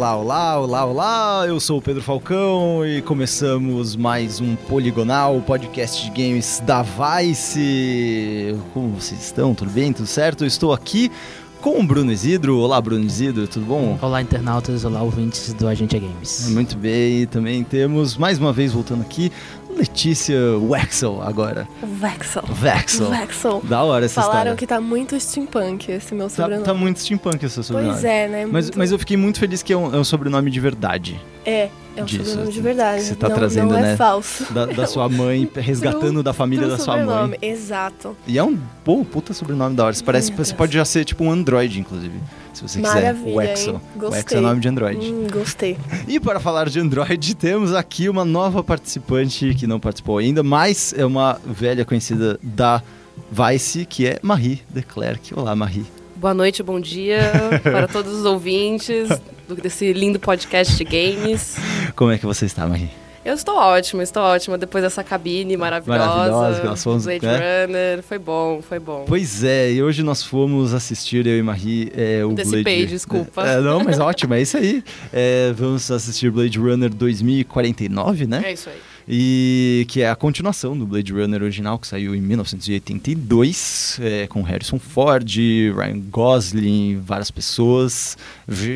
olá, olá, olá, olá. Eu sou o Pedro Falcão e começamos mais um Poligonal, podcast de games da Vice. Como vocês estão? Tudo bem? Tudo certo? Eu estou aqui com o Bruno Isidro. Olá, Bruno Isidro, tudo bom? Olá, internautas, olá, ouvintes do Agente Games. Muito bem, também temos, mais uma vez, voltando aqui, Letícia Wexel agora. Vexel. Vexel. Vexel. Da hora essa Falaram história. que tá muito steampunk esse meu Tá, sobrenome. tá muito steampunk esse sobrenome. Pois é, né? Mas, Muito- mas eu fiquei muito feliz que é um, é um sobrenome de verdade. É, é um disso, sobrenome de que verdade. você tá não, trazendo, não né? é falso. Da, da sua mãe, resgatando Pro- da família da sua mãe. sobrenome, Exato. E é um pô, puta sobrenome da hora. Você, parece, você pode já ser tipo um Android, inclusive. Se você quiser. Maravilha, Wexel. hein? Gostei. Wexel é nome de Android. Hum, gostei. E para falar de Android, temos aqui uma nova participante que não participou ainda, mas é uma velha conhecida da Vice, que é Marie Declerc. Olá, Marie. Boa noite, bom dia para todos os ouvintes desse lindo podcast de games. Como é que você está, Marie? Eu estou ótima, estou ótima depois dessa cabine maravilhosa. Maravilhosa nós fomos, Blade né? Runner, foi bom, foi bom. Pois é, e hoje nós fomos assistir, eu e Marie, é, o Antecipei, Blade... desculpa. É, não, mas ótimo, é isso aí. É, vamos assistir Blade Runner 2049, né? É isso aí. E que é a continuação do Blade Runner original, que saiu em 1982, é, com Harrison Ford, Ryan Gosling, várias pessoas.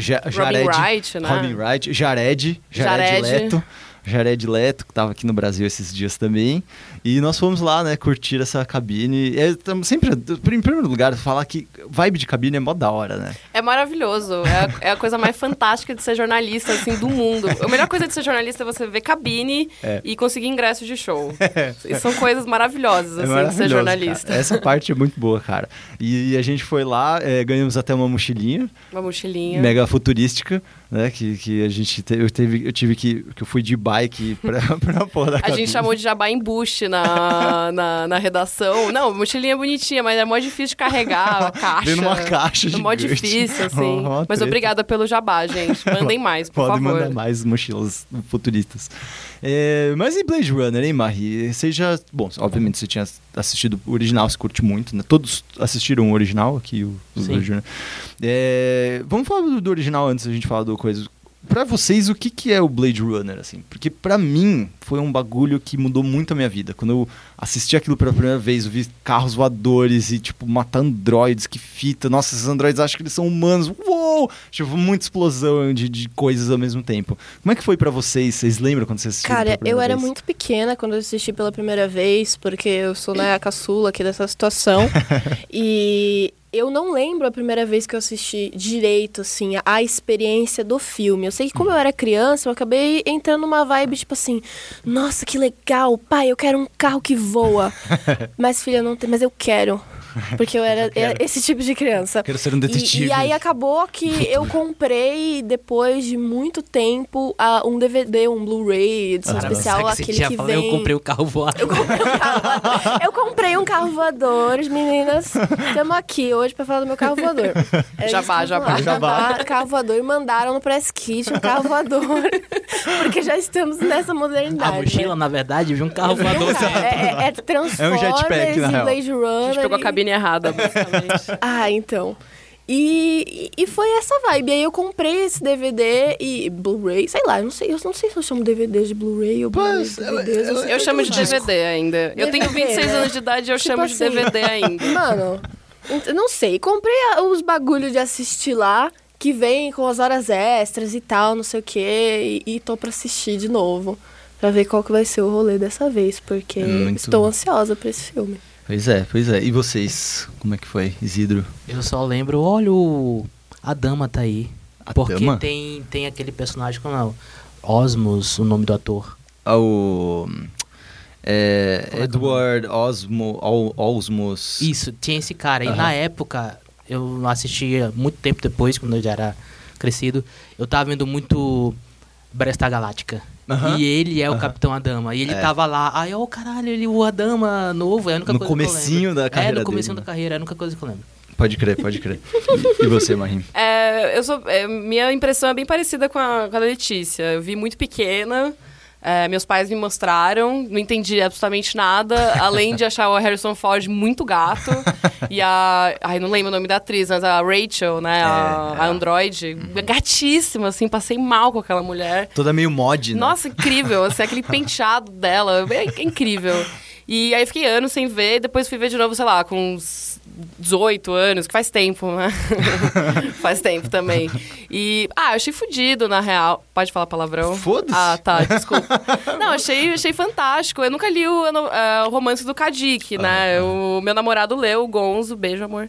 Ja Robin Jared, Wright, né? Robin Wright, Jared, Jared, Jared. Leto. Jared Leto, que estava aqui no Brasil esses dias também. E nós fomos lá, né, curtir essa cabine. É, sempre, em primeiro lugar, falar que vibe de cabine é mó da hora, né? É maravilhoso. É a, é a coisa mais fantástica de ser jornalista, assim, do mundo. A melhor coisa de ser jornalista é você ver cabine É. e conseguir ingresso de show. E São coisas maravilhosas, É assim, de ser jornalista. cara. Essa parte é muito boa, cara. E, a gente foi lá, é, ganhamos até uma mochilinha Uma mochilinha. mega futurística, né? Que, que a gente te- eu, teve, eu tive que. que eu fui de bike pra, pra porra da A cabine. gente chamou de jabá embuste na, na, na redação. Não, mochilinha bonitinha, mas é mó difícil de carregar a caixa. Numa caixa É mó difícil, assim. Mas obrigada pelo jabá, gente. Mandem mais, por Pode favor. mandar mais mochilas futuristas. É, mas e Blade Runner, hein, Marie? Você já. Bom, obviamente você tinha assistido o original, você curte muito, né? Todos assistiram o original aqui, o, o. Blade Runner. É, vamos falar do, do original antes da gente falar do coisa. Pra vocês, o que, que é o Blade Runner, assim? Porque pra mim, foi um bagulho que mudou muito a minha vida. Quando eu assisti aquilo pela primeira vez, eu vi carros voadores e, tipo, matar androides, que fita. Nossa, esses androides acham que eles são humanos. Uou! Tipo, muita explosão de, de coisas ao mesmo tempo. Como é que foi pra vocês? Vocês lembram quando vocês assistiram Cara, eu era vez? muito pequena quando eu assisti pela primeira vez, porque eu sou né, a caçula aqui dessa situação. e eu não lembro a primeira vez que eu assisti direito, assim, a, a experiência do filme. Eu sei que como eu era criança, eu acabei entrando numa vibe, tipo assim, nossa, que legal, pai, eu quero um carro que voa. mas, filha, não tem, mas eu quero. Porque eu era, era esse tipo de criança. Quero ser um E- detetive. E, aí acabou que eu comprei, depois de muito tempo, a- um DVD, um Blu-ray, edição Caramba, especial, que aquele você já que falou, vem... Eu comprei o carro voador. Eu comprei um carro voador. Eu comprei um carro voador, meninas. Estamos aqui hoje pra falar do meu carro voador. É Jabá, que eu vou jabá. Jabá, carro voador. E mandaram no press kit um carro voador. Porque já estamos nessa A modernidade. mochila, né? na verdade, viu um carro voador. É, é, é Transformers jetpack, na e real. Blade A Runner. gente pegou a e- errada, basicamente. ah, então. E, e foi essa vibe. Aí eu comprei esse DVD e Blu-ray, sei lá, eu não sei, eu não sei se eu chamo DVD de Blu-ray ou Blu-ray de DVDs. ela- sei Eu chamo de. DVD ainda. Eu tenho DVD, 26 né? anos de idade e eu Tipo chamo de assim, DVD ainda. Mano, não sei. Comprei os bagulho de assistir lá, que vem com as horas extras e tal, não sei o quê. E, e tô pra assistir de novo. Pra ver qual que vai ser o rolê dessa vez, porque É muito- estou ansiosa pra esse filme. Pois é, pois é. E vocês? Como é que foi, Isidro? Eu só lembro, olha o... A dama tá aí. A porque dama? tem tem aquele personagem como é? Osmos, o nome do ator. Ah, o... É, é é Edward Osmo, Osmos. Isso, tinha esse cara. E Aham. na época, eu assistia muito tempo depois, quando eu já era crescido, eu tava vendo muito Bresta Galáctica. Aham. E ele é o Aham. Capitão Adama. E ele É. tava lá, ai, ô caralho, ele o Adama novo, é a única No coisa que eu comecinho da carreira É, no comecinho dele, da carreira, é a única coisa que eu lembro. Pode crer, pode crer. e você, Marim? É, eu sou, é, minha impressão é bem parecida com a, com a da Letícia. Eu vi muito pequena. É, meus pais me mostraram, não entendi absolutamente nada, além de achar o Harrison Ford muito gato. e a. Ai, não lembro o nome da atriz, mas a Rachel, né? a, É, a Android. Gatíssima, assim, passei mal com aquela mulher. Toda meio mod, né? Nossa, incrível, assim, aquele penteado dela, é incrível. E aí fiquei anos sem ver, depois fui ver de novo, sei lá, com uns 18 anos, que faz tempo, né? faz tempo também. E, ah, eu achei fudido, na real. Pode falar palavrão? Foda-se. Ah, tá, desculpa. Não, achei, achei fantástico. Eu nunca li o, eh, o romance do Kadik, né? O meu namorado leu, o Gonzo, beijo, amor.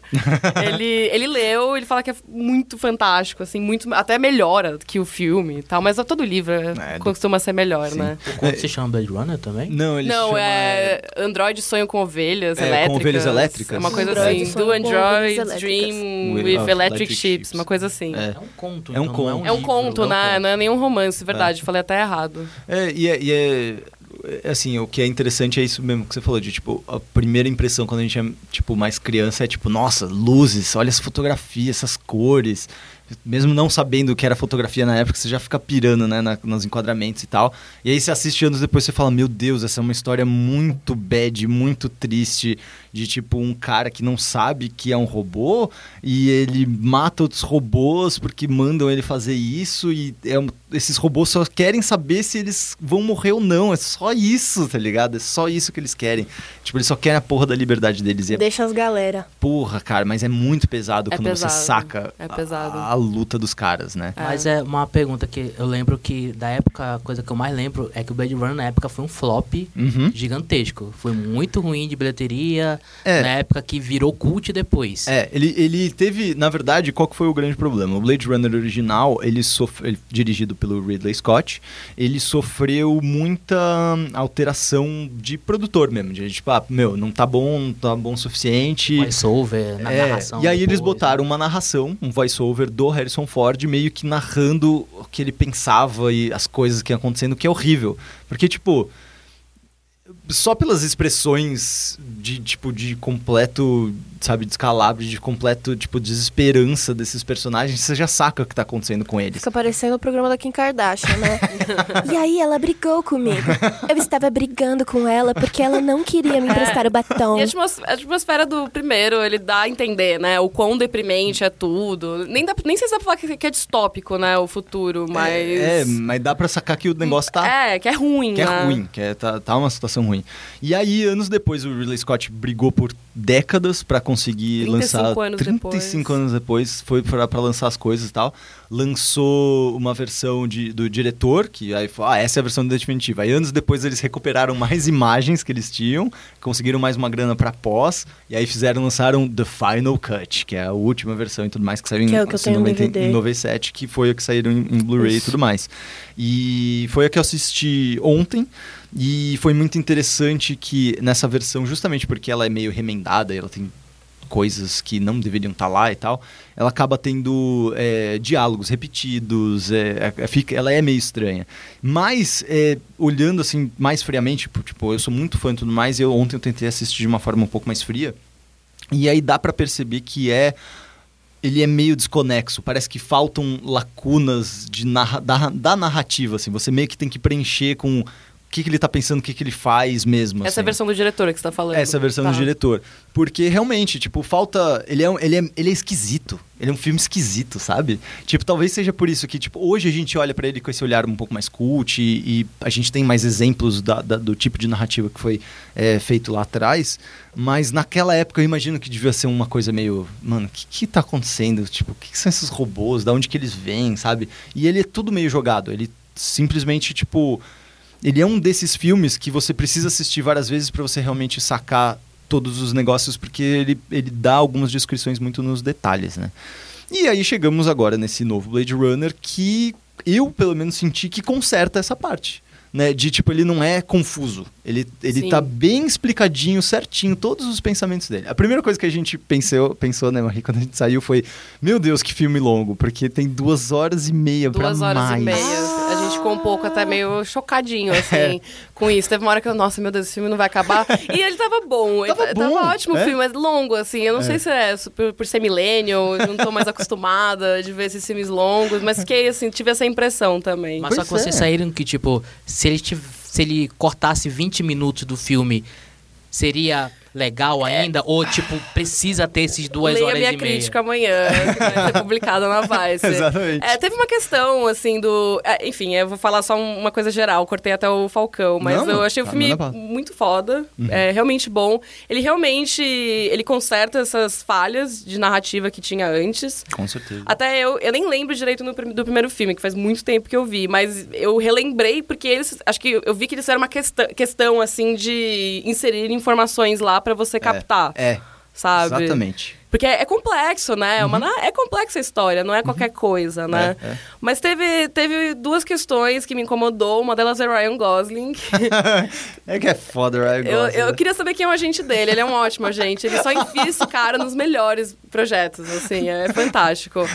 ele, ele leu, ele fala que é muito fantástico, assim, muito, até melhor que o filme e tal. Mas todo livro É, do- costuma ser melhor, Sim. né? O conto se chama Blade Runner também? Não, ele Não, chama... é Android sonho com ovelhas É, com elétricas. ovelhas elétricas. É uma coisa assim. Sonho Do Android Dream With- with, electric, ships, ships. uma coisa assim. É. É um conto, É um então, conto. não É um conto, é um né? conto. Não é nenhum romance, verdade. Falei até errado. É, e é, e é- é, Assim, o que é interessante é isso mesmo que você falou, de tipo, a primeira impressão quando a gente é, tipo, mais criança é tipo, nossa, luzes, olha essa fotografia, essas cores. Mesmo não sabendo o que era fotografia na época, você já fica pirando, né, na- nos enquadramentos e tal. E aí você assiste anos depois você fala, meu Deus, essa é uma história muito bad, muito triste, de tipo um cara que não sabe que é um robô e ele mata outros robôs porque mandam ele fazer isso e é esses robôs só querem saber se eles vão morrer ou não. É só isso, tá ligado? É só isso que eles querem. Tipo, eles só querem a porra da liberdade deles. E é Deixa as galera. porra, cara, mas é muito pesado É quando pesado, você saca é a- pesado. A, luta dos caras, né? Mas é uma pergunta que eu lembro que da época, a coisa que eu mais lembro é que o Blade Runner na época foi um flop Uhum. gigantesco. Foi muito ruim de bilheteria, É. na época que virou cult depois. É, ele, ele teve, na verdade, qual que foi o grande problema? O Blade Runner original, ele sofreu, dirigido pelo Ridley Scott, ele sofreu muita alteração de produtor mesmo, de tipo, ah, meu, não tá bom, não tá bom o suficiente. Voice-over, na É, narração. e aí eles depois, botaram uma narração, um voice-over do Harrison Ford, meio que narrando o que ele pensava e as coisas que iam acontecendo, que é horrível. Porque, tipo, só pelas expressões de, tipo, de completo, sabe, descalabro, de completo, tipo, desesperança desses personagens, você já saca o que tá acontecendo com eles. Fica parecendo o programa da Kim Kardashian, né? e aí ela brigou comigo. Eu estava brigando com ela porque ela não queria me emprestar o batom. E a atmos- a atmosfera do primeiro, ele dá a entender, né? O quão deprimente é tudo. Nem, dá, nem sei se dá pra falar que, que é distópico, né? O futuro, mas... É, é, mas dá pra sacar que o negócio tá... É, que é ruim, Que é né? ruim, que é, tá, tá uma situação ruim. E aí, anos depois, o Ridley Scott brigou por décadas pra conseguir 35 lançar. anos 35 depois. anos depois, foi pra, pra lançar as coisas e tal. Lançou uma versão de, do diretor, que aí falou, ah, essa é a versão definitiva. Aí, anos depois, eles recuperaram mais imagens que eles tinham, conseguiram mais uma grana pra pós, e aí fizeram, lançaram The Final Cut, que é a última versão e tudo mais, que saiu Que em, é que engano, DVD. em 97, que foi a que saíram em, em Blu-ray e tudo mais. E foi a que eu assisti ontem. E foi muito interessante que nessa versão, justamente porque ela é meio remendada, ela tem coisas que não deveriam estar lá e tal, ela acaba tendo é, diálogos repetidos, é, é, fica, ela é meio estranha. Mas, é, olhando assim mais friamente, tipo, eu sou muito fã e tudo mais, eu, ontem eu tentei assistir de uma forma um pouco mais fria, e aí dá pra perceber que é ele é meio desconexo. Parece que faltam lacunas de narra- da, da narrativa, assim. Você meio que tem que preencher com que, que ele tá pensando, o que, que ele faz mesmo. Essa é a assim. versão do diretor que você tá falando. Essa é a versão Tá. do diretor. Porque realmente, tipo, falta. Ele é, um- ele, é, ele é esquisito. Ele é um filme esquisito, sabe? Tipo, talvez seja por isso que, tipo, hoje a gente olha pra ele com esse olhar um pouco mais cult e, e a gente tem mais exemplos da- da- do tipo de narrativa que foi é, feito lá atrás. Mas naquela época eu imagino que devia ser uma coisa meio. Mano, o que, que tá acontecendo? Tipo, o que, que são esses robôs? Da onde que eles vêm, sabe? E ele é tudo meio jogado. Ele simplesmente, tipo. Ele é um desses filmes que você precisa assistir várias vezes pra você realmente sacar todos os negócios, porque ele, ele dá algumas descrições muito nos detalhes, né? E aí chegamos agora nesse novo Blade Runner que eu, pelo menos, senti que conserta essa parte. Né, de tipo, ele não é confuso. Ele, ele Sim. tá bem explicadinho, certinho, todos os pensamentos dele. A primeira coisa que a gente pensou, pensou né, Marie, quando a gente saiu foi: Meu Deus, que filme longo, porque tem duas horas e meia pra Duas horas mais. e meia. A gente ficou um pouco até meio chocadinho, assim, com isso. Teve uma hora que eu, nossa, meu Deus, esse filme não vai acabar. e ele tava bom. Tava ele, bom, tava ótimo o é. filme, mas longo, assim. Eu não É. sei se é por, por ser millennial, eu não tô mais acostumada de ver esses filmes longos, mas fiquei, assim, tive essa impressão também. Mas só que vocês é. saíram que, tipo, se ele, tiv- se ele cortasse 20 minutos do filme, seria legal ainda? Ou, tipo, precisa ter esses duas Leia horas minha e meia? crítica amanhã, que vai ser publicada na Vice. Exatamente. É, teve uma questão, assim, do... é, enfim, eu vou falar só um- uma coisa geral, cortei até o Falcão, mas Não, eu achei o tá, filme muito foda, Uhum. é realmente bom. Ele realmente, ele conserta essas falhas de narrativa que tinha antes. Com certeza. Até eu, eu nem lembro direito no do primeiro filme, que faz muito tempo que eu vi, mas eu relembrei porque eles. Acho que eu vi que eles fizeram uma questão, questão assim, de inserir informações lá pra você captar, É, sabe? exatamente. Porque é complexo, né? É uma na- é complexa a história, não é qualquer coisa, né? É, é. Mas teve, teve duas questões que me incomodou. Uma delas é Ryan Gosling. É que é foda, Ryan Eu, Gosling, eu né? queria saber quem é o agente dele. Ele é um ótimo agente. Ele só enfia esse cara nos melhores projetos, assim. É fantástico.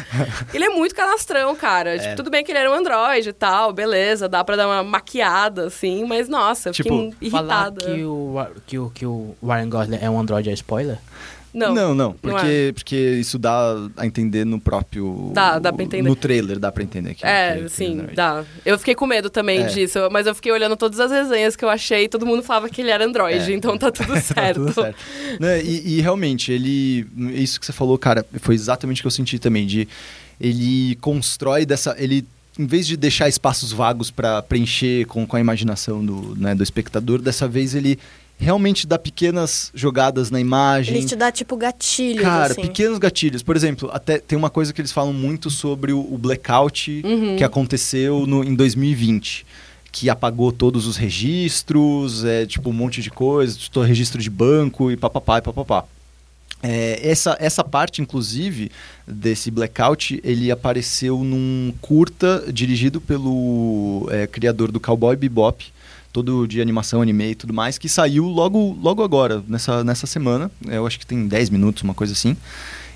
Ele é muito canastrão, cara. Tipo, tudo bem que ele era um androide e tal, beleza. Dá pra dar uma maquiada, assim. Mas, nossa, eu fiquei Tipo, Falar irritada. que o, que, o, que o Ryan Gosling é um android é spoiler? Não, não, não, não porque, porque isso dá a entender no próprio. Dá, dá pra entender. No trailer dá pra entender que. É, que- que sim, Android. dá. Eu fiquei com medo também É. disso, mas eu fiquei olhando todas as resenhas que eu achei e todo mundo falava que ele era android, É. então tá tudo Tá certo. tudo certo. Né, e, e realmente, ele. Isso que você falou, cara, foi exatamente o que eu senti também. De ele constrói dessa. Ele. Em vez de deixar espaços vagos pra preencher com, com a imaginação do, né, do espectador, dessa vez ele realmente dá pequenas jogadas na imagem. Ele te dá, tipo, gatilhos, Cara, assim. pequenos gatilhos. Por exemplo, até tem uma coisa que eles falam muito sobre o, o blackout Uhum. que aconteceu no, em 2020. Que apagou todos os registros, é, tipo, um monte de coisa, tipo, registro de banco e papapá e papapá. É, essa, essa parte, inclusive, desse blackout, ele apareceu num curta dirigido pelo é, criador do Cowboy Bebop, todo de animação, anime e tudo mais, que saiu logo, logo agora, nessa, nessa semana. É, Eu acho que tem 10 minutos, uma coisa assim.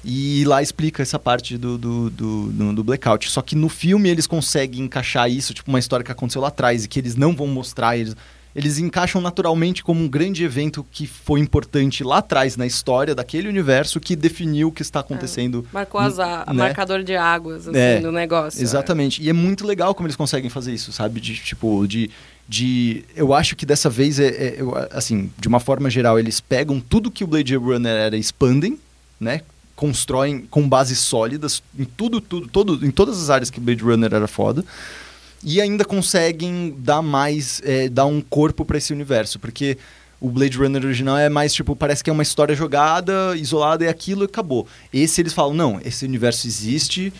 E lá explica essa parte do, do, do, do- blackout. Só que no filme eles conseguem encaixar isso, tipo uma história que aconteceu lá atrás e que eles não vão mostrar. Eles, eles encaixam naturalmente como um grande evento que foi importante lá atrás na história daquele universo que definiu o que está acontecendo. Marcou as a- Né? marcador de águas, assim, É, do negócio. Exatamente. E é muito legal como eles conseguem fazer isso, sabe? De tipo, de. De eu acho que dessa vez, é, é- eu, assim, de uma forma geral, eles pegam tudo que o Blade Runner era, expandem, né? Constroem com bases sólidas em tudo, tudo, todo, em todas as áreas que o Blade Runner era foda. E ainda conseguem dar mais, é, dar um corpo para esse universo, porque o Blade Runner original é mais tipo, parece que é uma história jogada, isolada, é aquilo e acabou. Esse eles falam, não, esse universo existe,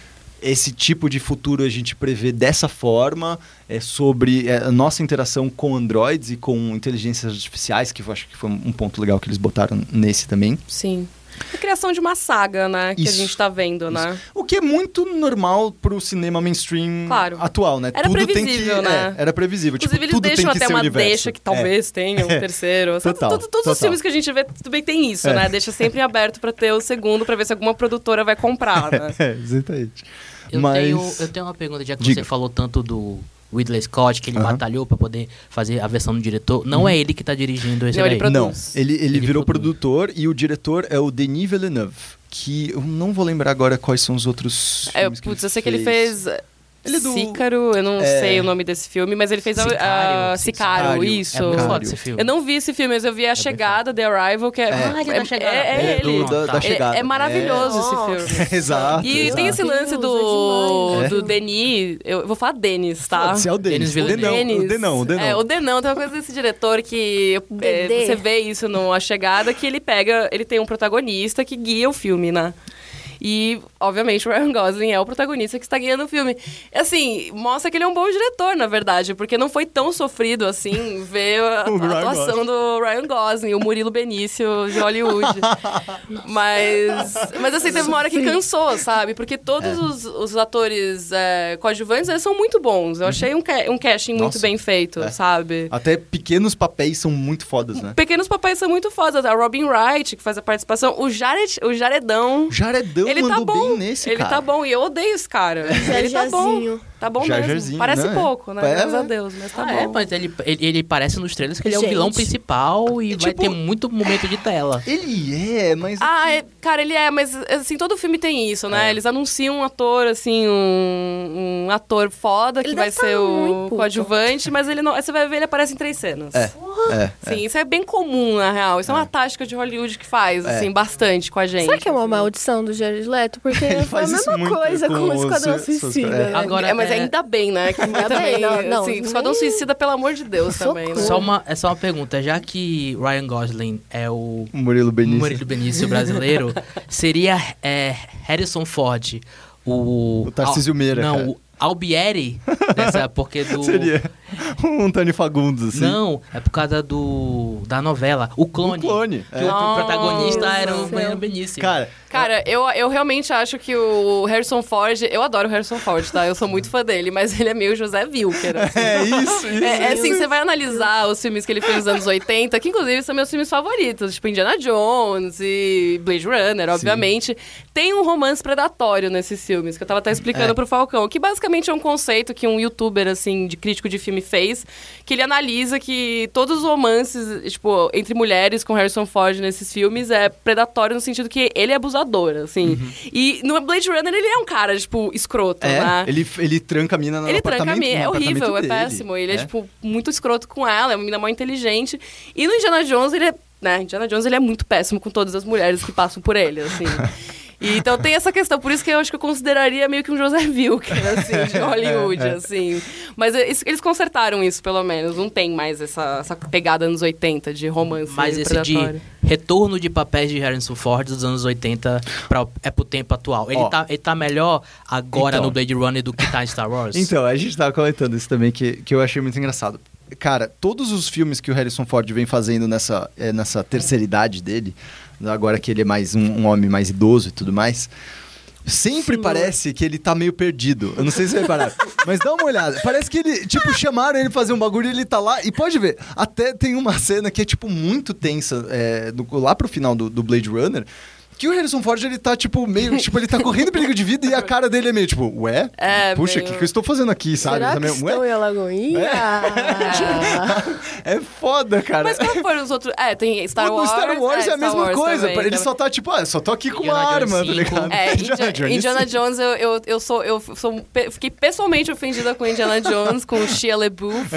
esse tipo de futuro a gente prevê dessa forma, é sobre é, a nossa interação com androids e com inteligências artificiais, que eu acho que foi um ponto legal que eles botaram nesse também. Sim. A criação de uma saga, né? Que Isso. a gente tá vendo, né? O que é muito normal pro cinema mainstream Claro. atual, né? Era tem que, previsível, né? é, era previsível. Inclusive, tipo, eles tudo deixam até uma universo. deixa que É. talvez tenha um terceiro. Total, todo- todos os filmes que a gente vê, tudo bem tem isso, É. né? Deixa sempre aberto pra ter o segundo, pra ver se alguma produtora vai comprar, né? É, exatamente. Eu, Mas... tenho, eu tenho uma pergunta, já que Diga. você falou tanto do Ridley Scott, que ele batalhou pra poder fazer a versão do diretor. Não é ele que tá dirigindo esse Não, ele. Não, ele, ele, Ele virou produz. produtor e o diretor é o Denis Villeneuve, que eu não vou lembrar agora quais são os outros É, filmes que putz, ele eu sei que ele fez. Ele é do- Sícaro, eu não É. sei o nome desse filme, mas ele fez a- a, Sicário. Sicário, Sicário. isso. É foda esse filme. Eu não vi esse filme, mas eu vi A bem Chegada, The Arrival, que é. É. Ah, ele é da Chegada. É, é É, do- ele. da, da É- chegada. É, é maravilhoso esse filme. Exato. E exato. tem esse lance do, é do Denis. Eu vou falar Denis, tá? Pode ser o Denis. Denis O Denão, Denis. o Denão, o Denão. É, o Denão tem uma coisa desse diretor que é, você vê isso no A Chegada, que ele pega, ele tem um protagonista que guia o filme, né? E, obviamente, o Ryan Gosling é o protagonista que está guiando o filme. Assim, mostra que ele é um bom diretor, na verdade, porque não foi tão sofrido assim ver a, a Ryan atuação do Ryan Gosling, o Murilo Benício de Hollywood. mas, mas assim, teve uma hora que cansou, sabe? Porque todos É. os, os atores é, coadjuvantes eles são muito bons. Eu achei um, ca- um casting muito Uhum. Nossa. bem feito, É. sabe? Até pequenos papéis são muito fodas, né? Pequenos papéis são muito fodas. A Robin Wright, que faz a participação. O, Jared, o Jaredão. Jaredão Ele tá bem nesse, Ele cara. tá bom. E eu odeio esse cara. ele tá bom. Tá bom Jar mesmo. Parece né? pouco, né? É. Graças a Deus, mas tá Ah, é, bom. mas ele, ele, ele parece nos trailers que ele é o Gente. vilão principal e vai tipo- ter muito momento de tela. Ele é, mas. Ah, é- cara, ele é, mas assim, todo filme tem isso, né? É. Eles anunciam um ator, assim, um, um ator foda que Ele vai deve ser tá muito o coadjuvante, mas ele não. Você vai ver, ele aparece em três cenas. É, é. Sim, isso é bem comum, na real. Isso é, uma tática de Hollywood que faz, É. assim, bastante com a gente. Será que é uma assim. maldição do Jared Leto? Porque Ele foi a mesma coisa com, o Esquadrão Suicida. é. né? Agora, É, mas é- ainda bem, né? Que Ainda também, bem, não, não, assim, nem- Esquadrão Suicida, pelo amor de Deus, também, né? Socorro. Só uma, é só uma pergunta, já que Ryan Gosling é o Murilo Benício. Murilo Benício brasileiro, seria é, Harrison Ford o... O Tarcísio Meira, Não, cara. o Albieri, dessa, porque do... Seria um Tony Fagundes, assim. Não, é por causa do da novela, O Clone. O Clone, Que é. o Nossa. protagonista era o Benício. Cara, Cara, eu, eu realmente acho que o Harrison Ford. Eu adoro o Harrison Ford, tá? Eu sou muito fã dele, mas ele é meio José Wilker. assim. é isso, isso. É, é assim, isso. você vai analisar os filmes que ele fez nos anos 80, que inclusive são meus filmes favoritos, tipo Indiana Jones e Blade Runner, obviamente. Tem um romance predatório nesses filmes, que eu tava até explicando É. pro Falcão, que basicamente é um conceito que um youtuber, assim, de crítico de filme fez, que ele analisa que todos os romances, tipo, entre mulheres com Harrison Ford nesses filmes é predatório no sentido que ele é abusador, assim. E no Blade Runner ele é um cara, tipo, escroto, É, né? ele, ele tranca a mina no Ele tranca a mina, é horrível, é péssimo. Ele é. tipo, muito escroto com ela, é uma menina mó inteligente. E no Indiana Jones, ele é. Né, Indiana Jones ele é muito péssimo com todas as mulheres que passam por ele, assim. E, então tem essa questão, por isso que eu acho que eu consideraria meio que um José Wilker, assim, de Hollywood, assim. Mas é, isso- eles consertaram isso, pelo menos. Não tem mais essa, essa pegada anos 80 de romance Mas esse de retorno de papéis de Harrison Ford dos anos 80 pra, é pro tempo atual. Ele, Ó. tá, ele tá melhor agora Então. no Blade Runner do que tá em Star Wars? Então, a gente tava comentando isso também, que, que eu achei muito engraçado. Cara, todos os filmes que o Harrison Ford vem fazendo nessa, é, nessa terceira idade dele, agora que ele é mais um, um homem mais idoso e tudo mais, sempre Senhor. parece que ele tá meio perdido. Eu não sei se vocês repararam, mas dá uma olhada. Parece que ele, tipo, chamaram ele fazer um bagulho e ele tá lá. E pode ver, até tem uma cena que é, tipo, muito tensa, é, do- lá pro final do, do Blade Runner. Que o Harrison Ford, ele tá, tipo, meio... Tipo, ele tá correndo perigo de vida e a cara dele é meio, tipo, ué? É, Puxa, o meio- que, que eu estou fazendo aqui, sabe? Será Tá que estão ué? em Alagoinha? É foda, cara. Mas qual foram os outros? É, tem Star o Wars. do Star Wars é, a Star mesma Wars coisa. também, ele também. só tá, tipo, ah, só tô aqui com Indiana uma arma, tá 5. ligado? É, Indiana, Jones Indiana. Jones, eu, eu, eu sou. Eu sou fiquei pessoalmente ofendida com Indiana Jones, com Shia LaBeouf.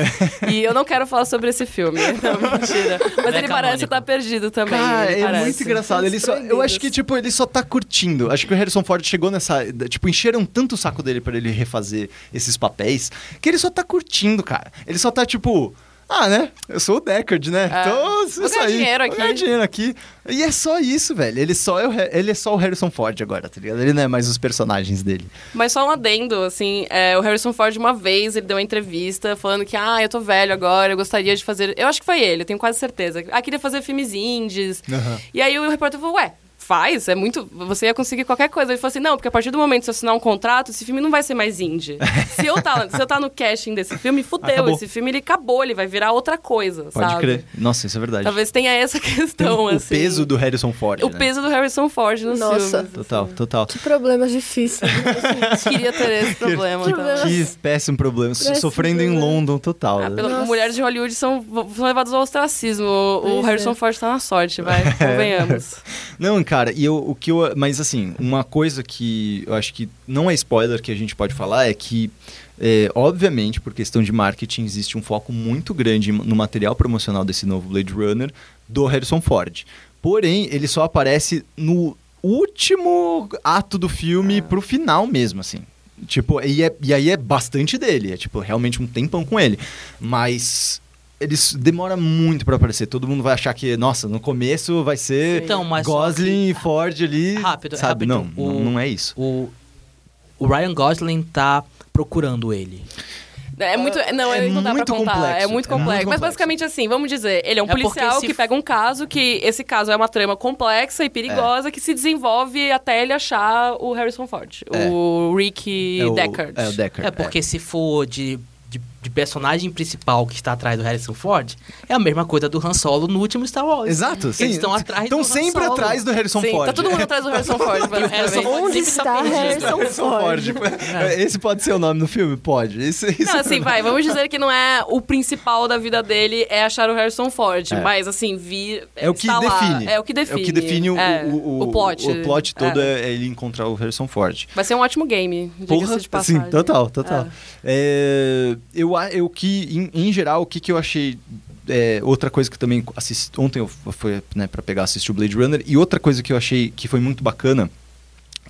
e eu não quero falar sobre esse filme. Não, mentira. Mas É ele parece estar perdido também. Cara, ele é parece. muito engraçado. Ele só, eu acho que, tipo, ele só tá curtindo. Acho que o Harrison Ford chegou nessa. Tipo, encheram tanto o saco dele pra ele refazer esses papéis que ele só tá curtindo, cara. Ele só tá, tipo. Ah, né? Eu sou o Deckard, né? É. Então, isso Vou ganhar aí. dinheiro Vou aqui. dinheiro aqui. E é só isso, velho. Ele só é, o, ele é só o Harrison Ford agora, tá ligado? Ele não é mais os personagens dele. Mas só um adendo, assim, é, o Harrison Ford, uma vez, ele deu uma entrevista falando que, ah, eu tô velho agora, eu gostaria de fazer. Eu acho que foi ele, eu tenho quase certeza. Ah, queria fazer filmes indies. Aham. E aí o repórter falou, ué. Faz, é muito. Você ia conseguir qualquer coisa. Ele falou assim: não, porque a partir do momento que você assinar um contrato, esse filme não vai ser mais indie. se, eu tá, se eu tá no casting desse filme, fudeu. Acabou. Esse filme ele acabou, ele vai virar outra coisa. Pode sabe? crer. Nossa, isso é verdade. Talvez tenha essa Tem questão, o assim. peso do Harrison Ford. O né? peso do Harrison Ford no Nossa. filme. Total, total. Que problemas difíceis. Queria ter esse problema. Que problema. Que péssimo problema. Péssimo Sofrendo em problema. London, total. Ah, pelo- Nossa. mulheres de Hollywood são, são levadas ao ostracismo. O, o Harrison é. Ford tá na sorte, vai. Convenhamos. Não, cara, e eu, o que eu. Mas assim, uma coisa que eu acho que não é spoiler que a gente pode falar é que, é, obviamente, por questão de marketing, existe um foco muito grande no material promocional desse novo Blade Runner do Harrison Ford. Porém, ele só aparece no último ato do filme pro final mesmo, assim. Tipo, e, é- e aí é bastante dele, é tipo, realmente um tempão com ele. Mas eles demora muito pra aparecer. Todo mundo vai achar que, nossa, no começo vai ser Então, mas Gosling e Ford ali. Rápido, sabe? rápido. Não, O- não, não é isso. O, o Ryan Gosling tá procurando ele. É muito. Não, É não dá muito pra contar. complexo, É muito é complexo. muito Mas complexo. basicamente assim, vamos dizer, ele é um É policial que f- pega um caso, que esse caso é uma trama complexa e perigosa, que se desenvolve até ele achar o Harrison Ford. É. O Rick É o, Deckard. É o Deckard. É porque se for de, de, personagem principal que está atrás do Harrison Ford é a mesma coisa do Han Solo no último Star Wars. Exato, sim. Eles estão atrás Estão sempre Solo. atrás do Harrison Sim, Ford. tá todo mundo atrás do Harrison Ford. O Harrison Onde tá está perdido. Harrison Ford. Ford? Esse pode ser o nome do filme? Pode. Isso, isso Não, assim, vai, vamos dizer que não é o principal da vida dele é achar o Harrison Ford, É. mas assim, vir. É o que está lá, define. É o que define. É o que define o, É, o, o plot. O plot todo É. é. ele encontrar o Harrison Ford. Vai ser um ótimo game, diga-se de passagem. sim, total, total. É, eu, eu que, em, em geral, o que, que eu achei. é, outra coisa que também assisti, ontem eu fui né, para pegar assistir o Blade Runner e outra coisa que eu achei que foi muito bacana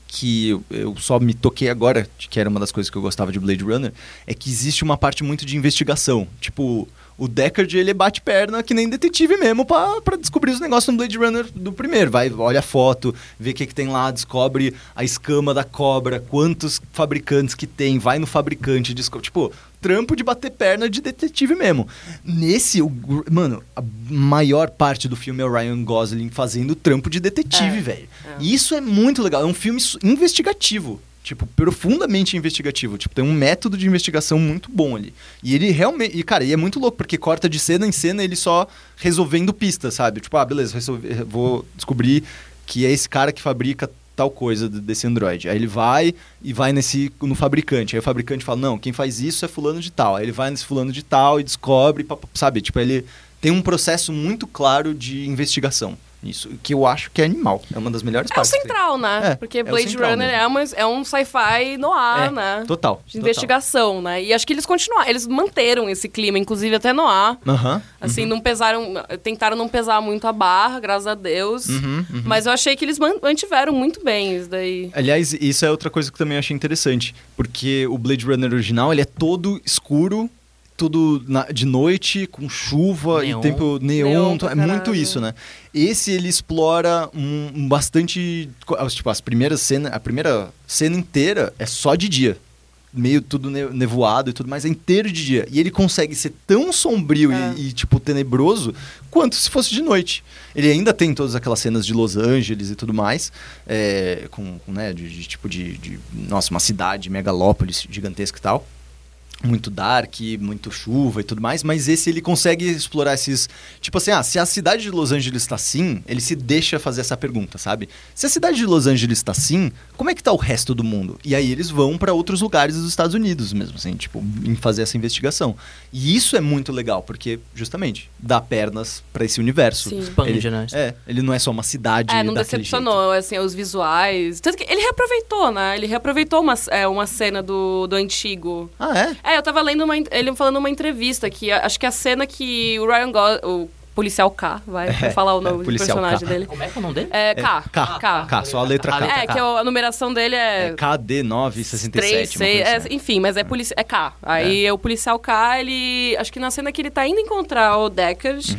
que eu, eu só me toquei agora que era uma das coisas que eu gostava de Blade Runner é que existe uma parte muito de investigação tipo o Deckard ele bate perna que nem detetive mesmo pra pra descobrir os negócios no Blade Runner do primeiro vai olha a foto vê o que, que tem lá descobre a escama da cobra quantos fabricantes que tem vai no fabricante descobre tipo trampo de bater perna de detetive mesmo. Nesse, o, mano, a maior parte do filme é o Ryan Gosling fazendo trampo de detetive, É, velho. é. E isso é muito legal. É um filme investigativo. Tipo, profundamente investigativo. Tipo, tem um método de investigação muito bom ali. E ele realmente. E, cara, e é muito louco, porque corta de cena em cena ele só resolvendo pistas, sabe? Tipo, ah, beleza, resolve- vou descobrir que é esse cara que fabrica tal coisa desse Android. Aí ele vai e vai nesse no fabricante. Aí o fabricante fala: "Não, quem faz isso é fulano de tal". Aí ele vai nesse fulano de tal e descobre, sabe? Tipo, ele tem um processo muito claro de investigação. Isso que eu acho que é animal. É uma das melhores É o partes. que tem. central, né? É, Porque é o Blade Runner mesmo. é, uma, é um sci-fi no ar, É, né? Total. De investigação, né? E acho que eles continuaram, eles manteram esse clima, inclusive até no ar. total. Assim, não pesaram, tentaram não pesar muito a barra, graças a Deus. Uhum, uhum. Mas eu achei que eles man- mantiveram muito bem isso daí. Aliás, isso é outra coisa que também eu achei interessante, porque o Blade Runner original, ele é todo escuro, tudo na- de noite, com chuva Neon. e tempo neon, Neon pra é muito caralho. isso, né? Esse ele explora um, um bastante, tipo, as primeiras cenas, a primeira cena inteira é só de dia. Meio tudo ne- nevoado e tudo mais, é inteiro de dia. E ele consegue ser tão sombrio É. e, e, tipo, tenebroso quanto se fosse de noite. Ele ainda tem todas aquelas cenas de Los Angeles e tudo mais, é, com, com, né, de, de tipo de, de, nossa, uma cidade, megalópolis gigantesca e tal. Muito dark, muito chuva e tudo mais, mas esse ele consegue explorar esses. Tipo assim, ah, se a cidade de Los Angeles está assim, ele se deixa fazer essa pergunta, sabe? Se a cidade de Los Angeles está assim, como é que tá o resto do mundo? E aí eles vão para outros lugares dos Estados Unidos mesmo, assim, tipo, em fazer essa investigação. E isso é muito legal, porque, justamente, dá pernas para esse universo. Sim. Expande, Ele, né? é, ele não é só uma cidade. É, não decepcionou, assim, os visuais. Tanto que ele reaproveitou, né? Ele reaproveitou uma, é, uma cena do, do antigo. jeito. Ah, é? É, eu tava lendo uma, ele falando numa entrevista que acho que a cena que o Ryan Gosling, o policial K, vai, vou falar o é, nome do policial personagem K. dele. Como é que é o nome dele? É, É, K. K. K. K, só a letra K. É, que a numeração dele é. É KD967. 3, uma 6, coisa é, assim. enfim, mas é, polici é K. Aí o policial K, ele. Acho que na cena que ele tá indo encontrar o Deckard,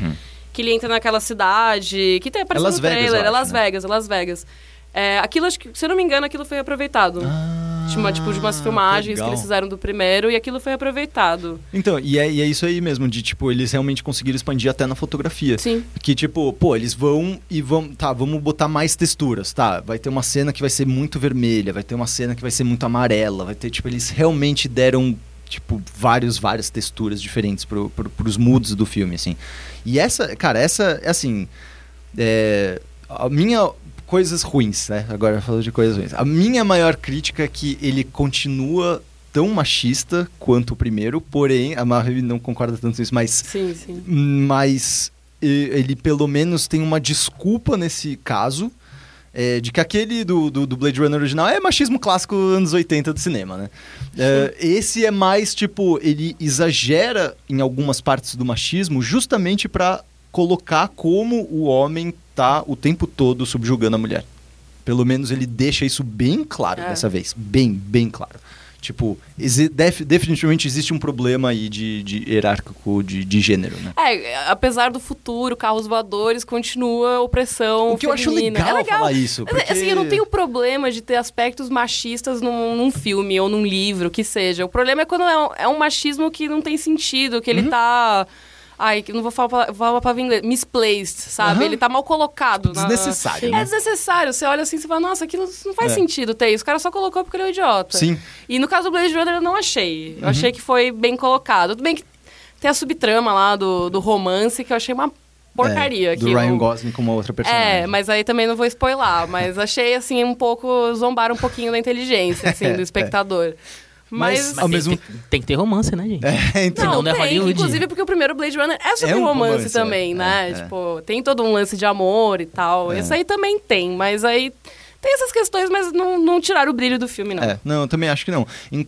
que ele entra naquela cidade. Que tem aparecendo Uhum. Las no Vegas, trailer. é acho, Las né? Vegas, é Las Vegas. É, aquilo, acho que, se eu não me engano, aquilo foi aproveitado. Ah, uma, tipo, de umas filmagens legal. que eles fizeram do primeiro e aquilo foi aproveitado. Então, e é, e é isso aí mesmo, de tipo, eles realmente conseguiram expandir até na fotografia. Sim. Que tipo, pô, eles vão e vão. Tá, vamos botar mais texturas, tá? Vai ter uma cena que vai ser muito vermelha, vai ter uma cena que vai ser muito amarela, vai ter, tipo, eles realmente deram, tipo, vários, várias texturas diferentes pro, pro, pros moods do filme, assim. E essa, cara, essa, é assim. É, a minha. Coisas ruins, né? Agora falando de coisas ruins. A minha maior crítica é que ele continua tão machista quanto o primeiro, porém, a Marvel não concorda tanto com isso, mas Sim, sim. mas ele pelo menos tem uma desculpa nesse caso. é, de que aquele do, do, do Blade Runner original é machismo clássico anos 80 do cinema, né? É, esse é mais, tipo, ele exagera em algumas partes do machismo justamente pra colocar como o homem tá o tempo todo subjugando a mulher. Pelo menos ele deixa isso bem claro É. dessa vez. Bem, bem claro. Tipo, def- definitivamente existe um problema aí de, de hierárquico de, de gênero, né? É, apesar do futuro, carros voadores, continua a opressão O que eu acho feminina. legal, é legal. falar isso. Mas, Porque... Assim, eu não tenho problema de ter aspectos machistas num, num filme ou num livro, que seja. O problema é quando é um, é um machismo que não tem sentido, que ele Uhum. tá Ai, não vou falar, falar uma palavra em inglês. Misplaced, sabe? Aham. Ele tá mal colocado. na- Desnecessário, É né? desnecessário. Você olha assim e fala, nossa, aquilo não faz É. sentido ter isso. O cara só colocou porque ele é um idiota. Sim. E no caso do Blade Runner eu não achei. Uhum. Eu achei que foi bem colocado. Tudo bem que tem a subtrama lá do, do romance que eu achei uma porcaria. É, do Ryan Gosling com uma outra personagem. É, mas aí também não vou spoiler. Mas achei, assim, um pouco... Zombar um pouquinho da inteligência, assim, É, do espectador. Mas, Mas... Mas Ao tem, mesmo- tem- tem que ter romance, né, gente? É, então. Não é tem, Hollywood. inclusive porque o primeiro Blade Runner é sobre É um romance, romance, também, é, né? é, é. Tipo, tem todo um lance de amor e tal. É. Esse aí também tem, mas aí tem essas questões, mas não, não tiraram o brilho do filme, não. É, não, eu também acho que não.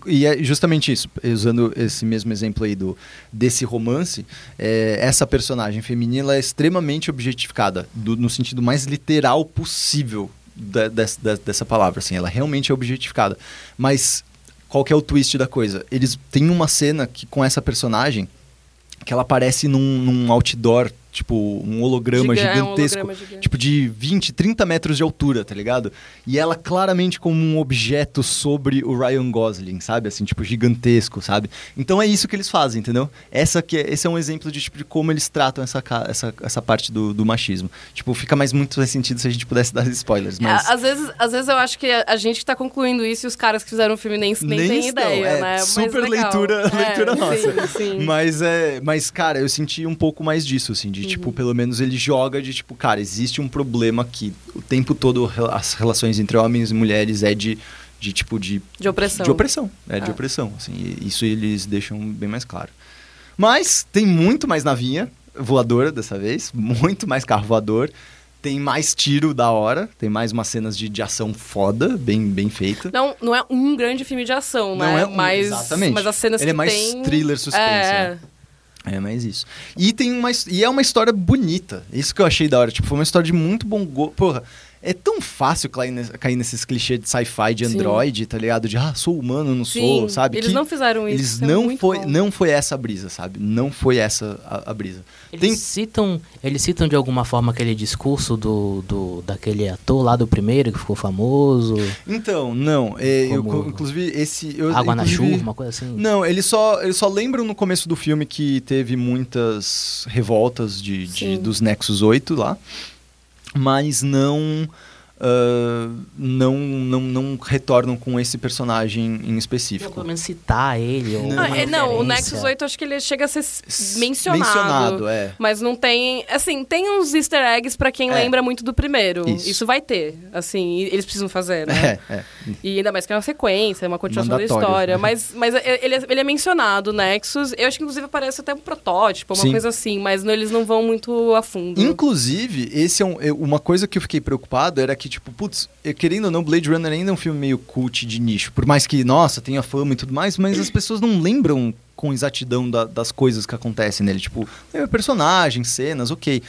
E é justamente isso, usando esse mesmo exemplo aí do, desse romance, é, essa personagem feminina é extremamente objetificada, do- no sentido mais literal possível da- des- da- dessa palavra, assim, ela realmente é objetificada. Mas qual que é o twist da coisa? Eles têm uma cena que com essa personagem que ela aparece num, num outdoor, tipo, um holograma Giga- é um gigantesco. holograma gigante. Tipo, de 20, 30 metros de altura, tá ligado? E ela claramente como um objeto sobre o Ryan Gosling, sabe? Assim, tipo, gigantesco, sabe? Então é isso que eles fazem, entendeu? Essa que é, esse é um exemplo de, tipo, de como eles tratam essa, essa, essa parte do, do machismo. Tipo, fica mais muito mais sentido se a gente pudesse dar spoilers, mas... É, Às vezes, às vezes eu acho que a, gente que tá concluindo isso e os caras que fizeram o filme nem, nem, tem estão, ideia, é, né? Super leitura, É, leitura nossa. Sim, sim. Mas é, mas cara, eu senti um pouco mais disso assim, de Uhum. tipo, pelo menos ele joga de tipo, cara, existe um problema que o tempo todo as relações entre homens e mulheres é de de tipo de De opressão. de opressão, é de Ah. opressão, assim, e isso eles deixam bem mais claro. Mas tem muito mais navinha voadora dessa vez, muito mais carro voador. Tem mais tiro da hora, tem mais umas cenas de, de ação foda, bem, bem feita. Não, não é um grande filme de ação, Não né? é um- mas, exatamente. Mas as cenas Ele é que mais tem... thriller suspense, É, né? É, mais isso. E tem uma e é uma história bonita. Isso que eu achei da hora, tipo, foi uma história de muito bom gosto. Porra, é tão fácil cair, nesse- cair nesses clichês de sci-fi de Sim. Android, tá ligado? De ah, sou humano, não Sim, sou, sabe? eles Que não fizeram isso. Eles é não muito foi, bom. não foi essa a brisa, sabe? Não foi essa a, a brisa. Eles Tem- citam, eles citam de alguma forma aquele discurso do, do daquele ator lá do primeiro que ficou famoso, Então, não, é, eu, inclusive esse eu, água na chuva, uma coisa assim. Não, eles só, eles só lembram no começo do filme que teve muitas revoltas de, de- Sim. dos Nexus 8 lá, mas não, ah, não, não, não retornam com esse personagem em Ou específico. pelo menos citar ele. Ou Não, é, não, o. Nexus 8 acho que ele chega a ser mencionado. Mencionado, é. Mas não tem. Assim, tem uns easter eggs pra quem É. lembra muito do primeiro. Isso. Isso. vai ter. Assim, eles precisam fazer, né? É, é. E ainda mais que é uma sequência, é uma continuação da história. Mas, mas é- ele, é, ele é mencionado, o Nexus. Eu acho que inclusive aparece até um protótipo, uma Sim. coisa assim, mas não- eles não vão muito a fundo. Inclusive, esse é um- uma coisa que eu fiquei preocupado era que, tipo, putz, querendo ou não, Blade Runner ainda é um filme meio cult de nicho. Por mais que, nossa, tenha fama e tudo mais, mas as pessoas não lembram com exatidão da- das coisas que acontecem nele. Tipo, é personagem, cenas, ok.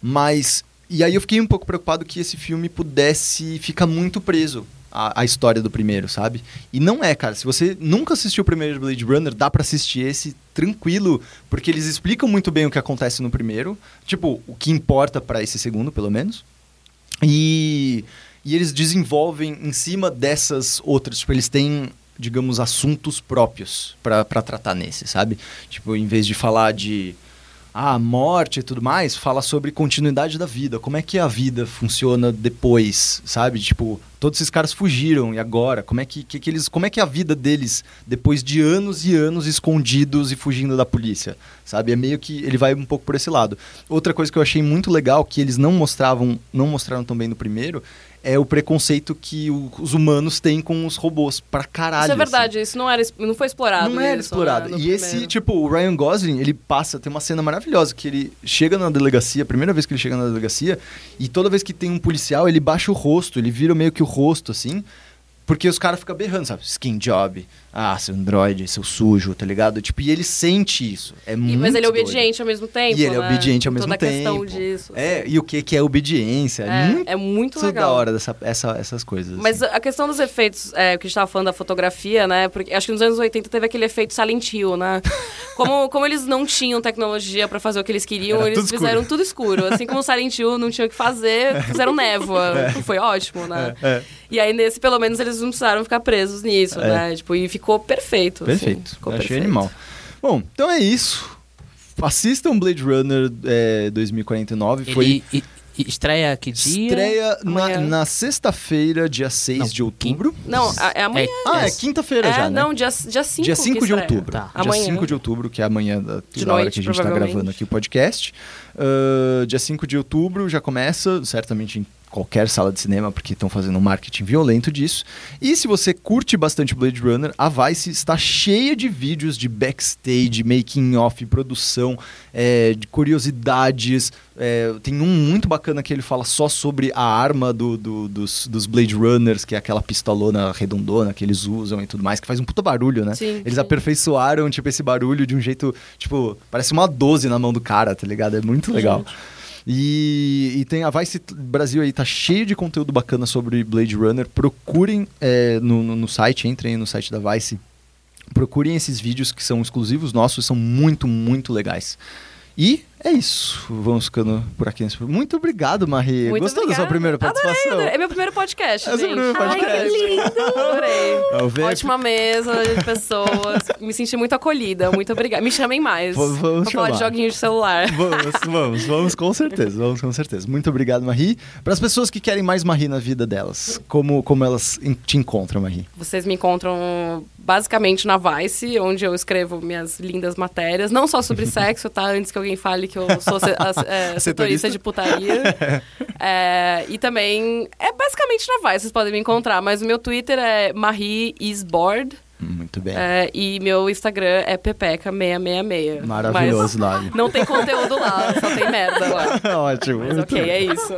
Mas. E aí eu fiquei um pouco preocupado que esse filme pudesse ficar muito preso à, história do primeiro, sabe? E não é, cara. Se você nunca assistiu o primeiro Blade Runner, dá pra assistir esse tranquilo, porque eles explicam muito bem o que acontece no primeiro. Tipo, o que importa pra esse segundo, pelo menos. E, e eles desenvolvem em cima dessas outras. Tipo, eles têm, digamos, assuntos próprios pra tratar nesse, sabe? Tipo, em vez de falar de ah, morte e tudo mais, fala sobre continuidade da vida. Como é que a vida funciona depois, sabe? Tipo, todos esses caras fugiram e agora? Como é que, que, que eles, como é que é a vida deles depois de anos e anos escondidos e fugindo da polícia, sabe? É meio que ele vai um pouco por esse lado. Outra coisa que eu achei muito legal que eles não mostravam, não mostraram tão bem no primeiro, é o preconceito que os humanos têm com os robôs pra caralho. Isso é assim. verdade, isso não, era, não foi explorado. Não era isso, explorado. né, e esse, primeiro. tipo, o Ryan Gosling, ele passa, tem uma cena maravilhosa, que ele chega na delegacia, a primeira vez que ele chega na delegacia, e toda vez que tem um policial, ele baixa o rosto, ele vira meio que o rosto, assim, porque os caras ficam berrando, sabe? Skin job, ah, seu androide, seu sujo, tá ligado? Tipo, e ele sente isso. É E- muito mas ele é doido. obediente ao mesmo tempo. E ele é né? obediente ao mesmo Toda a questão tempo. disso. É, e o que, que é obediência? É, muito, é muito da legal. hora dessa, essa, essas coisas. Mas assim. a questão dos efeitos, é, o que a gente tava falando da fotografia, né? Porque acho que nos anos 80 teve aquele efeito Silent Hill, né? Como, como eles não tinham tecnologia pra fazer o que eles queriam, Era eles tudo fizeram escuro. tudo escuro. Assim como o Silent Hill não tinha o que fazer, fizeram névoa. Foi ótimo, né? É, é. E aí, nesse, pelo menos, eles não precisaram ficar presos nisso, É. né? Tipo, e ficou perfeito. assim, Perfeito. ficou Eu achei perfeito. animal. Bom, então é isso. assistam Blade Runner é, 2049. Foi Ele e- e- estreia que dia? estreia na, Amanhã. na sexta-feira, dia 6 Não, de outubro. Não, é amanhã. Ah, é É, quinta-feira É, já, né? não, dia, dia 5 Dia 5 de outubro. Tá. Dia Amanhã. 5 de outubro, que é amanhã da, De da hora noite, que a gente está gravando aqui o podcast. Ah, dia 5 de outubro já começa, certamente em qualquer sala de cinema, porque estão fazendo um marketing violento disso. E se você curte bastante Blade Runner, a Vice está cheia de vídeos de backstage, making off, produção, é, de curiosidades. É, tem um muito bacana que ele fala só sobre a arma do- do- dos, dos Blade Runners, que é aquela pistolona redondona que eles usam e tudo mais, que faz um puta barulho, né? Sim, Eles sim. aperfeiçoaram, tipo, esse barulho de um jeito, tipo, parece uma 12 na mão do cara, tá ligado? É muito legal. E, e tem a Vice Brasil aí, tá cheio de conteúdo bacana sobre Blade Runner. Procurem é, no, no, no site, entrem no site da Vice. Procurem esses vídeos que são exclusivos nossos, são muito, muito legais. E é isso. Vamos ficando por aqui. nesse- Muito obrigado, Marie. Muito Gostou da sua obrigada. primeira participação? Adorei, É meu primeiro podcast, É o seu gente. primeiro Ai, podcast. que lindo! Adorei. Vamos? Ótima mesa de pessoas. Me senti muito acolhida. Muito obrigada. Me chamem mais. V- vamos pra falar de chamar. joguinho de celular. Vamos, vamos, vamos com certeza, vamos com certeza. Muito obrigado, Marie. Para as pessoas que querem mais Marie na vida delas, como, como elas te encontram, Marie? Vocês me encontram basicamente na Vice, onde eu escrevo minhas lindas matérias. Não só sobre sexo, tá? Antes que alguém fale que eu sou se- a- é, Setorista. de putaria. É, e também, é basicamente na Vice, vocês podem me encontrar. Mas o meu Twitter é Marie is bored. Muito bem. é, e meu Instagram é pepeca666. Maravilhoso. Mas não tem conteúdo lá, só tem merda lá. Ótimo. Mas ok, bem. é isso.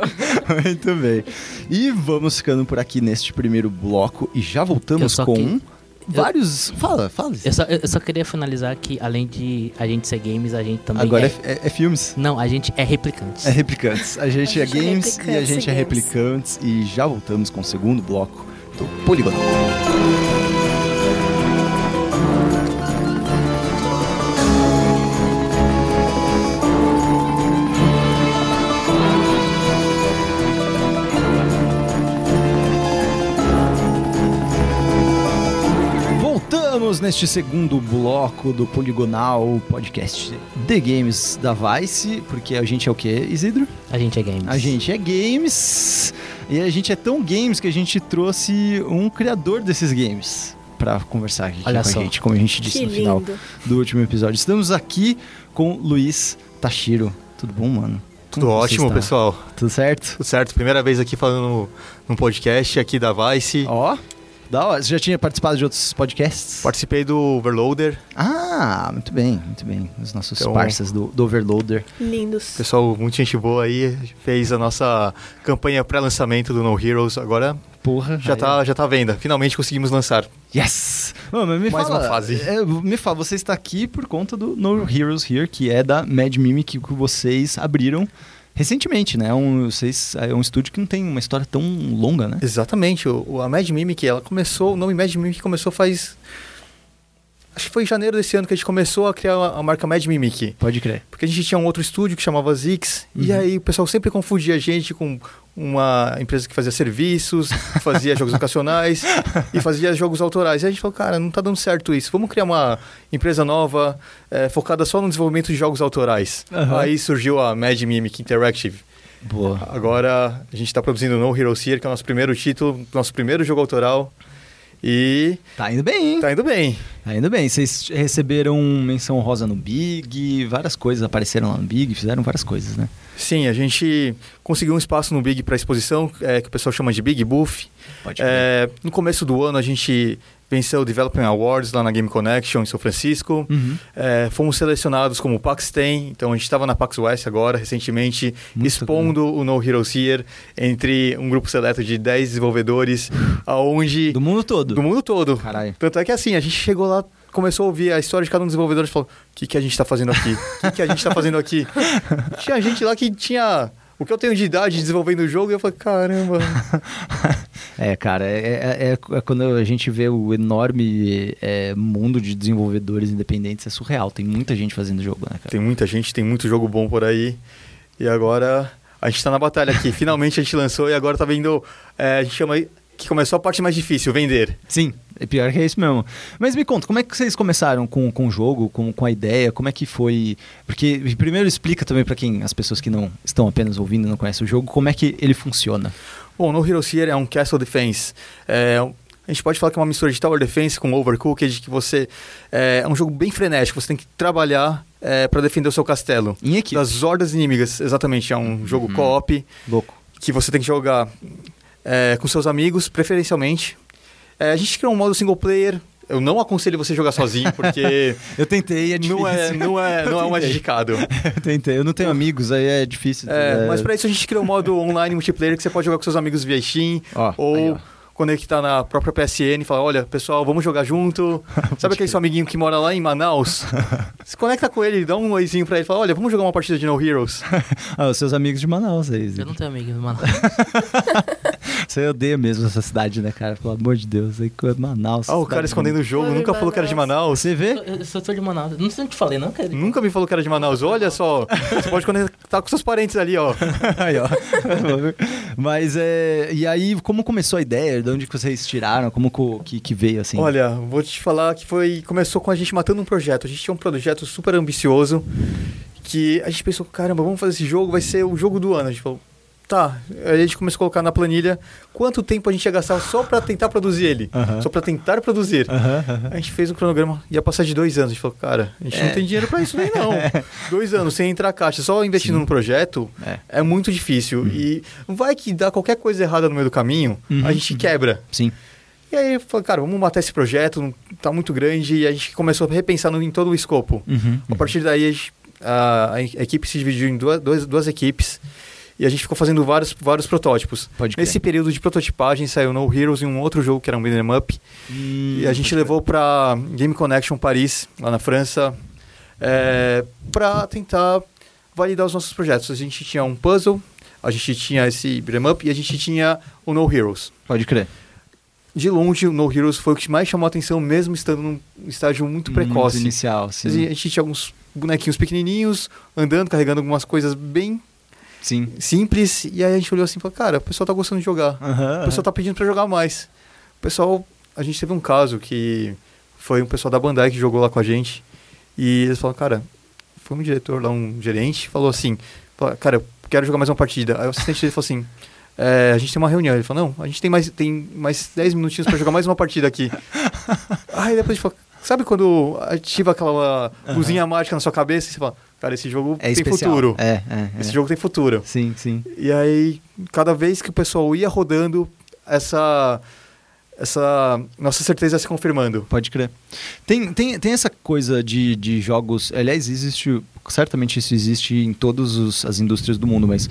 Muito bem. E vamos ficando por aqui neste primeiro bloco e já voltamos com que- vários. Fala, fala. Eu só, eu só queria finalizar que, além de a gente ser games, a gente também Agora é... é, é- é filmes. Não, a gente é replicantes. É replicantes. A gente, A é gente é games e a gente é games. replicantes. E já voltamos com o segundo bloco do Poligonal. Voltamos neste segundo bloco do Poligonal Podcast The Games da Vice, porque a gente é o quê, Isidro? A gente é games. A gente é games e a gente é tão games que a gente trouxe um criador desses games pra conversar aqui Olha com só. a gente, como a gente disse Que no final lindo. do último episódio. Estamos aqui com Luiz Tashiro. Tudo bom, mano? Tudo Como ótimo, pessoal. Tudo certo? Tudo certo. Primeira vez aqui falando no, num podcast aqui da Vice. Ó, da hora. Você já tinha participado de outros podcasts? Participei do Overloader. Ah, muito bem, muito bem. Os nossos Então- parceiros do, do Overloader. Lindos. Pessoal, muita gente boa aí. Fez a nossa campanha pré-lançamento do No Heroes. Agora Porra. já aí, tá, já tá à venda. Finalmente conseguimos lançar. Yes! Mas me Mais fala, uma fase. é, me fala, você está aqui por conta do No Heroes Here, que é da Mad Mimic que vocês abriram recentemente, né? Um, vocês, é um estúdio que não tem uma história tão longa, né? Exatamente. O- a Mad Mimic, ela começou... O nome Mad Mimic começou faz... Acho que foi em janeiro desse ano que a gente começou a criar a, marca Mad Mimic. Pode crer. Porque a gente tinha um outro estúdio que chamava Zix, e Uhum. aí o pessoal sempre confundia a gente com uma empresa que fazia serviços, fazia jogos educacionais e fazia jogos autorais. E a gente falou, cara, não tá dando certo isso. Vamos criar uma empresa nova, eh, focada só no desenvolvimento de jogos autorais. Aham. Aí surgiu a Mad Mimic Interactive. Boa. Agora a gente está produzindo No Heroes Here, que é o nosso primeiro título, nosso primeiro jogo autoral. E Tá indo bem, hein? tá indo bem. Tá indo bem. Vocês receberam menção rosa no Big, várias coisas apareceram lá no Big, fizeram várias coisas, né? Sim, a gente conseguiu um espaço no Big para exposição, eh, que o pessoal chama de Big Booth. Pode. É, no começo do ano a gente venceu o Development Awards lá na Game Connection em São Francisco. Uhum. É, fomos selecionados como PAX 10, então a gente estava na PAX West agora, recentemente, Muito expondo o No Heroes Here entre um grupo seleto de 10 desenvolvedores, aonde Do mundo todo. do mundo todo. Caralho. Tanto é que assim, a gente chegou lá, começou a ouvir a história de cada um dos desenvolvedores e falou: o que, que a gente está fazendo aqui? O que, que a gente está fazendo aqui? tinha gente lá que tinha. O que eu tenho de idade desenvolvendo o jogo, e eu falei, caramba. É, cara, é, é- é- é quando a gente vê o enorme é, mundo de desenvolvedores independentes, é surreal. Tem muita gente fazendo jogo, né, cara? Tem muita gente, tem muito jogo bom por aí. E agora a gente tá na batalha aqui. Finalmente a gente lançou e agora tá vendo. é, a gente chama aí que começou a parte mais difícil, vender. Sim, É pior que é isso mesmo. Mas me conta, como é que vocês começaram com, com o jogo, com, com a ideia? Como é que foi? Porque primeiro explica também pra quem, as pessoas que não estão apenas ouvindo e não conhecem o jogo, como é que ele funciona. Bom, no Hero Sphere é um Castle Defense. É, a gente pode falar que é uma mistura de Tower Defense com Overcooked, que você... É, é um jogo bem frenético, você tem que trabalhar é, para defender o seu castelo. Em equipe. Das hordas inimigas, exatamente. É um jogo Uhum. co-op, Louco. que você tem que jogar é, com seus amigos, preferencialmente. É, a gente criou um modo single player. Eu não aconselho você jogar sozinho, porque Eu tentei, é difícil. não é, não é, não é tentei. indicado. Eu tentei. Eu não tenho amigos, aí é difícil. É, mas para isso a gente criou um modo online multiplayer que você pode jogar com seus amigos via Steam Ó, ou aí. Conectar na própria PSN e falar, olha, pessoal, vamos jogar junto. Sabe aquele seu amiguinho que mora lá em Manaus? Se conecta com ele, dá um oizinho pra ele e fala, olha, vamos jogar uma partida de No Heroes. Ah, os seus amigos de Manaus aí. Eu não tenho amigo no Manaus. Você odeia mesmo essa cidade, né, cara? Pelo amor de Deus. Aí, Manaus. Ah, o cara escondendo o jogo, nunca falou que era de Manaus. Você vê? Eu, só sou de Manaus. Não sei se eu te falei, não, cara. Nunca me falou que era de Manaus. Olha só, você pode conectar com seus parentes ali, ó. aí, ó. Mas é. E aí, como começou a ideia? De onde que vocês tiraram? Como co- que, que veio assim? Olha, vou te falar que foi começou com a gente matando um projeto. A gente tinha um projeto super ambicioso que a gente pensou, caramba, vamos fazer esse jogo, vai ser o jogo do ano. A gente falou, tá. Aí a gente começou a colocar na planilha quanto tempo a gente ia gastar só pra tentar produzir ele, só pra tentar produzir. A gente fez um cronograma, ia passar de dois anos. A gente falou, cara, a gente É. não tem dinheiro pra isso nem não. dois anos sem entrar caixa, só investindo Sim. num projeto É. é muito difícil. E vai que dá qualquer coisa errada no meio do caminho, Uhum, a gente uhum. quebra. Sim. E aí eu falei, cara, vamos matar esse projeto, tá muito grande, e a gente começou a repensar no- em todo o escopo. Uhum. A partir daí, a, gente- a- a equipe se dividiu em duas, duas, duas equipes, e a gente ficou fazendo vários, vários protótipos. Pode crer. Nesse período de prototipagem, saiu No Heroes e um outro jogo que era um beat'em up, Hum, e a gente levou para Game Connection Paris, lá na França, é, para tentar validar os nossos projetos. A gente tinha um puzzle, a gente tinha esse beat'em up, e a gente tinha o No Heroes. Pode crer. de longe, o No Heroes foi o que mais chamou a atenção, mesmo estando num estágio muito precoce. Muito inicial, A sim. gente tinha alguns bonequinhos pequenininhos, andando, carregando algumas coisas bem Sim. simples, e aí a gente olhou assim e falou, cara, o pessoal tá gostando de jogar, Aham, o pessoal tá pedindo pra jogar mais. O pessoal, a gente teve um caso que foi um pessoal da Bandai que jogou lá com a gente, e eles falaram, cara, foi um diretor lá, um gerente, falou assim, cara, eu quero jogar mais uma partida. Aí o assistente dele falou assim, é, a gente tem uma reunião. Ele falou, não, a gente tem mais, tem mais 10 minutinhos pra jogar mais uma partida aqui. Aí depois a gente falou, sabe quando ativa aquela luzinha mágica na sua cabeça e você fala, cara, esse jogo É tem especial. futuro. É, é, Esse é. jogo tem futuro. Sim, sim. E aí, cada vez que o pessoal ia rodando, essa, essa nossa certeza ia se confirmando. Pode crer. Tem, tem, tem essa coisa de, de jogos. Aliás, existe. Certamente isso existe em todas as indústrias do mundo, mas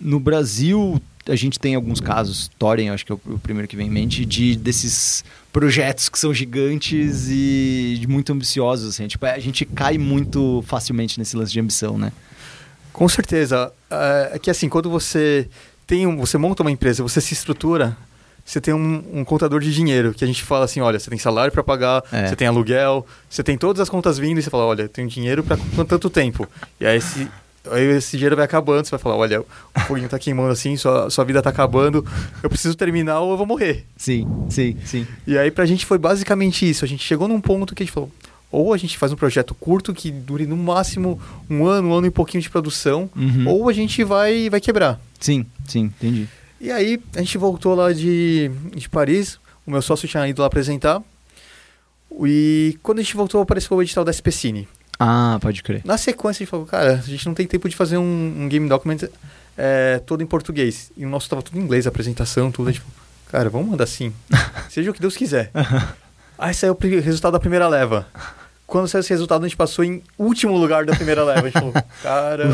no Brasil a gente tem alguns casos, Thorin, acho que é o, primeiro que vem em mente, de desses projetos que são gigantes e muito ambiciosos, assim. Tipo, a gente cai muito facilmente nesse lance de ambição, né? Com certeza. É é que assim, quando você tem um, você monta uma empresa, você se estrutura, você tem um, um contador de dinheiro, que a gente fala assim, olha, você tem salário para pagar, É. você tem aluguel, você tem todas as contas vindo e você fala, olha, tenho dinheiro para tanto tempo. E aí esse, aí esse dinheiro vai acabando, você vai falar, olha, o foguinho tá queimando assim, sua, sua vida tá acabando, eu preciso terminar ou eu vou morrer. Sim, sim, sim. E aí pra gente foi basicamente isso. A gente chegou num ponto que a gente falou, ou a gente faz um projeto curto que dure no máximo um ano, um ano e pouquinho de produção, Uhum. ou a gente vai, vai quebrar. Sim, sim, entendi. E aí a gente voltou lá de, de Paris, o meu sócio tinha ido lá apresentar, e quando a gente voltou apareceu o edital da SPCine. Ah, pode crer. Na sequência a gente falou, cara, a gente não tem tempo de fazer um, um game document é, todo em português. E o nosso tava tudo em inglês, a apresentação, tudo. A gente falou, cara, vamos mandar assim. Seja o que Deus quiser. Aí saiu o resultado da primeira leva. Quando saiu esse resultado, a gente passou em último lugar da primeira leva. A gente falou, cara,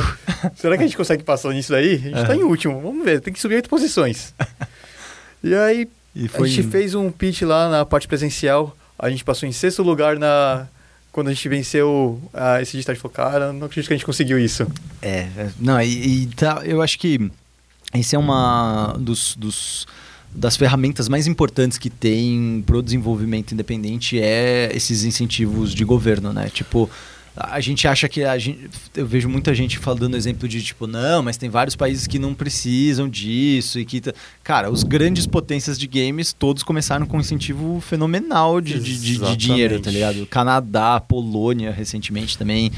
será que a gente consegue passar nisso daí? A gente tá em último, vamos ver, tem que subir oito posições. E aí, E a gente fez um pitch lá na parte presencial, a gente passou em sexto lugar na... Quando a gente venceu ah, esse digital, a gente falou, cara, não acredito que a gente conseguiu isso. É, é, não, e, e tá, eu acho que esse é uma dos, dos- das ferramentas mais importantes que tem pro desenvolvimento independente é esses incentivos de governo, né? Tipo, a gente acha que a gente, eu vejo muita gente falando exemplo de tipo, não, mas tem vários países que não precisam disso e que cara, os grandes potências de games todos começaram com um incentivo fenomenal de, de, de- de dinheiro, tá ligado? Canadá, Polônia recentemente também.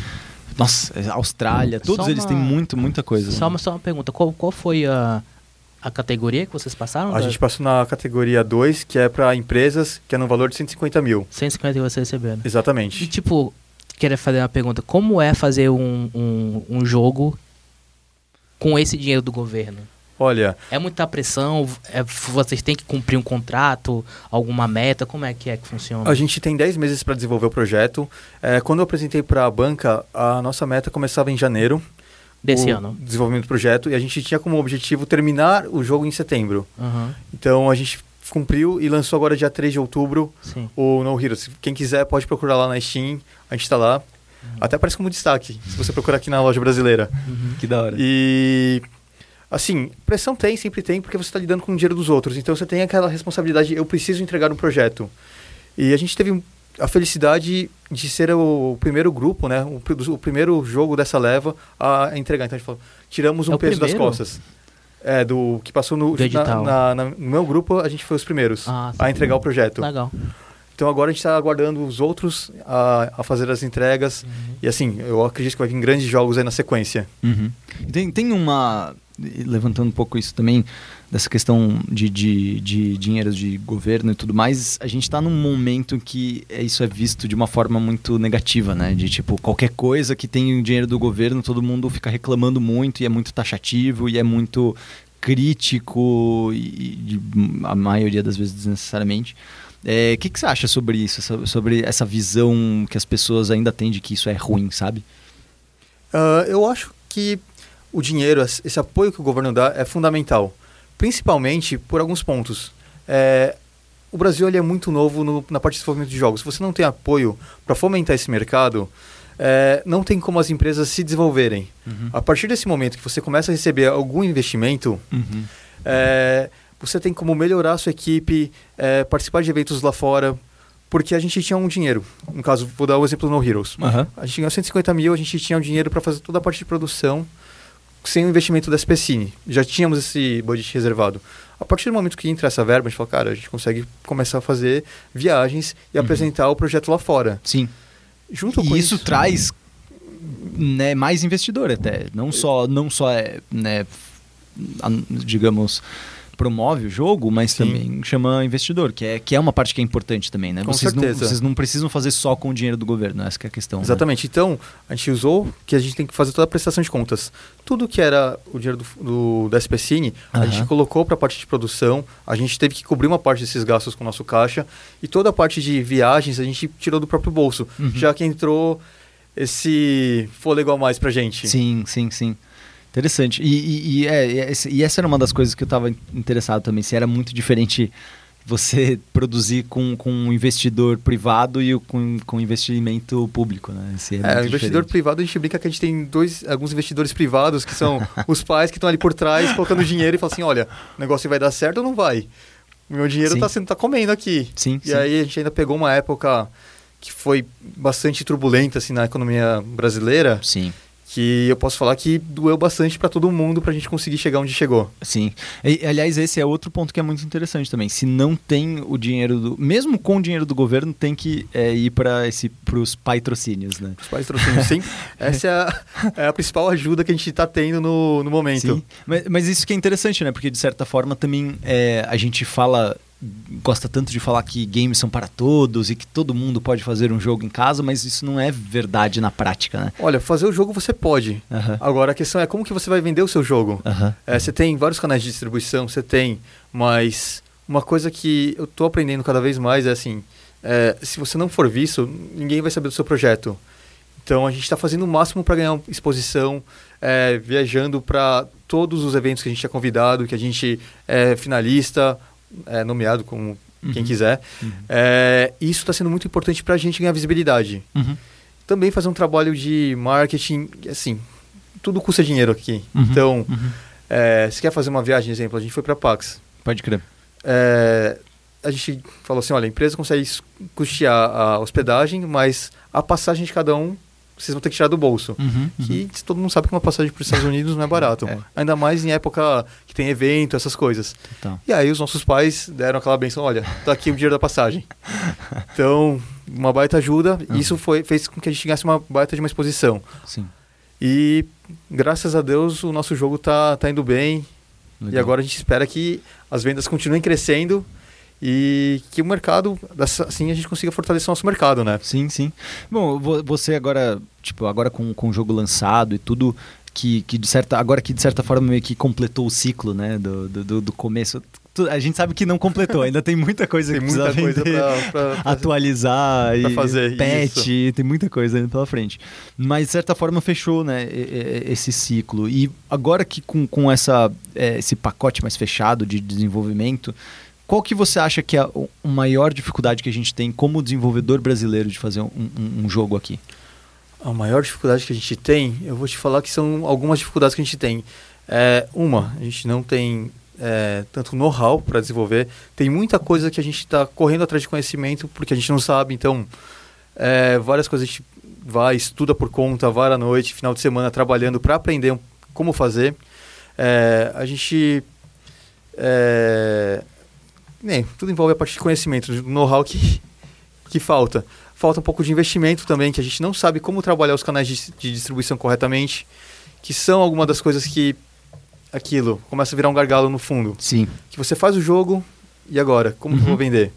Nossa, Austrália, todos Só eles uma- têm muito, muita coisa. Só uma, só uma pergunta, qual, qual foi a, a categoria que vocês passaram? A da- gente passou na categoria 2, que é para empresas, que é no valor de 150 mil. 150 que vocês receberam. E Exatamente. tipo, queria fazer uma pergunta, como é fazer um, um, um jogo com esse dinheiro do governo? Olha, É muita pressão? É, vocês têm que cumprir um contrato, alguma meta? Como é que é que funciona? a gente tem 10 meses para desenvolver o projeto. É, quando eu apresentei para a banca, a nossa meta começava em janeiro. Desse o ano? Desenvolvimento do projeto. E a gente tinha como objetivo terminar o jogo em setembro. Aham, Então a gente cumpriu e lançou agora dia 3 de outubro sim. o No Heroes. Quem quiser pode procurar lá na Steam. A gente está lá. Uhum. Até aparece como destaque, se você procurar aqui na loja brasileira. Que da hora. E assim, pressão tem, sempre tem, porque você está lidando com o dinheiro dos outros. Então você tem aquela responsabilidade, eu preciso entregar um projeto. E a gente teve a felicidade de ser o primeiro grupo, né? O, o primeiro jogo dessa leva a entregar. Então a gente falou, tiramos um É peso das primeiro? costas. É, do que passou no, edital. na, na- no meu grupo, a gente foi os primeiros Ah, a entregar o projeto. Legal. Então agora a gente está aguardando os outros a, a fazer as entregas. Uhum. E assim, eu acredito que vai vir grandes jogos aí na sequência. Uhum. Tem, tem uma. e Levantando um pouco isso também, dessa questão de, de, de dinheiro de governo e tudo mais, a gente está num momento que é- isso é visto de uma forma muito negativa, né? De tipo, qualquer coisa que tem dinheiro do governo, todo mundo fica reclamando muito e é muito taxativo e é muito crítico e, de- a maioria das vezes desnecessariamente. É, O que, que você acha sobre isso, sobre essa visão que as pessoas ainda têm de que isso é ruim, sabe? Ah, eu acho que o dinheiro, esse apoio que o governo dá é fundamental, principalmente por alguns pontos. É, o Brasil ele é muito novo no- na parte de desenvolvimento de jogos. Se você não tem apoio para fomentar esse mercado, é, não tem como as empresas se desenvolverem. A partir desse momento que você começa a receber algum investimento, Uhum. é, você tem como melhorar a sua equipe, é, participar de eventos lá fora, porque a gente tinha um dinheiro. No caso, vou dar o exemplo do No Heroes. Aham. A gente ganhou 150 mil, a gente tinha o dinheiro para fazer toda a parte de produção sem o investimento da SPCine. Já tínhamos esse budget reservado. A partir do momento que entra essa verba, a gente fala, cara, a gente consegue começar a fazer viagens e apresentar o projeto lá fora. Sim. Junto e com isso, isso, traz né, mais investidor até. Não só, não só é, né, digamos, promove o jogo, mas Sim. também chama investidor, que é, que é uma parte que é importante também, né? Com vocês, não, certeza. vocês não precisam fazer só com o dinheiro do governo, essa que é a questão. né? Exatamente. Então, a gente usou que a gente tem que fazer toda a prestação de contas. Tudo que era o dinheiro do, do, da SPCine, a gente colocou para a parte de produção, a gente teve que cobrir uma parte desses gastos com o nosso caixa, e toda a parte de viagens a gente tirou do próprio bolso, Uhum. já que entrou esse fôlego a mais pra gente. Sim, sim, sim. Interessante. E, e, e, é, e essa- e essa era uma das coisas que eu estava interessado também, se era muito diferente você produzir com, com um investidor privado e com, com investimento público, né? Se É, o investidor diferente. privado, a gente brinca que a gente tem dois, alguns investidores privados, que são os pais que estão ali por trás, colocando dinheiro e falam assim, olha, o negócio vai dar certo ou não vai? O meu dinheiro está sendo tá comendo aqui. Sim, E sim. aí a gente ainda pegou uma época que foi bastante turbulenta assim na economia brasileira, Sim. Que eu posso falar que doeu bastante para todo mundo para a gente conseguir chegar onde chegou. Sim. E, aliás, esse é outro ponto que é muito interessante também. Se não tem o dinheiro do. Mesmo com o dinheiro do governo, tem que é, ir para os patrocínios, né? Os trouxeram sim. Essa é a, é a principal ajuda que a gente está tendo no, no momento. Sim. Mas, mas isso que é interessante, né? Porque de certa forma também é, a gente fala. Gosta tanto de falar que games são para todos e que todo mundo pode fazer um jogo em casa, mas isso não é verdade na prática, né? Olha, fazer o jogo você pode. Agora a questão é como que você vai vender o seu jogo. É, você tem vários canais de distribuição, você tem, mas uma coisa que eu tô aprendendo cada vez mais é assim, é, se você não for visto, ninguém vai saber do seu projeto. Então a gente está fazendo o máximo para ganhar exposição, é, viajando para todos os eventos que a gente é convidado, que a gente é finalista, é nomeado como quem Uhum. quiser. Uhum. É, isso está sendo muito importante para a gente ganhar visibilidade. Uhum. Também fazer um trabalho de marketing, assim, tudo custa dinheiro aqui. Uhum. Então, Uhum. é, se quer fazer uma viagem, exemplo, a gente foi para Pax. Pode crer. É, a gente falou assim, olha, a empresa consegue custear a hospedagem, mas a passagem de cada um vocês vão ter que tirar do bolso. Uhum, Que todo mundo sabe que uma passagem para os Estados Unidos não é barato. É. Ainda mais em época que tem evento, essas coisas. Total. E aí os nossos pais deram aquela benção, olha, tá aqui o dinheiro da passagem. Então, uma baita ajuda. Uhum. E isso foi, fez com que a gente ganhasse uma baita de uma exposição. Sim. E graças a Deus o nosso jogo tá, tá indo bem. E Legal. agora a gente espera que as vendas continuem crescendo e que o mercado, assim a gente consiga fortalecer o nosso mercado, né? Sim, sim. Bom, vo- você agora, tipo, agora com, com o jogo lançado e tudo, que, que de certa, agora que de certa forma meio que completou o ciclo, né, do, do, do- começo. A gente sabe que não completou, ainda tem muita coisa Tem que precisa muita coisa vender, pra, pra fazer. atualizar pra e fazer, patch, tem muita coisa ainda pela frente. Mas de certa forma fechou, né, esse ciclo. E agora que com, com essa, é, esse pacote mais fechado de desenvolvimento, qual que você acha que é a maior dificuldade que a gente tem como desenvolvedor brasileiro de fazer um, um- um jogo aqui? A maior dificuldade que a gente tem, eu vou te falar que são algumas dificuldades que a gente tem. É, uma, a gente não tem é, tanto know-how para desenvolver. Tem muita coisa que a gente está correndo atrás de conhecimento porque a gente não sabe. Então, é, várias coisas a gente vai, estuda por conta, vai à noite, final de semana trabalhando para aprender como fazer. É, a gente. É, nem, tudo envolve a parte de conhecimento, do know-how que, que falta. Falta um pouco de investimento também, que a gente não sabe como trabalhar os canais de, de distribuição corretamente, que são algumas das coisas que aquilo começa a virar um gargalo no fundo. Sim. Que você faz o jogo e agora, como que eu Uhum. vou vender?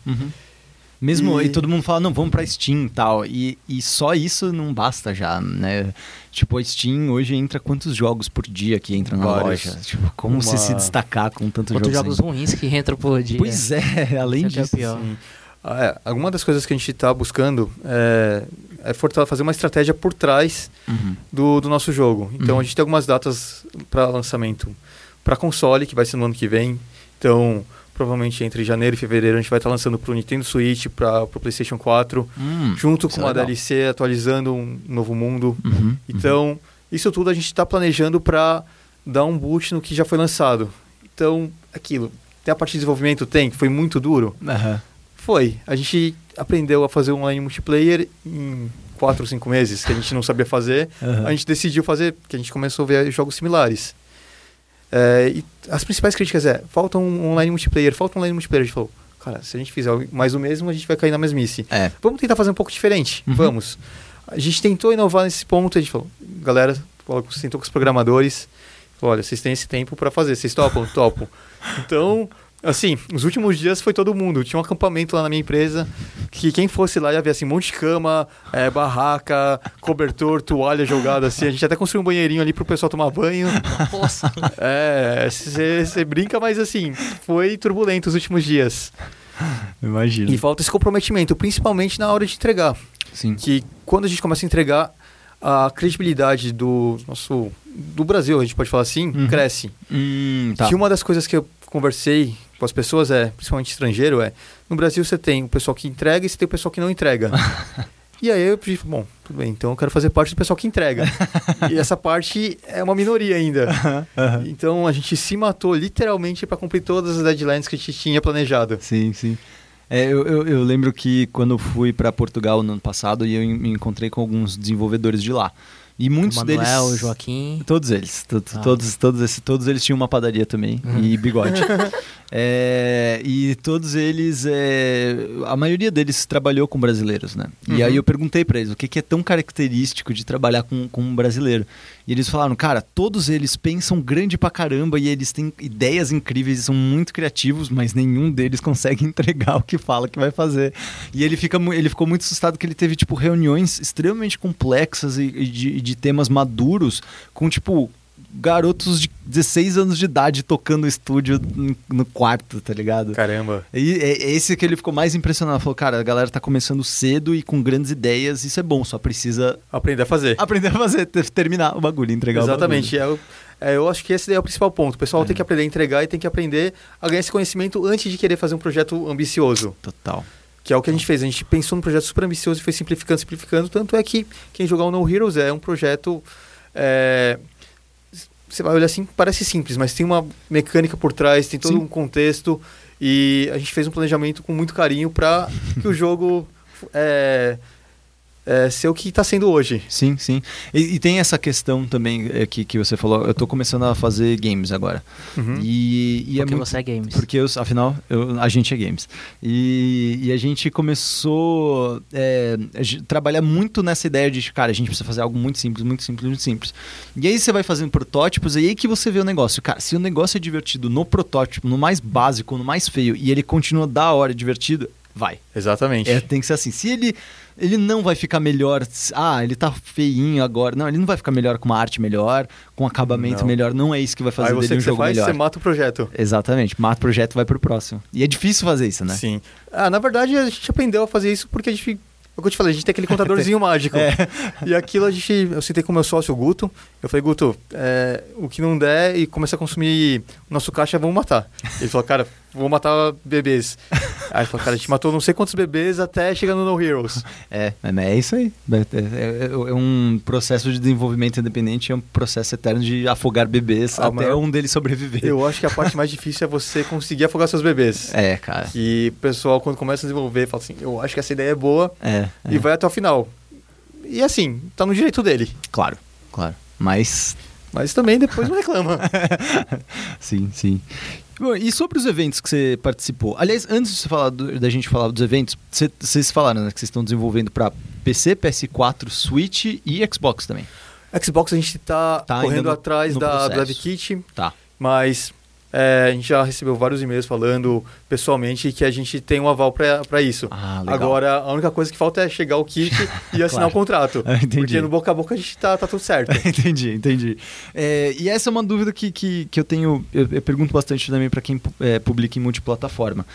Mesmo, e... E- todo mundo fala, não, vamos pra Steam e tal. E, e só isso não basta já, né? Tipo, a Steam hoje entra quantos jogos por dia que entram na Vários. loja? Tipo, como Uma- você se destacar com tantos Quantos jogos? ruins que entram por dia. Pois é, além Isso é disso. pior. Sim. Ah, é, alguma das coisas que a gente está buscando é, é fazer uma estratégia por trás Uhum. do, do nosso jogo. Então Uhum. a gente tem algumas datas para lançamento para console, que vai ser no ano que vem. Então, provavelmente entre janeiro e fevereiro a gente vai estar lançando para o Nintendo Switch, para o PlayStation 4, Hum, junto com é uma legal. DLC atualizando um novo mundo. Uhum, Então, isso tudo a gente está planejando para dar um boot no que já foi lançado. Então, aquilo. Tem a parte de desenvolvimento? Tem, que foi muito duro. uhum. Foi. A gente aprendeu a fazer online multiplayer em quatro ou cinco meses, que a gente não sabia fazer. Aham. A gente decidiu fazer, que a gente começou a ver jogos similares. É, e as principais críticas é, falta um online multiplayer, falta um online multiplayer. A gente falou, cara, se a gente fizer mais o mesmo, a gente vai cair na mesmice. É. Vamos tentar fazer um pouco diferente, Uhum. vamos. A gente tentou inovar nesse ponto, a gente falou, galera, sentou com os programadores, falou, olha, vocês têm esse tempo para fazer, vocês topam? Topam. Então, assim, os últimos dias foi todo mundo. Tinha um acampamento lá na minha empresa, que quem fosse lá ia ver assim, um monte de cama, é, barraca, cobertor, toalha jogada assim. A gente até construiu um banheirinho ali pro pessoal tomar banho. Nossa. É, você brinca, mas assim, foi turbulento os últimos dias. Imagina. E falta esse comprometimento, principalmente na hora de entregar. Sim. Que quando a gente começa a entregar, a credibilidade do nosso do Brasil, a gente pode falar assim, Uhum. cresce. Hum, tá. Que uma das coisas que eu conversei com as pessoas é, principalmente estrangeiro, é no Brasil você tem o pessoal que entrega e você tem o pessoal que não entrega. e aí eu pedi, bom, tudo bem, então eu quero fazer parte do pessoal que entrega. e essa parte é uma minoria ainda. Aham. Então a gente se matou literalmente para cumprir todas as deadlines que a gente tinha planejado. Sim, sim. É, eu, eu, eu lembro que quando eu fui para Portugal no ano passado, e eu me encontrei com alguns desenvolvedores de lá. E muitos Manuel, deles. Joaquim. Todos eles. to- Ah. Todos, todos, esse, todos eles tinham uma padaria também. E bigode. É, e todos eles. é, a maioria deles trabalhou com brasileiros, né? E Uhum. aí eu perguntei pra eles o que, que é tão característico de trabalhar com, com um brasileiro. E eles falaram, cara, todos eles pensam grande pra caramba e eles têm ideias incríveis e são muito criativos, mas nenhum deles consegue entregar o que fala que vai fazer. E ele, fica, ele ficou muito assustado que ele teve, tipo, reuniões extremamente complexas e, e de, de temas maduros com, tipo, garotos de 16 anos de idade tocando estúdio no- quarto, tá ligado? Caramba. E é é esse que ele ficou mais impressionado. Falou, cara, a galera tá começando cedo e com grandes ideias, isso é bom, só precisa Aprender a fazer. aprender a fazer, ter- terminar o bagulho, entregar Exatamente. o bagulho. É, o- é, eu acho que esse daí é o principal ponto. O pessoal É. tem que aprender a entregar e tem que aprender a ganhar esse conhecimento antes de querer fazer um projeto ambicioso. Total. Que é o que a gente fez. A gente pensou num projeto super ambicioso e foi simplificando, simplificando. Tanto é que quem jogar o No Heroes é um projeto. é, você vai olhar assim, parece simples, mas tem uma mecânica por trás, tem todo Sim. um contexto. E a gente fez um planejamento com muito carinho para que o jogo é, é, ser o que está sendo hoje. Sim, sim. E, e tem essa questão também é, que, que você falou. Eu tô começando a fazer games agora. Uhum. E, e é Porque muito- você é games. Porque, eu, afinal, eu- a gente é games. E, e a gente começou é, a trabalhar muito nessa ideia de, cara, a gente precisa fazer algo muito simples, muito simples, muito simples. E aí você vai fazendo protótipos, e aí que você vê o negócio. Cara, se o negócio é divertido no protótipo, no mais básico, no mais feio, e ele continua da hora divertido, vai. Exatamente. É, tem que ser assim. Se ele, ele não vai ficar melhor. Ah, ele tá feinho agora. Não, ele não vai ficar melhor com uma arte melhor, com um acabamento Não. melhor. Não é isso que vai fazer Aí você dele um que você jogo faz, melhor. você mata o projeto. Exatamente. Mata o projeto e vai pro próximo. E é difícil fazer isso, né? Sim. Ah, na verdade, a gente aprendeu a fazer isso porque a gente. É o que eu te falei, a gente tem aquele contadorzinho mágico. É. E aquilo a gente. Eu citei com o meu sócio, o Guto. Eu falei, Guto, é, o que não der e começar a consumir o nosso caixa, vamos matar. Ele falou, cara, vou matar bebês. Aí falou, cara, a gente matou não sei quantos bebês até chegar no No Heroes. É, é, é isso aí. É, é- é um processo de desenvolvimento independente, é um processo eterno de afogar bebês Ah, até um deles sobreviver. Eu acho que a parte mais difícil é você conseguir afogar seus bebês. É, cara. Que o pessoal, quando começa a desenvolver, fala assim, eu acho que essa ideia é boa É, é. e vai até o final. E assim, tá no direito dele. Claro, claro. Mas Mas também depois não reclama. sim, sim. Bom, e sobre os eventos que você participou? Aliás, antes de você falar do- da gente falar dos eventos, você- vocês falaram né, que vocês estão desenvolvendo para PC, PS4, Switch e Xbox também. Xbox a gente tá, Tá correndo no- atrás no da, do processo. Dev Kit, Tá. mas é, a gente já recebeu vários e-mails falando pessoalmente que a gente tem um aval para isso. Ah. Agora, a única coisa que falta é chegar o kit e assinar Claro. o contrato. Entendi. Porque no boca a boca a gente tá, tá tudo certo. entendi, entendi. É, e essa é uma dúvida que, que, que eu tenho, eu, eu pergunto bastante também para quem é, publica em multiplataforma.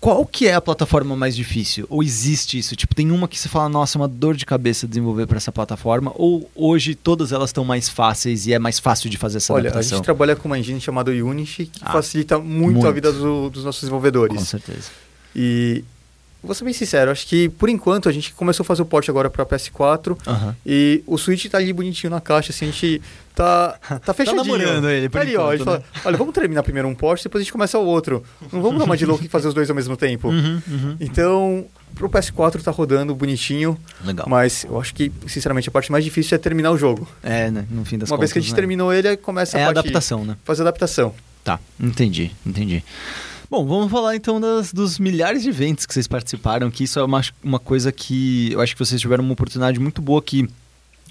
Qual que é a plataforma mais difícil? Ou existe isso? Tipo, tem uma que você fala, nossa, é uma dor de cabeça desenvolver para essa plataforma? Ou hoje todas elas estão mais fáceis e é mais fácil de fazer essa Olha, a adaptação? gente trabalha com uma engine chamada Unity que Ah, facilita muito, muito. a vida do- dos nossos Com desenvolvedores. certeza. E vou ser bem sincero, acho que por enquanto a gente começou a fazer o port agora para PS4 Aham. e o Switch tá ali bonitinho na caixa, assim, a gente tá, tá fechadinho. namorando ele, por Tá ali, ó, a gente enquanto, fala, olha, vamos terminar primeiro um port, depois a gente começa o outro. Não vamos dar uma de louco e fazer os dois ao mesmo tempo. Uhum, uhum. Então, pro PS4 tá rodando bonitinho, Legal. mas eu acho que, sinceramente, a parte mais difícil é terminar o jogo. É, né? No fim das uma contas. vez que a gente né? terminou ele, começa É a a adaptação, né? fazer adaptação. Tá, entendi, entendi. Bom, vamos falar então das, dos milhares de eventos que vocês participaram, que isso é uma, uma coisa que eu acho que vocês tiveram uma oportunidade muito boa que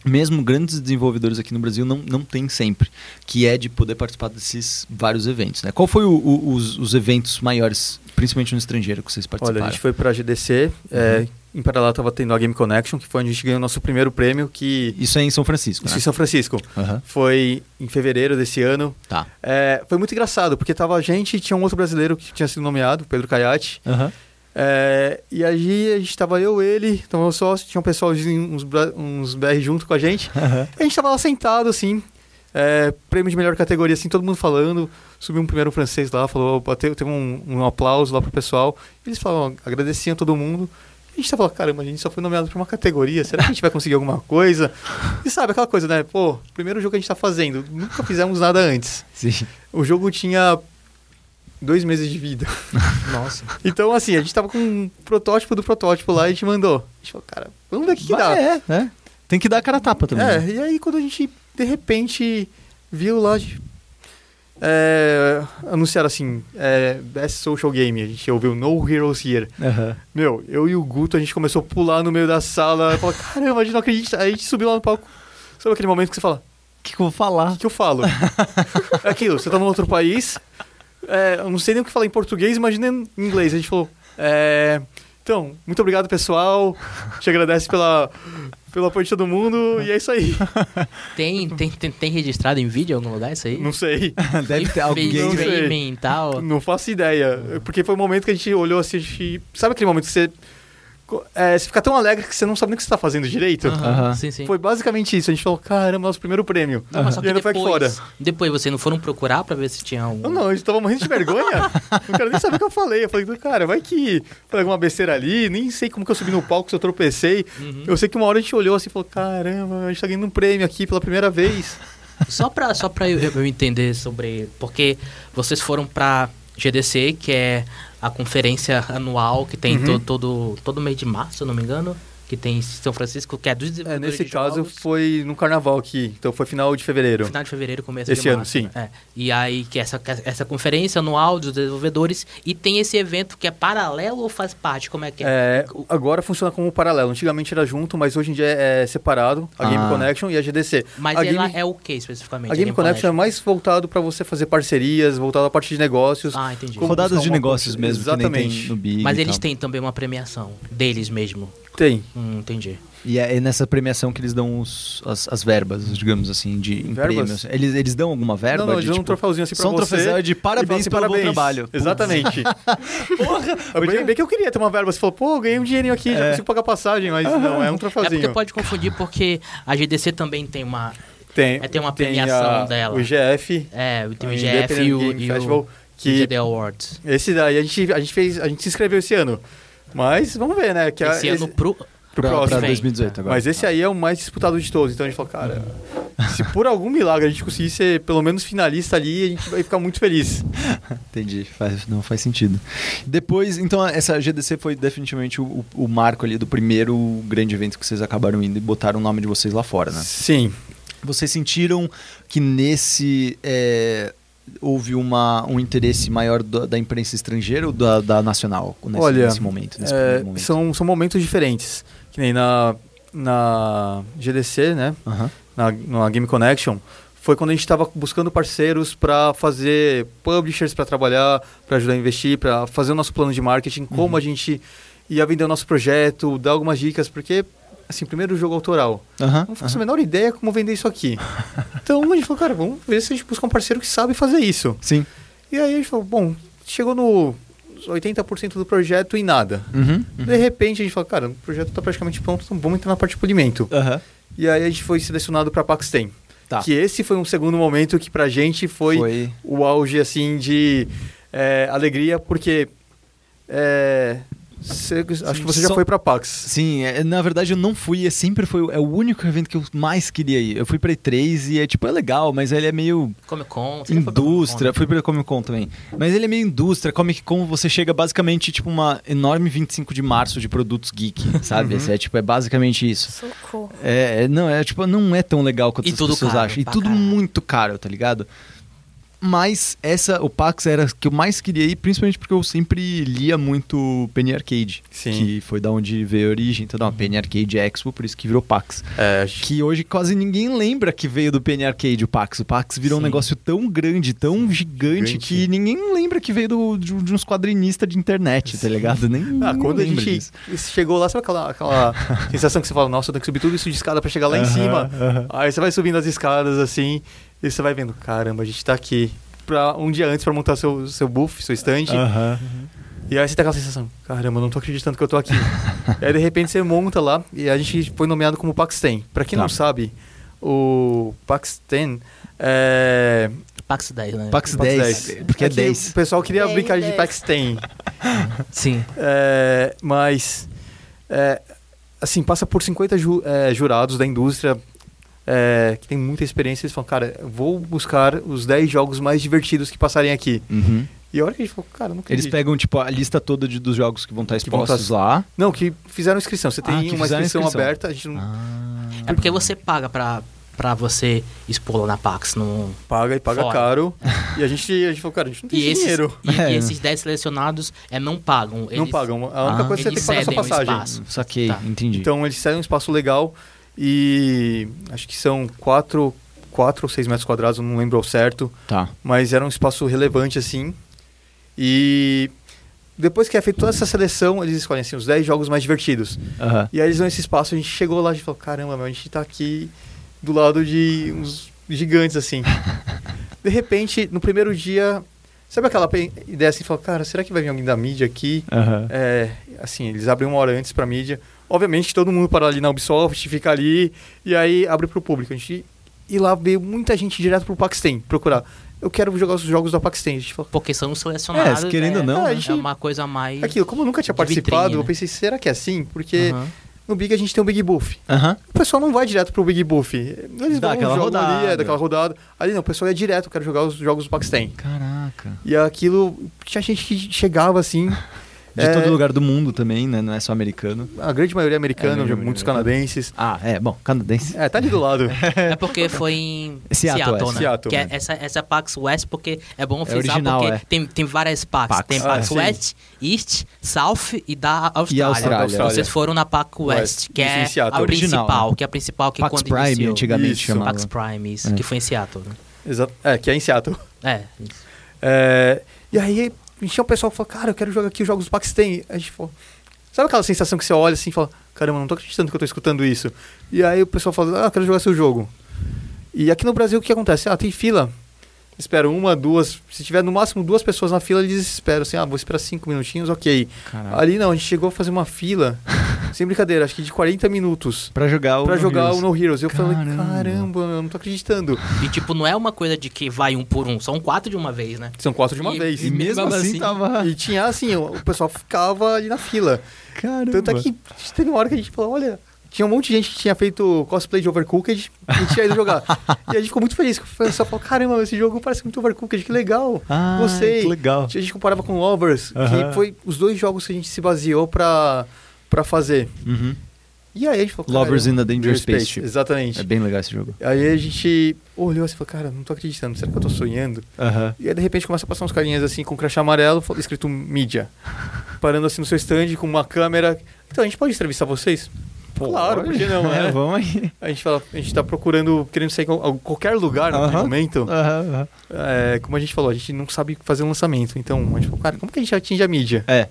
mesmo grandes desenvolvedores aqui no Brasil não, não tem sempre, que é de poder participar desses vários eventos, né? Qual foi o- o- os, os eventos maiores, principalmente no estrangeiro, que vocês participaram? Olha, a gente foi pra GDC, é, em paralelo tava tendo a Game Connection, que foi onde a gente ganhou o nosso primeiro prêmio, que... Isso é em São Francisco, Isso né? em São Francisco. Aham, Foi em fevereiro desse ano. Tá. É, foi muito engraçado, porque tava a gente e tinha um outro brasileiro que tinha sido nomeado, Pedro Caiate. Aham. É, e aí a gente tava eu, ele, então meu sócio, tinha um pessoalzinho, uns, uns BR junto com a gente. E a gente tava lá sentado, assim, é, prêmio de melhor categoria, assim, todo mundo falando. Subiu um primeiro francês lá, falou, bateu, teve um, um aplauso lá pro pessoal. Eles falavam, agradeciam todo mundo. A gente tava, caramba, a gente só foi nomeado pra uma categoria, será que a gente vai conseguir alguma coisa? E sabe aquela coisa, né? Pô, primeiro jogo que a gente tá fazendo, nunca fizemos nada antes. Sim. O jogo tinha dois meses de vida. Nossa. Então, assim, a gente tava com um protótipo do protótipo lá e a gente mandou. A gente falou, cara, vamos ver o que, que dá. É, é. Tem que dar a cara a tapa também. É, né? e aí quando a gente, de repente, viu lá, é, anunciaram assim, é, Best Social Game, a gente ouviu No Heroes Here. Meu, eu e o Guto, a gente começou a pular no meio da sala, falou, caramba, a gente não acredita. Aí a gente subiu lá no palco, sabe aquele momento que você fala, O que, que eu vou falar? o que, que eu falo? é aquilo, você tá num outro país, é, eu não sei nem o que falar em português, imagina em inglês. A gente falou, é, então, muito obrigado pessoal, te agradece pela, pelo apoio de todo mundo, e é isso aí. Tem, tem, tem, tem registrado em vídeo em algum lugar isso aí? Não sei. Deve ter alguém. Não sei. Não faço ideia. Porque foi o momento que a gente olhou assim, a gente... Sabe aquele momento que você... é, você fica tão alegre que você não sabe nem o que você tá fazendo direito? Aham. Sim, sim. Foi basicamente isso. A gente falou, caramba, nosso primeiro prêmio. Não, mas só e ainda foi aqui fora. depois, depois vocês não foram procurar pra ver se tinha algum... Não, não, a gente tava morrendo de vergonha. não quero nem saber o que eu falei. Eu falei, cara, vai que falei alguma besteira ali, nem sei como que eu subi no palco, se eu tropecei. Uhum. Eu sei que uma hora a gente olhou assim e falou, caramba, a gente tá ganhando um prêmio aqui pela primeira vez. Só pra, só pra eu, eu entender sobre... Porque vocês foram pra GDC, que é a conferência anual que tem Uhum. to- todo, todo mês de março, se eu não me engano. Que tem em São Francisco, que é dos É, desenvolvedores nesse de caso jogos. foi no carnaval aqui, então foi final de fevereiro. Final de fevereiro, começo Esse de ano, março. sim. né? É. E aí, que essa, essa conferência anual dos desenvolvedores e tem esse evento que é paralelo ou faz parte? Como é que é? É, agora funciona como paralelo. Antigamente era junto, mas hoje em dia é separado, a Game Ah. Connection e a GDC. Mas a ela Game, é o que especificamente? a Game Connection é mais voltado para você fazer parcerias, voltado à parte de negócios. Ah, entendi. Rodadas de negócios coisa- mesmo, que nem tem Exatamente. no Big Mas eles tal. têm também uma premiação deles mesmo. Tem. Hum, entendi. E é é nessa premiação que eles dão os- as, as verbas, digamos assim, de em Verbas? prêmios. Eles, eles dão alguma verba? não, não, de, eles dão um tipo, troféuzinho assim pra só um você. troféuzão de e fala parabéns assim, pelo bom parabéns. trabalho. Exatamente. Porra! bem, bem que eu queria ter uma verba. Você falou, pô, eu ganhei um dinheirinho aqui, já É. consigo pagar passagem, mas não, é um É troféuzinho. porque pode confundir porque a GDC também tem uma. Tem, é, tem uma a- premiação dela. O IGF, É, tem o o IGF e o, Game e Festival, o que GD Awards. esse daí a gente, a gente fez, a gente se inscreveu esse ano. Mas vamos ver, né? Que a- Esse ano pro. pro Pra, próximo. pra Vem. 2018 agora. Mas esse aí é o mais disputado de todos. Então a gente falou, cara, se por algum milagre a gente conseguir ser pelo menos finalista ali, a gente vai ficar muito feliz. Entendi, faz, não faz sentido. Depois, então, essa GDC foi definitivamente o, o marco ali do primeiro grande evento que vocês acabaram indo e botaram o nome de vocês lá fora, né? Sim. Vocês sentiram que nesse é, houve uma, um interesse maior da, da imprensa estrangeira ou da, da nacional nesse, Olha, nesse momento? Nesse É, momento? são, são momentos diferentes. Que nem na, na GDC, né? Aham. Na, na Game Connection, foi quando a gente estava buscando parceiros para fazer publishers para trabalhar, para ajudar a investir, para fazer o nosso plano de marketing, como Uhum. a gente ia vender o nosso projeto, dar algumas dicas, porque, assim, primeiro jogo autoral. Aham, Não faço a menor ideia como vender isso aqui. então a gente falou, cara, vamos ver se a gente busca um parceiro que sabe fazer isso. Sim. E aí a gente falou, bom, chegou no 80% do projeto e nada. Uhum, uhum. De repente a gente falou, cara, o projeto está praticamente pronto, então vamos entrar na parte de polimento. E aí a gente foi selecionado para Paxten. Tá. Que esse foi um segundo momento que pra gente foi, Foi. o auge, assim, de é, alegria, porque... é, cê- acho que você já Só- foi pra Pax. Sim, é, na verdade eu não fui, é sempre foi o- é o único evento que eu mais queria ir. Eu fui pra E3 e é tipo, é legal, mas ele é meio Comic Con. indústria. né? Fui pra Comic Con também. Mas ele é meio indústria. Comic Con você chega basicamente tipo uma enorme 25 de março de produtos geek, sabe? Uhum. É tipo, é basicamente isso. Socorro. É, é- não, é tipo, não é tão legal quanto E as tudo pessoas caro, acham. E tudo caralho. muito caro, tá ligado? Mas essa, o PAX era que eu mais queria ir, principalmente porque eu sempre lia muito Penny Arcade. Sim. Que foi da onde veio a origem. Então, não, Penny Arcade Expo, por isso que virou PAX. É, Que hoje quase ninguém lembra que veio do Penny Arcade o PAX. O PAX virou um Sim. negócio tão grande, tão gigante, que ninguém lembra que veio do, de, de uns quadrinistas de internet, tá ligado? Nem, Ah, quando a lembra gente disso. chegou lá, sabe aquela, aquela sensação que você fala, nossa, eu tenho que subir tudo isso de escada pra chegar lá em Aham, cima? aham. Aí você vai subindo as escadas assim, e você vai vendo, caramba, a gente tá aqui pra, um dia antes pra montar seu, seu buff, seu stand. Aham. E aí você tem aquela sensação, caramba, eu não tô acreditando que eu tô aqui. e aí de repente você monta lá, e a gente foi nomeado como Pax 10. Pra quem Tá. não sabe, o Pax 10 é. Pax 10, né? PAX Pax 10, porque é que 10. O pessoal queria 10, brincar de 10. Pax 10. Sim. É, mas, é, assim, passa por 50 ju- é, jurados da indústria é, que tem muita experiência. Eles falam, cara, eu vou buscar os 10 jogos mais divertidos que passarem aqui. Uhum. E a hora que a gente falou, cara, não Eles pegam, tipo, a lista toda de- dos jogos que vão estar Que vão expostos tá- lá. Não, que fizeram inscrição. Você tem Ah, que uma inscrição, inscrição. aberta, a gente não Ah. É porque você paga pra, pra você expor lá na Pax. No... paga e paga Fora. caro. e a gente, a gente falou, cara, a gente não tem E, esses, dinheiro. e, e É. esses 10 selecionados é, não pagam. Não Eles- pagam. A única Ah. coisa é que você tem que pagar sua cedem o passagem. espaço. Saquei, Tá. entendi. Então eles cedem um espaço legal e acho que são 4 quatro ou 6 metros quadrados, não lembro ao certo. Tá. mas era um espaço relevante assim. E depois que é feita toda essa seleção, eles escolhem assim, os 10 jogos mais divertidos. Aham. E aí eles dão esse espaço, a gente chegou lá e falou, caramba, meu, a gente tá aqui do lado de uns gigantes assim. de repente, no primeiro dia, sabe aquela ideia assim, falou, cara, será que vai vir alguém da mídia aqui? Aham. É, assim, eles abrem uma hora antes pra mídia. Obviamente, todo mundo para ali na Ubisoft, fica ali, e aí abre pro público. A gente, e lá veio muita gente direto pro Paxten procurar. Eu quero jogar os jogos da Paxten. A gente falou, Porque são selecionados. É, querendo é, ou não, né? É uma coisa mais. aquilo, como eu nunca tinha participado, vitrine, eu né? pensei, será que é assim? Porque Aham. no Big a gente tem um Big Buff. Aham. O pessoal não vai direto pro Big Buff. Eles Dá vão jogam rodada. ali, é daquela rodada. Ali não, o pessoal ia direto, eu quero jogar os jogos do Paxten. Caraca. E aquilo, tinha gente que chegava assim, De É. todo lugar do mundo também, né? Não é só americano. A grande maioria é americana, É, muitos canadenses. Ah, é, bom, canadense. É, tá ali do lado. É porque foi em Seattle, Seattle, é. né? Seattle, que é né? essa, essa é PAX West, porque é bom frisar, original, porque é. tem, tem várias PAX. PAX. Tem Ah, PAX sim. West, East, South e da Austrália. E Austrália. Austrália. Vocês foram na PAX West, West. que é a Original, principal, né? que é a principal que Pax quando Prime, iniciou. antigamente Isso. chamava. Pax Prime, isso, É. que foi em Seattle. né? Exato. É, que é em Seattle. É, isso. É, e aí, tinha um pessoal que falou, cara, eu quero jogar aqui os jogos do tem. A gente falou, sabe aquela sensação que você olha assim e fala, caramba, não tô acreditando que eu tô escutando isso. E aí o pessoal fala, ah, eu quero jogar seu jogo. E aqui no Brasil o que acontece? Ah, tem fila. Espero uma, duas. Se tiver no máximo duas pessoas na fila, eles esperam assim, ah, vou esperar cinco minutinhos, ok. Caraca. Ali não, a gente chegou a fazer uma fila, sem brincadeira, acho que de 40 minutos. Pra jogar o Pra No jogar Heroes. o No Heroes. Eu falei, Caramba. caramba, eu não tô acreditando. E tipo, não é uma coisa de que vai um por um, são quatro de uma vez, né? São quatro de uma E- vez. E mesmo Mesmo assim, assim- tava. E tinha assim, o o pessoal ficava ali na fila. Caramba. Tanto é que teve uma hora que a gente falou, olha, tinha um monte de gente que tinha feito cosplay de Overcooked e tinha ido jogar. e a gente ficou muito feliz, que o pessoal falou, caramba, esse jogo parece muito Overcooked, que legal. Ah, Gostei. que legal. A gente comparava com Lovers, Aham. que foi os dois jogos que a gente se baseou pra, pra fazer. Uhum. E aí a gente falou, Lovers "Caramba, in a Dangerous Space. tipo. Exatamente. É bem legal esse jogo. Aí a gente olhou assim e falou, cara, não tô acreditando, será que eu tô sonhando? E aí de repente começa a passar uns carinhas assim com crachá amarelo, escrito mídia. Parando assim no seu stand com uma câmera. Então a gente pode entrevistar vocês? claro, por que não, né? vamos aí. A gente fala, a gente tá procurando, querendo sair em qual- qualquer lugar no Aham. momento. Aham, aham. É, como a gente falou, a gente não sabe fazer um lançamento. Então a gente falou, cara, como que a gente atinge a mídia? É.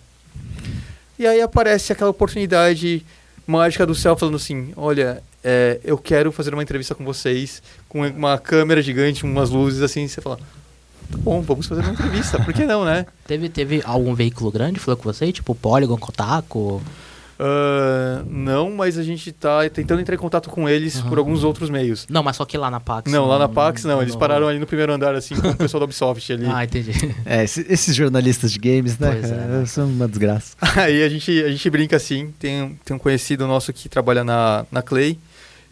E aí aparece aquela oportunidade mágica do céu falando assim: olha, é, eu quero fazer uma entrevista com vocês, com uma câmera gigante, umas luzes assim. Você fala: tá bom, vamos fazer uma entrevista, por que não, né? Teve, teve algum veículo grande, falou com você? Tipo Polygon, Kotaku? Ah, não, mas a gente tá tentando entrar em contato com eles por alguns outros meios. Não, mas só que lá na Pax. Não, lá na Pax não, eles não- pararam ali no primeiro andar, assim, com o pessoal da Ubisoft ali. Ah, entendi. É, esse- esses jornalistas de games, né? Pois é, né? São uma desgraça. Aí a gente, a gente brinca assim, tem, um- tem um conhecido nosso que trabalha na, na Clay.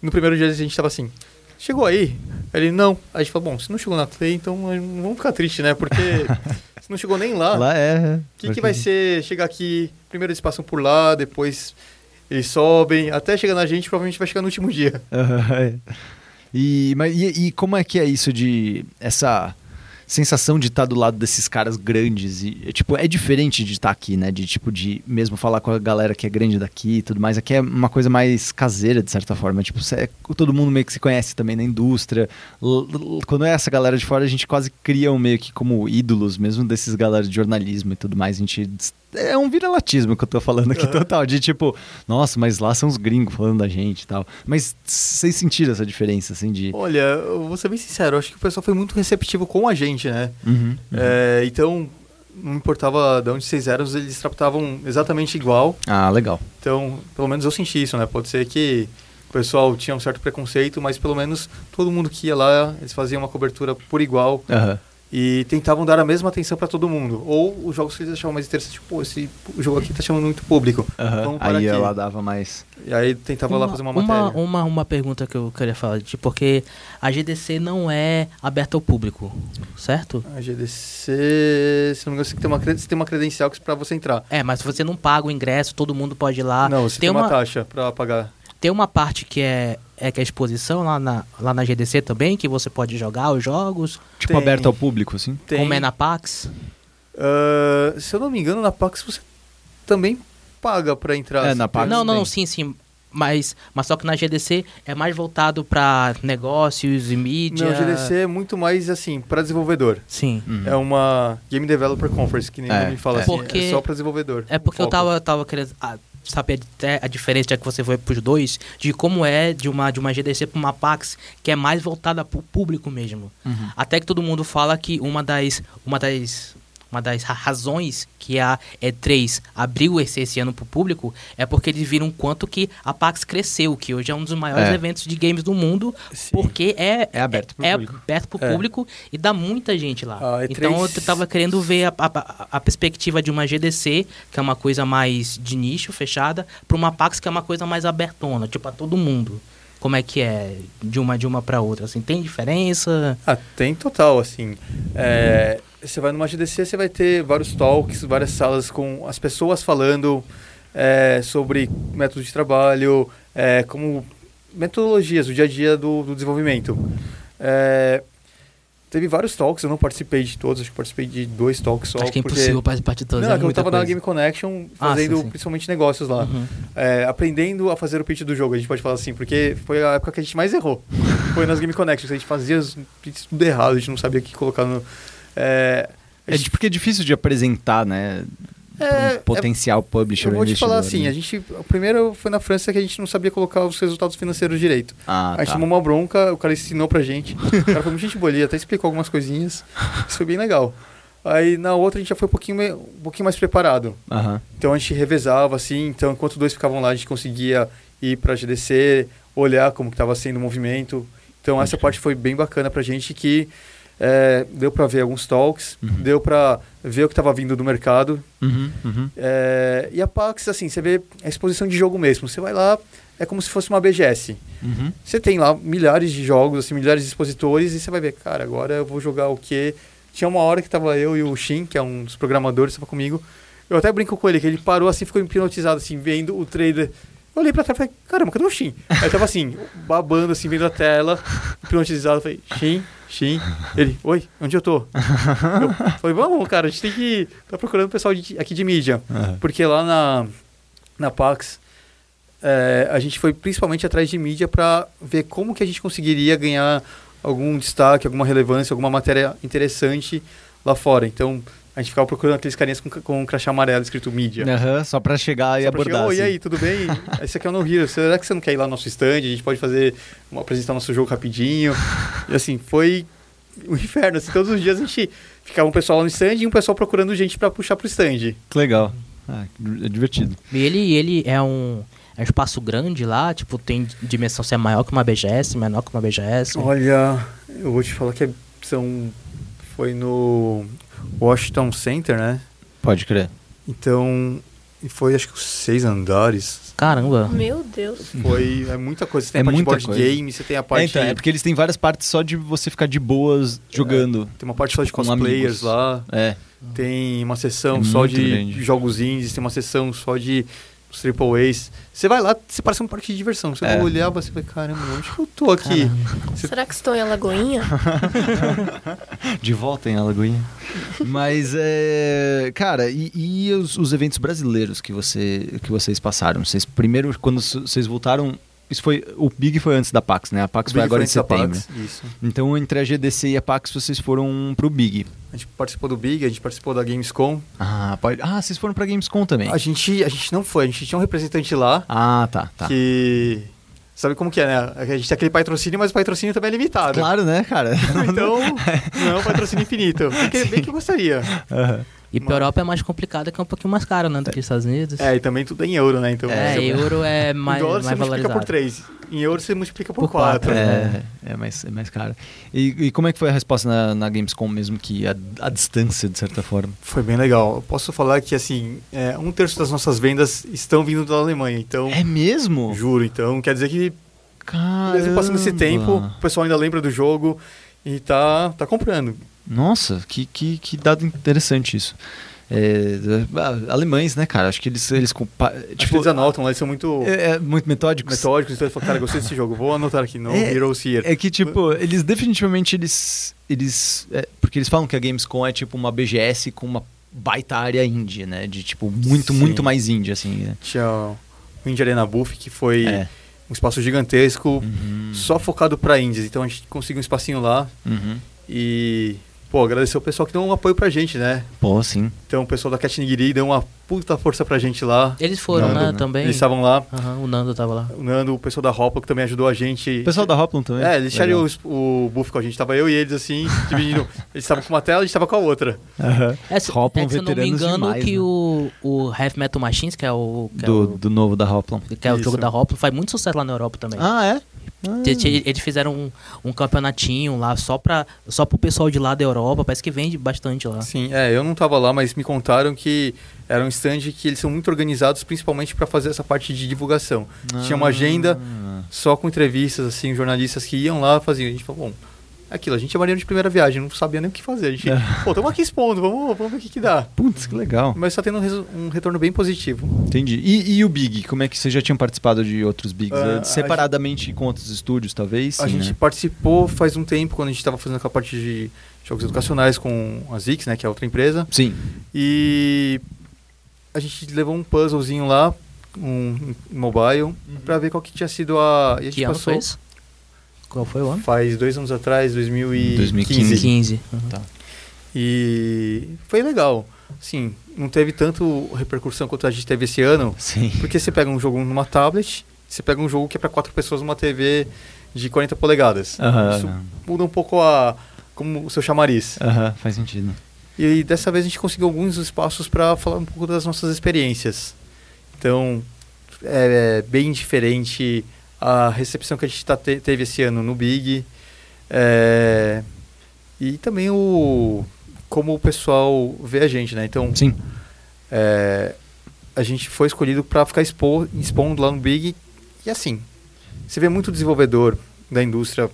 No primeiro dia a gente tava assim, chegou aí? Ele, não. Aí a gente falou, bom, se não chegou na Clay, então não vamos ficar triste, né? Porque se não chegou nem lá, o Lá é. que, que vai ser chegar aqui? Primeiro eles passam por lá, depois eles sobem, até chegar na gente, provavelmente vai chegar no último dia. É. E, mas, e, e como é que é isso de. Essa sensação de estar do lado desses caras grandes e tipo é diferente de estar aqui né? De tipo de mesmo falar com a galera que é grande daqui e tudo mais. Aqui é uma coisa mais caseira de certa forma. Tipo é- todo mundo meio que se conhece também na indústria. Quando é essa galera de fora a gente quase cria um meio que como ídolos mesmo desses galera de jornalismo e tudo mais. A gente é um viralatismo que eu tô falando aqui total de tipo nossa mas lá são os gringos falando da gente e tal mas vocês sentiram essa diferença assim de Olha, eu vou ser bem sincero, eu acho que o pessoal foi muito receptivo com a gente, né? Uhum, uhum. É, então, não importava de onde vocês eram, eles tratavam exatamente igual. ah legal Então, pelo menos eu senti isso, né? Pode ser que o pessoal tinha um certo preconceito, mas pelo menos todo mundo que ia lá, eles faziam uma cobertura por igual Aham. E tentavam dar a mesma atenção para todo mundo. Ou os jogos que eles achavam mais interessantes, tipo, pô, esse jogo aqui tá chamando muito público. Parar Aí aqui. ela dava mais. E aí tentava lá fazer uma matéria. Uma, uma pergunta que eu queria falar, de, porque a GDC não é aberta ao público, certo? A GDC, se não me engano, você tem uma, você tem uma credencial que para você entrar. É, mas se você não paga o ingresso, todo mundo pode ir lá. não, você tem, tem uma, uma, taxa para pagar. Tem uma parte que é, é que é a exposição lá na, lá na GDC também, que você pode jogar os jogos, Tipo, Tem. aberto ao público, assim? Tem, como é na PAX. Ah, se eu não me engano, na Pax você também paga para entrar. É, na Pax não, não, tem. não, sim, sim. Mas, mas só que na GDC é mais voltado para negócios e mídia. Não, GDC é muito mais assim, para desenvolvedor. Sim. Uhum. É uma Game Developer Conference, que nem É, nome fala é. assim. Porque- É só para desenvolvedor. É porque eu tava, tava querendo ah, saber até a diferença, já que você foi pros dois, de como é de uma, de uma GDC para uma PAX, que é mais voltada pro público mesmo. Uhum. Até que todo mundo fala que uma das, uma das, uma das ra- razões que a E3 abriu esse, esse ano pro público é porque eles viram quanto que a PAX cresceu, que hoje é um dos maiores É. eventos de games do mundo, Sim. porque é, É aberto pro é público. aberto É. público e dá muita gente lá. A E3 Então eu tava querendo ver a, a, a perspectiva de uma GDC, que é uma coisa mais de nicho, fechada, para uma PAX que é uma coisa mais abertona, tipo a todo mundo. Como é que é de uma de uma para outra? Assim, tem diferença? Ah, tem total, assim. É, você vai numa GDC, você vai ter vários talks, várias salas com as pessoas falando é, sobre métodos de trabalho, é, como metodologias, o dia a dia do, do desenvolvimento. É, teve vários talks, eu não participei de todos, acho que participei de dois talks só. Acho que é porque- impossível participar de todos. Não, é é que eu muita tava na. Game Connection Ah, fazendo sim, sim. principalmente negócios lá. Uhum. É, aprendendo a fazer o pitch do jogo, a gente pode falar assim, porque foi a época que a gente mais errou. foi nas Game Connections, a gente fazia os pitches tudo errado, a gente não sabia o que colocar no. É, É gente- de- porque é difícil de apresentar, né? É, um potencial publisher eu ou vou te falar assim, né? a gente. O primeiro foi na França que a gente não sabia colocar os resultados financeiros direito. Ah, a gente tá. tomou uma bronca, o cara ensinou pra gente. O cara foi muito gente boa, ele até explicou algumas coisinhas. Isso foi bem legal. Aí na outra a gente já foi um pouquinho, um pouquinho mais preparado. Aham. Então a gente revezava assim, então enquanto dois ficavam lá, a gente conseguia ir pra GDC, olhar como que tava sendo o movimento. Então essa parte foi bem bacana pra gente que é, deu pra ver alguns talks, Uhum. deu pra ver o que tava vindo do mercado. Uhum, uhum. É, e a PAX, assim, você vê a exposição de jogo mesmo. Você vai lá, é como se fosse uma BGS. Uhum. Você tem lá milhares de jogos, assim, milhares de expositores, e você vai ver, cara, agora eu vou jogar o quê? Tinha uma hora que tava eu e o Shin, que é um dos programadores, estava comigo. Eu até brinco com ele, que ele parou assim, ficou hipnotizado, assim, vendo o trailer. Eu olhei pra trás e falei, caramba, cadê o Shin? Aí tava assim, babando, assim, vendo a tela, hipnotizado. Eu falei, Shin, Shin. Ele, oi, onde eu tô? Eu falei, vamos, cara, a gente tem que. tá procurando o pessoal de- aqui de mídia. Aham. Porque lá na, na PAX, é, a gente foi principalmente atrás de mídia para ver como que a gente conseguiria ganhar algum destaque, alguma relevância, alguma matéria interessante lá fora. Então, a gente ficava procurando aqueles carinhas com, com um crachá amarelo escrito mídia. Aham, só pra chegar e Só abordar. chegar, "Oi, e assim. aí, tudo bem? Esse aqui é o No Hero. Será que você não quer ir lá no nosso stand? A gente pode fazer, uma, apresentar nosso jogo rapidinho. E assim, foi um inferno. Assim, todos os dias a gente ficava um pessoal lá no stand e um pessoal procurando gente para puxar pro stand. Que legal. Ah, é divertido. E ele, ele é um, é um espaço grande lá, tipo, tem dimensão se é maior que uma BGS, menor que uma BGS. Olha, eu vou te falar que é- são, foi no Washington Center, né? Pode crer. Então, foi acho que os seis andares. Caramba. Meu Deus. Foi é muita coisa. Você tem É a parte de muita board coisa. game, você tem a É, parte. então, é porque eles têm várias partes só de você ficar de boas jogando. Tem uma parte só de com cosplayers amigos. lá. É. Tem uma sessão É só de grande. jogos indies, tem uma sessão só de os triple A's. Você vai lá, você parece um parque de diversão. Você É. vai olhar, você vai, caramba, onde que eu tô aqui? Você- Será que estou em Alagoinha? De volta em Alagoinha. Mas, é. Cara, e, e os, os eventos brasileiros que, você, que vocês passaram? Vocês, primeiro, quando vocês voltaram. Isso foi. O Big foi antes da PAX, né? A PAX foi agora em Friends da setembro. PAX, Isso. Então, entre a GDC e a PAX, vocês foram pro Big. A gente participou do Big, a gente participou da Gamescom. Ah, pode... ah vocês foram pra Gamescom também. A gente, a gente não foi, a gente tinha um representante lá Ah, tá, tá. que. Sabe como que é, né? A gente tem aquele patrocínio, mas o patrocínio também é limitado. Claro, né, cara? Então, não é um patrocínio infinito. Bem que, bem que eu gostaria. Aham. E pra Europa é mais complicado, que é um pouquinho mais caro, né, do que os Estados Unidos. É, e também tudo é em euro, né? Então, É, você- euro é mais, em dólar mais você multiplica valorizado. por 3. Em euro você multiplica por Por quatro, 4. né? É, é, mais, é mais caro. E, e como é que foi a resposta na, na Gamescom mesmo que a, a distância, de certa forma? Foi bem legal. Eu posso falar que, assim, é, um terço das nossas vendas estão vindo da Alemanha. Então, É mesmo? juro. Então, quer dizer que, Caramba. mesmo passando esse tempo, o pessoal ainda lembra do jogo e tá, tá comprando. Nossa, que, que, que dado interessante isso. É, ah, alemães, né, cara? Acho que eles, eles compa- Tipo, tipo, eles anotam lá, eles são muito é, é muito metódicos. metódicos. Então, eles falam, cara, gostei desse jogo, vou anotar aqui, no É, Heroes Here. É que, tipo, eles definitivamente, eles... eles é, porque eles falam que a Gamescom é, tipo, uma BGS com uma baita área indie, né? De, tipo, muito, Sim. muito mais indie, assim, né? Tinha o Indie Arena Buff, que foi É. um espaço gigantesco, Uhum. só focado pra indies. Então, a gente conseguiu um espacinho lá Uhum. e... Pô, agradecer o pessoal que deu um apoio pra gente, né? Pô, sim. Então, o pessoal da Cat Nigiri deu uma puta força pra gente lá. Eles foram, Nando, né, né? também. Eles estavam lá. Aham, o Nando tava lá. O Nando, o pessoal da Hopla, que também ajudou a gente. O pessoal da Hoplon também. É, eles deixaram o, o buff com a gente. Tava eu e eles assim, dividindo. eles estavam com uma tela, a gente tava com a outra. Aham. É, se, Hoplon é se eu não me engano, demais, que né? o, o Heavy Metal Machines, que é o, que é do, o, do novo da Hoplon. que é o Isso. jogo da Hoplon, faz muito sucesso lá na Europa também. Ah, é? Ah. Eles fizeram um, um campeonatinho lá só, pra, só pro pessoal de lá da Europa. Parece que vende bastante lá. Sim, é, eu não tava lá, mas me contaram que era um stand que eles são muito organizados, principalmente para fazer essa parte de divulgação. Tinha uma agenda Ah. só com entrevistas, assim, jornalistas que iam lá faziam. A gente falou, bom, aquilo, a gente é marinheiro de primeira viagem, não sabia nem o que fazer. A gente, pô, estamos aqui expondo, vamos, vamos ver o que, que dá. Putz, que legal. Mas está tendo um, um retorno bem positivo. Entendi. E, e o Big? Como é que vocês já tinham participado de outros Bigs? A Separadamente com outros estúdios, talvez? a Sim, gente né? participou faz um tempo, quando a gente estava fazendo aquela parte de jogos educacionais com a Zix, né, que é outra empresa. Sim. E a gente levou um puzzlezinho lá, um, um mobile, pra ver qual que tinha sido a. E a gente Que ano passou foi esse? Qual foi o ano? faz dois anos atrás, 2015. 2015. 15. E foi legal. Sim, não teve tanto repercussão quanto a gente teve esse ano, Sim. porque você pega um jogo numa tablet, você pega um jogo que é para quatro pessoas numa TV de 40 polegadas. Aham. Isso muda um pouco a como o seu chamariz. Aham, faz sentido. E dessa vez a gente conseguiu alguns espaços para falar um pouco das nossas experiências. Então, é bem diferente a recepção que a gente tá te- teve esse ano no Big. é, e também o como o pessoal vê a gente, né? Então, Sim. é, a gente foi escolhido para ficar expo, expondo lá no Big. E assim, você vê muito desenvolvedor da indústria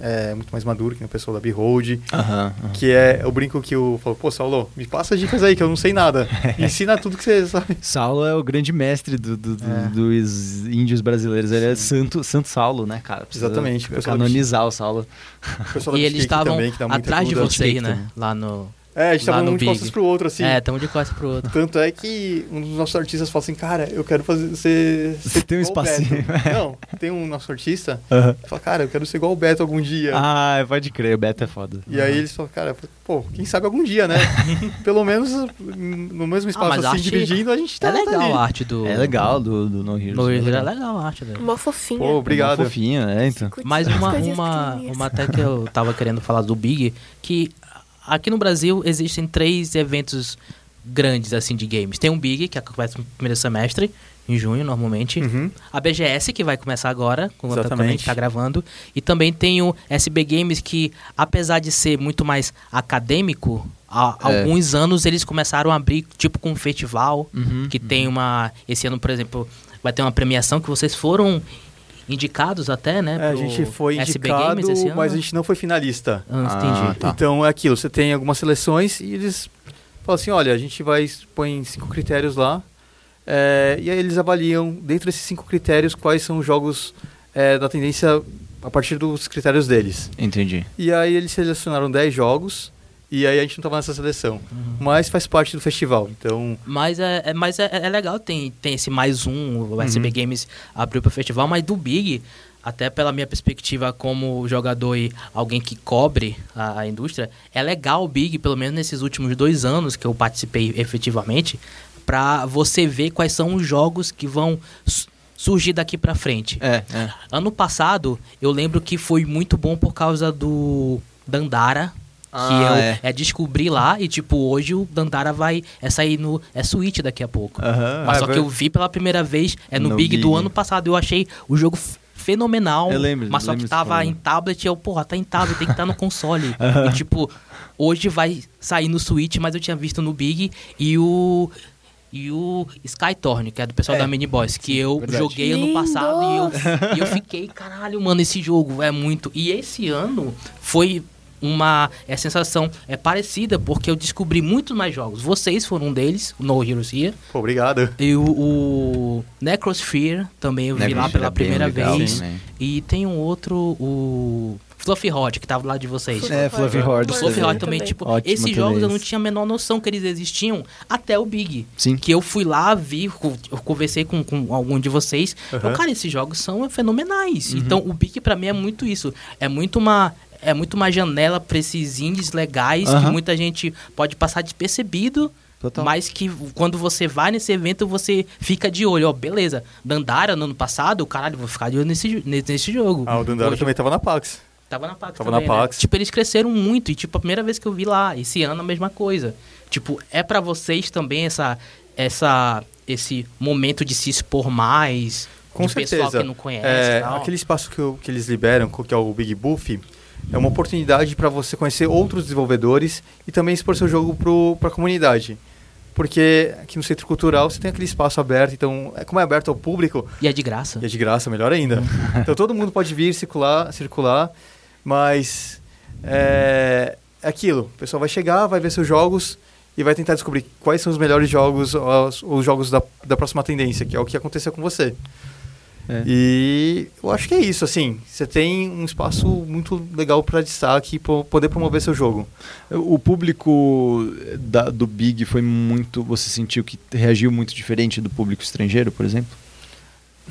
é, muito mais maduro que o pessoal da Behold. Aham. aham. Que é o brinco que eu falo, pô, Saulo, me passa dicas aí, que eu não sei nada. Me ensina tudo que você sabe. Saulo é o grande mestre do- do- do- É. dos índios brasileiros. Ele é santo, santo Saulo, né, cara? Precisa Exatamente, o Canonizar o Saulo. O pessoal da E eles estavam atrás de ajuda. Cheesecake né? Lá no. É, a gente tava no um de Big. costas pro outro, assim. É, tamo de costas pro outro. Tanto é que um dos nossos artistas fala assim, cara, eu quero fazer ser. Você ser tem um espacinho. Não, tem um nosso artista Aham. que fala, cara, eu quero ser igual o Beto algum dia. Ah, pode crer, o Beto é foda. E aí eles falam, cara, pô, quem sabe algum dia, né? Pelo menos no mesmo espaço mas a assim, arte- dividindo, a gente tá, É tá legal ali. a arte do. É legal do, do No Heroes. No é Hero, é legal. a arte dele. Mó fofinha. Pô, obrigado. Uma fofinha, é, então. Mas uma, uma, uma até que eu tava querendo falar do Big, que aqui no Brasil existem três eventos grandes assim de games. Tem um Big, que começa no primeiro semestre, em junho normalmente. Uhum. A BGS, que vai começar agora, quando a gente tá gravando. E também tem o SB Games, que apesar de ser muito mais acadêmico, há É. alguns anos eles começaram a abrir, tipo, com um festival, Uhum, que tem uma... Esse ano, por exemplo, vai ter uma premiação que vocês foram indicados até, né? É, a gente foi SB indicado, Games esse ano. mas a gente não foi finalista. Ah, Ah, entendi. Tá. Então é aquilo, você tem algumas seleções e eles falam assim, olha, a gente vai põe cinco critérios lá é, e aí eles avaliam dentro desses cinco critérios quais são os jogos é, da tendência a partir dos critérios deles. Entendi. E aí eles selecionaram 10 jogos e aí a gente não estava nessa seleção, Uhum. mas faz parte do festival. Então Mas é, é- mas é, é legal, tem, tem esse mais um, o SB Uhum. Games abriu para o festival, mas do Big, até pela minha perspectiva como jogador e alguém que cobre a, a indústria, é legal o Big, pelo menos nesses últimos dois anos que eu participei efetivamente, para você ver quais são os jogos que vão su- surgir daqui para frente. É, é. Ano passado, eu lembro que foi muito bom por causa do Dandara. Que Ah, eu é. é. descobri lá e, tipo, hoje o Dandara vai é sair no. É Switch daqui a pouco. Aham. Mas Ah, só é que eu vi pela primeira vez, é no, No Big, do Big. ano passado. Eu achei o jogo fenomenal. Eu lembro, Mas só lembro que tava em tablet, eu, porra, tá em tablet, tem que estar no console. E, tipo, hoje vai sair no Switch, mas eu tinha visto no Big e o. E o Skytorn, que é do pessoal É, da Mini Boys, que eu verdade. joguei ano Lindo! passado e eu, e eu fiquei, caralho, mano, esse jogo é muito. E esse ano foi uma é, sensação é parecida, porque eu descobri muito mais jogos. Vocês foram um deles, o No Heroes Here. pô, obrigado. E o, o Necrosphere também eu vi lá Necrosphere pela é primeira legal vez. também. E tem um outro, o Fluffy Hot, que tava do lado de vocês. É, Fluffy Horde. O Fluffy Hot também. também, tipo, Ótimo esses também jogos eu não tinha a menor noção que eles existiam até o Big. Sim. Que eu fui lá, vi, eu conversei com, com algum de vocês. Aham. Eu, cara, esses jogos são fenomenais. Uhum. Então, o Big pra mim é muito isso. É muito uma é muito uma janela pra esses indies legais que Aham. muita gente pode passar despercebido. Total. Mas que quando você vai nesse evento, você fica de olho. Ó, beleza, Dandara no ano passado, caralho, vou ficar de olho nesse, nesse, nesse jogo. Ah, o Dandara Hoje- também tava na Pax. Tava na Pax Tava também, na né? Pax. Tipo, eles cresceram muito. E, tipo, a primeira vez que eu vi lá, esse ano, a mesma coisa. Tipo, é pra vocês também essa, essa, esse momento de se expor mais, Com de certeza. pessoal que não conhece É, e tal. aquele espaço que, eu- que eles liberam, que é o Big Buff, é uma oportunidade para você conhecer outros desenvolvedores e também expor seu jogo para a comunidade. Porque aqui no Centro Cultural você tem aquele espaço aberto, então, é, como é aberto ao público, E é de graça. e é de graça, melhor ainda. então todo mundo pode vir, circular, circular mas é, é aquilo. O pessoal vai chegar, vai ver seus jogos e vai tentar descobrir quais são os melhores jogos, os, os jogos da, da próxima tendência, que é o que aconteceu com você. É. E eu acho que é isso, assim. Você tem um espaço muito legal para destaque e po- poder promover seu jogo. O público da- do Big foi muito. Você sentiu que reagiu muito diferente do público estrangeiro, por exemplo?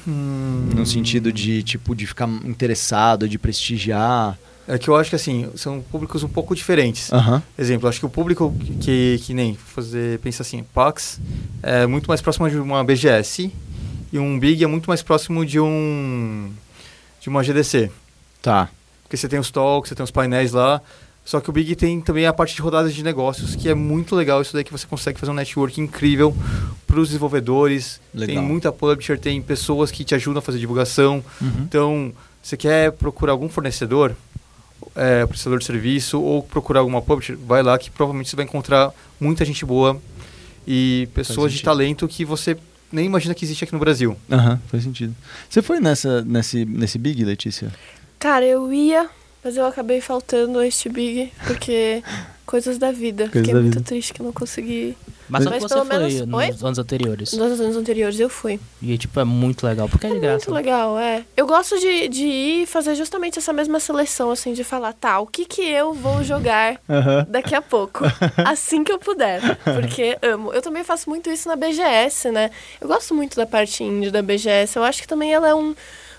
No sentido de, tipo, de ficar interessado, de prestigiar. É que eu acho que, assim, são públicos um pouco diferentes. Aham. Exemplo, acho que o público que, que nem fazer, pensa assim, PAX é muito mais próximo de uma BGS e um Big é muito mais próximo de um de uma GDC. Tá. Porque você tem os talks, você tem os painéis lá, só que o Big tem também a parte de rodadas de negócios, que é muito legal isso daí que você consegue fazer um network incrível para os desenvolvedores. Legal. Tem muita publisher, tem pessoas que te ajudam a fazer divulgação. Uhum. Então, você quer procurar algum fornecedor, é, prestador de serviço, ou procurar alguma publisher, vai lá que provavelmente você vai encontrar muita gente boa e pessoas de talento que você nem imagina que existe aqui no Brasil. Aham, faz sentido. Você foi nessa, nesse, nesse Big, Letícia? Cara, eu ia, mas eu acabei faltando a este Big, porque coisas da vida. Coisas Fiquei da muito vida. triste que eu não consegui. Mas Mas você pelo foi menos- Oi? nos anos anteriores. Nos anos anteriores eu fui. E, tipo, é muito legal, porque é de graça. Muito legal, é. Eu gosto de, de ir e fazer justamente essa mesma seleção, assim, de falar, tá, o que que eu vou jogar daqui a pouco, assim que eu puder, porque amo. Eu também faço muito isso na BGS, né? Eu gosto muito da parte indie da BGS. Eu acho que também ela é um,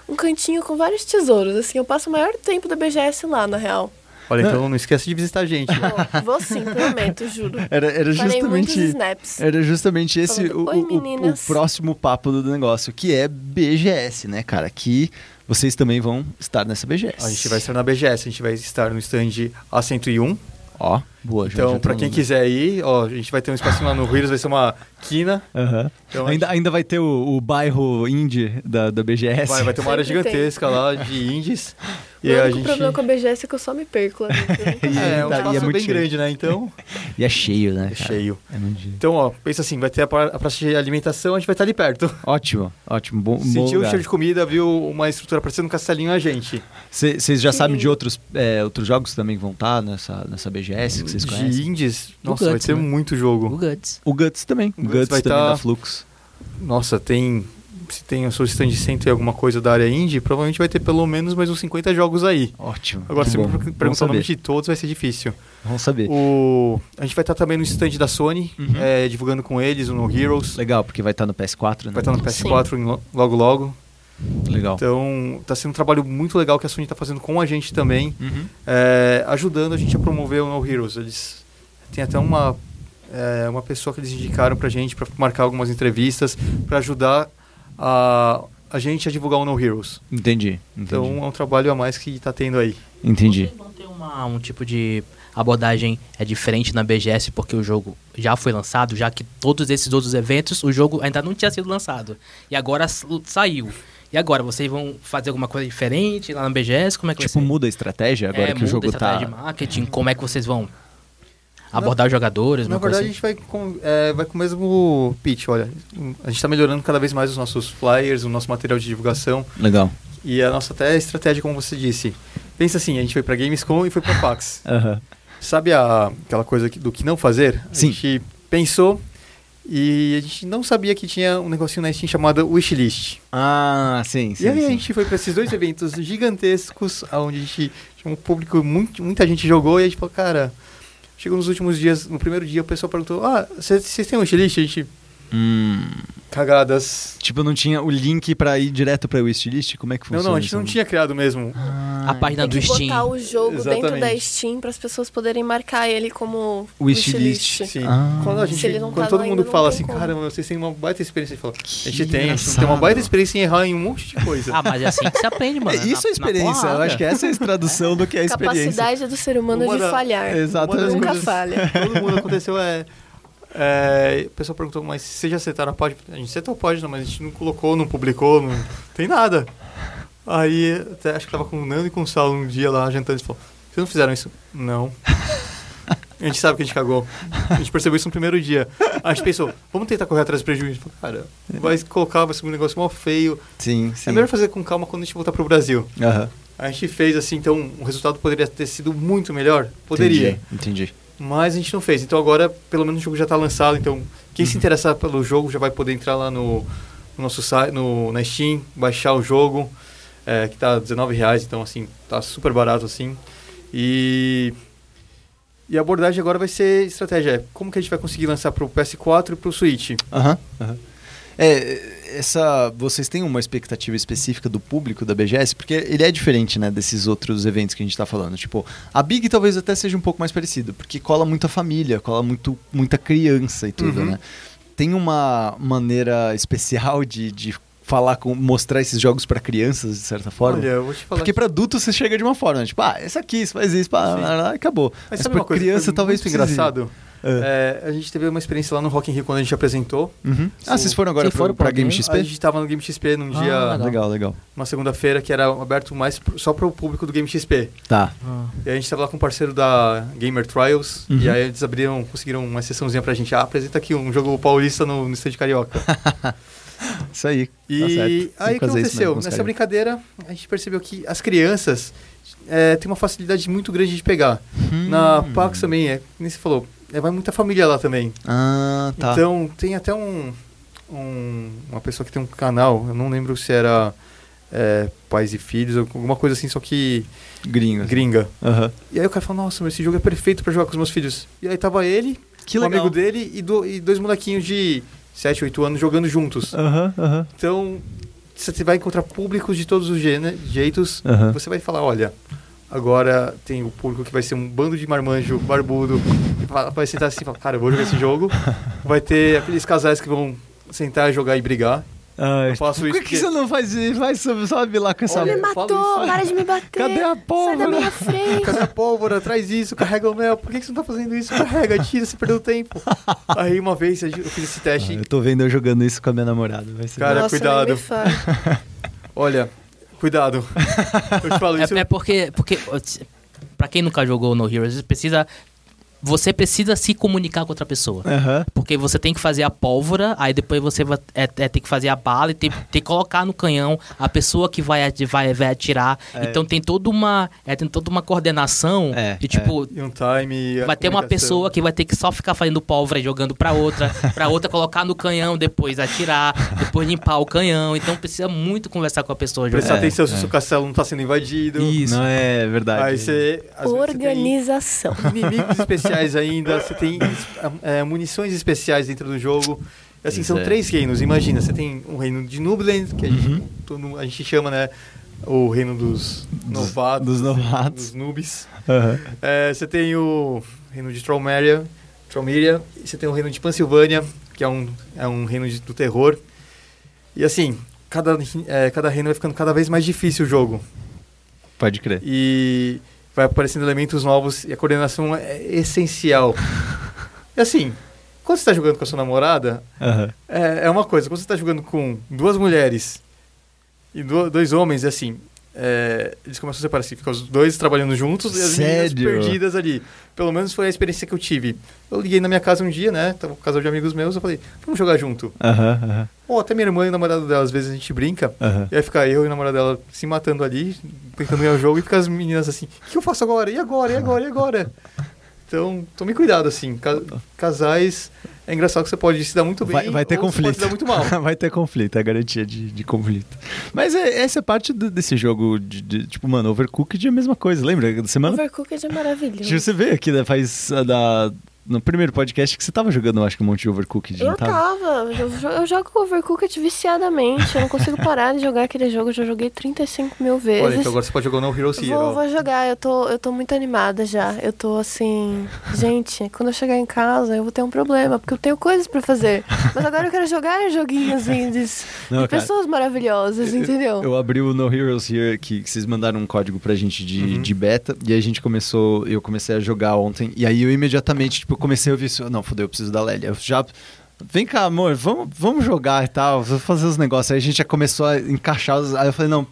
um cantinho com vários tesouros, assim. Eu passo o maior tempo da BGS lá, na real. Olha, Não. então não esquece de visitar a gente. Vou, vou sim, prometo, juro. Era, era Farei muitos justamente. snaps. Era justamente esse Falando, o, "Oi, o- o- o meninas." próximo papo do negócio, que é BGS, né, cara? Que vocês também vão estar nessa BGS. A gente vai estar na BGS, a gente vai estar no stand A101. Ó, boa, Então, para tô quem quiser ir, ó, a gente vai ter um espacinho lá no Heroes, vai ser uma quina. Aham. Então, ainda, gente ainda vai ter o, o bairro indie da, da BGS. vai, vai ter uma área Sempre tem. gigantesca lá de indies. O E a único gente. problema com a BGS é que eu só me perco lá dentro. né? É, tá- um e é espaço muito bem cheio. grande, né? Então, E é cheio, né? é cara? cheio. É. Então, ó, pensa assim, vai ter a, pra- a praça de alimentação, a gente vai estar ali perto. Ótimo, ótimo. Bom, bom Sentiu o cheiro de comida, viu uma estrutura parecendo um castelinho a gente. Vocês já Sim. sabem de outros, é, outros jogos que também vão estar nessa, nessa BGS que vocês de conhecem? indies, O nossa, vai Guts, ter né? muito O jogo. Guts. O Guts também. O O Guts, Guts vai também tá- da Flux. Nossa, tem. Se tem o seu stand de cento e alguma coisa da área indie, provavelmente vai ter pelo menos mais uns 50 jogos aí. Ótimo. Agora, se per- vamos perguntar o nome de todos, vai ser difícil. Vamos saber. O... A gente vai estar também no stand da Sony, Uhum. é, divulgando com eles, no Heroes. Legal, porque vai estar no PS4, né? Vai estar no PS4 em lo- logo logo. Legal. Então, tá sendo um trabalho muito legal que a Sony tá fazendo com a gente também, Uhum. é, ajudando a gente a promover o No Heroes. Eles têm até uma, é, uma pessoa que eles indicaram pra gente para marcar algumas entrevistas, para ajudar a, a gente a divulgar o No Heroes. Entendi. entendi. Então, é um trabalho a mais que tá tendo aí. entendi. Vocês vão ter uma- um tipo de abordagem é diferente na BGS porque o jogo já foi lançado, já que todos esses outros eventos o jogo ainda não tinha sido lançado. E agora saiu. E agora, vocês vão fazer alguma coisa diferente lá na BGS? Como é que Tipo, muda a estratégia agora É, que o muda jogo a estratégia tá. de marketing, como é que vocês vão abordar os jogadores? Na verdade, a assim? gente vai com, é, vai com o mesmo pitch, olha. A gente está melhorando cada vez mais os nossos flyers, o nosso material de divulgação. Legal. E a nossa até estratégia, como você disse. Pensa assim, a gente foi pra Gamescom e foi pra PAX. Aham. Sabe a, aquela coisa que- do que não fazer? A Sim. gente pensou e a gente não sabia que tinha um negocinho na Steam chamado Wishlist. Ah, sim, sim. e aí a sim. gente foi pra esses dois eventos gigantescos, onde a gente tinha um público, muito, muita gente jogou e a gente falou, cara... Chegou nos últimos dias, no primeiro dia, o pessoal perguntou, ah, vocês vocês têm um wishlist? A gente, Hum, cagadas. tipo, não tinha o link pra ir direto pra wishlist? Como é que Não, funciona? não, a gente não tinha criado mesmo. A página Tem do que Steam. botar o jogo dentro da Exatamente. Steam para as pessoas poderem marcar ele como Wishlist. wishlist. Sim. Ah. quando a Se gente, ele não quando tá todo mundo ainda, não fala assim, como. cara, vocês têm uma baita experiência, a gente fala, a gente tem, a gente tem uma baita experiência em errar em um monte de coisa. Ah, mas é assim que se aprende, mano. É, isso é na- na experiência. Eu acho que essa é a tradução do que é a experiência. Capacidade do ser humano Uma de da- falhar. Exatamente. Nunca falha. Todo mundo aconteceu é, é. O pessoal perguntou, mas vocês já setaram a página? A gente setou a página, mas a gente não colocou, não publicou, não tem nada. Aí, até acho que tava com o Nando e com o Saulo um dia lá jantando, eles falaram, vocês não fizeram isso? Não. A gente sabe que a gente cagou. A gente percebeu isso no primeiro dia. A gente pensou, vamos tentar correr atrás do prejuízo. Cara, vai colocar, vai ser um negócio mó feio. Sim, sim. É melhor fazer com calma quando a gente voltar pro Brasil. Aham. A gente fez assim, então o resultado poderia ter sido muito melhor? Poderia. Entendi. entendi. Mas a gente não fez. Então agora, pelo menos o jogo já está lançado. Então, quem Uhum. se interessar pelo jogo já vai poder entrar lá no, no nosso site, no, na Steam, baixar o jogo, é, que tá R$19,00, então assim, tá super barato assim. E, e a abordagem agora vai ser estratégia. é Como que a gente vai conseguir lançar para o PS4 e para o Switch? Aham. aham. É, essa, vocês têm uma expectativa específica do público da BGS? Porque ele é diferente, né, desses outros eventos que a gente tá falando. Tipo, a Big talvez até seja um pouco mais parecido, porque cola muita família, cola muito, muita criança e tudo, Uhum. né? Tem uma maneira especial de, de falar com, mostrar esses jogos pra crianças, de certa forma? Olha, eu vou te falar. Porque pra adulto você chega de uma forma, né? tipo, ah, esse aqui, isso faz isso, pá, acabou. Mas Mas, que criança talvez muito engraçado? É. É, a gente teve uma experiência lá no Rock in Rio quando a gente apresentou. Uhum. Ah, vocês foram agora Vocês pra, foram pra pra Game? XP? A gente tava no Game XP num Ah, dia, legal. Legal, legal. uma segunda-feira, que era aberto mais pro- só para o público do Game XP. Tá. E a gente tava lá com um parceiro da Gamer Trials, Uhum. e aí eles abriram, conseguiram uma sessãozinha pra gente. Ah, apresenta aqui um jogo paulista no, no stand carioca. Isso aí. E tá certo. Tem aí o que aconteceu? Nessa caras. brincadeira, a gente percebeu que as crianças é, têm uma facilidade muito grande de pegar. Hum. Na PAX também, é, nem você falou, vai muita família lá também. Ah, tá. Então, tem até um, um- uma pessoa que tem um canal, eu não lembro se era é, Pais e Filhos, alguma coisa assim, só que Gringo. gringa. Aham. E aí o cara falou, nossa, mas esse jogo é perfeito pra jogar com os meus filhos. E aí tava ele, Que um legal. amigo dele e, do- e dois molequinhos de 7, 8 anos jogando juntos. Aham, aham. Então, você vai encontrar públicos de todos os jeitos. Você vai falar, olha, agora tem o público que vai ser um bando de marmanjo barbudo, que vai- sentar assim e falar, cara, eu vou jogar esse jogo. Vai ter aqueles casais que vão sentar, jogar e brigar. Ai, Eu faço Por isso que, que porque- você não faz isso? Vai, sobe, sobe lá com essa... Olha, Me matou, para de me bater. Cadê a Sai da pólvora? minha frente. Cadê a pólvora? Traz isso, carrega o mel. Por que que você não tá fazendo isso? Carrega, tira, você perdeu tempo. Aí uma vez eu fiz esse Ah, teste. eu tô vendo eu jogando isso com a minha namorada. Vai ser Cara, Nossa, cuidado. Olha, cuidado. Eu te falo isso. É, é porque, porque para quem nunca jogou no Heroes, precisa você precisa se comunicar com outra pessoa. Aham. Porque você tem que fazer a pólvora, aí depois você vai é, é, tem que fazer a bala e tem, tem que colocar no canhão a pessoa que vai, vai, vai atirar. É. Então tem toda uma é, tem toda uma coordenação É, de tipo E um time. Vai ter uma pessoa que vai ter que só ficar fazendo pólvora e jogando pra outra, pra outra colocar no canhão, depois atirar, depois limpar o canhão. Então precisa muito conversar com a pessoa. Prestar jogando. É, atenção se é. o seu castelo não tá sendo invadido. Isso. Não é verdade. Aí você. vezes, Organização. Inimigos especiais ainda, você tem é, munições especiais dentro do jogo. Assim, Pois são é. três reinos. Imagina, você tem um reino de Nubland, que a gente, Uhum. todo- a gente chama, né? O reino dos novatos. dos novatos. Dos noobs. Aham. É, você tem o reino de Traumeria, e você tem o reino de Pensilvânia, que é um, é um reino de- do terror. E assim, cada, é, cada reino vai ficando cada vez mais difícil o jogo. Pode crer. E vai aparecendo elementos novos e a coordenação é essencial. E assim, quando você está jogando com a sua namorada, Aham. é, é uma coisa. Quando você está jogando com duas mulheres e do- dois homens, é assim, é, eles começam a separar assim, ficam os dois trabalhando juntos e as meninas Sério? perdidas ali. Pelo menos foi a experiência que eu tive. Eu liguei na minha casa um dia, né? Tava com um casal de amigos meus, eu falei, vamos jogar junto. Aham, aham, Ou até minha irmã e o namorado dela, às vezes a gente brinca. E aí fica eu e a namorada dela se matando ali, tentando ganhar o jogo, e fica as meninas assim, o que eu faço agora? E agora? E agora? E agora? Então, tome cuidado, assim. ca- casais, é engraçado que você pode se dar muito bem Vai, vai ter ou você conflito. pode se dar muito mal. vai ter conflito, é a garantia de, de conflito. Mas é- essa é parte do- desse jogo de, de- tipo, mano, Overcooked é a mesma coisa, lembra? Da semana Overcooked é maravilhoso. Você vê aqui, né, faz ah, da, no primeiro podcast que você tava jogando, eu acho que um monte de Overcooked, Eu não tava? tava. Eu, eu jogo Overcooked viciadamente. Eu não consigo parar de jogar aquele jogo. Eu já joguei 35 mil vezes. Olha, então agora você pode jogar o No Hero Zero. Vou, vou jogar, eu tô, eu tô muito animada já. Eu tô assim. Gente, quando eu chegar em casa, eu vou ter um problema, porque eu tenho coisas pra fazer. Mas agora eu quero jogar joguinhos indies Não, de cara. pessoas maravilhosas, entendeu? Eu abri o No Heroes Here, que, que vocês mandaram um código pra gente de, Uhum. de beta, e aí a gente começou, eu comecei a jogar ontem, e aí eu imediatamente, tipo, comecei a ouvir isso, não, fodeu, eu preciso da Lélia. Eu já, vem cá, amor, vamos, vamos jogar e tal, vou fazer os negócios. Aí a gente já começou a encaixar, os, aí eu falei, não,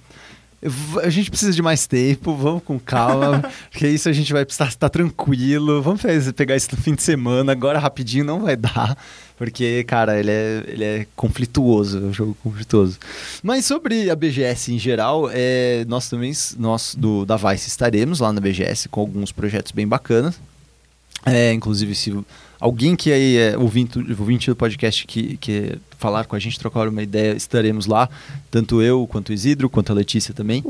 a gente precisa de mais tempo, vamos com calma, porque isso a gente vai precisar estar tranquilo, vamos pegar isso no fim de semana, agora rapidinho não vai dar, porque, cara, ele é, ele é conflituoso, é um jogo conflituoso. Mas sobre a BGS em geral, é, nós também, nós do, da Vice estaremos lá na BGS com alguns projetos bem bacanas. É, inclusive, se alguém que aí é ouvinte, ouvinte do podcast que, que falar com a gente, trocar uma ideia, estaremos lá. Tanto eu, quanto o Isidro, quanto a Letícia também.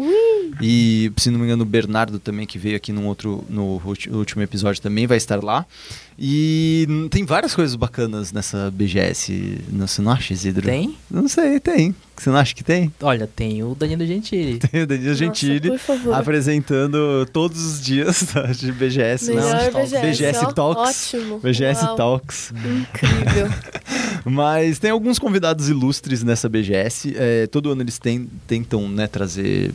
E, se não me engano, o Bernardo também, que veio aqui num outro, no último episódio, também vai estar lá. E tem várias coisas bacanas nessa BGS. Você não acha, Isidro? Tem? Não sei, tem. Você não acha que tem? Olha, tem o Danilo Gentili. Tem o Danilo Gentili Nossa, por favor. apresentando todos os dias de BGS. Melhor não, BGS, BGS ó, Talks. Ótimo. BGS Uau, Talks. Incrível. Mas tem alguns convidados ilustres nessa BGS. É, todo ano eles tem- tentam né, trazer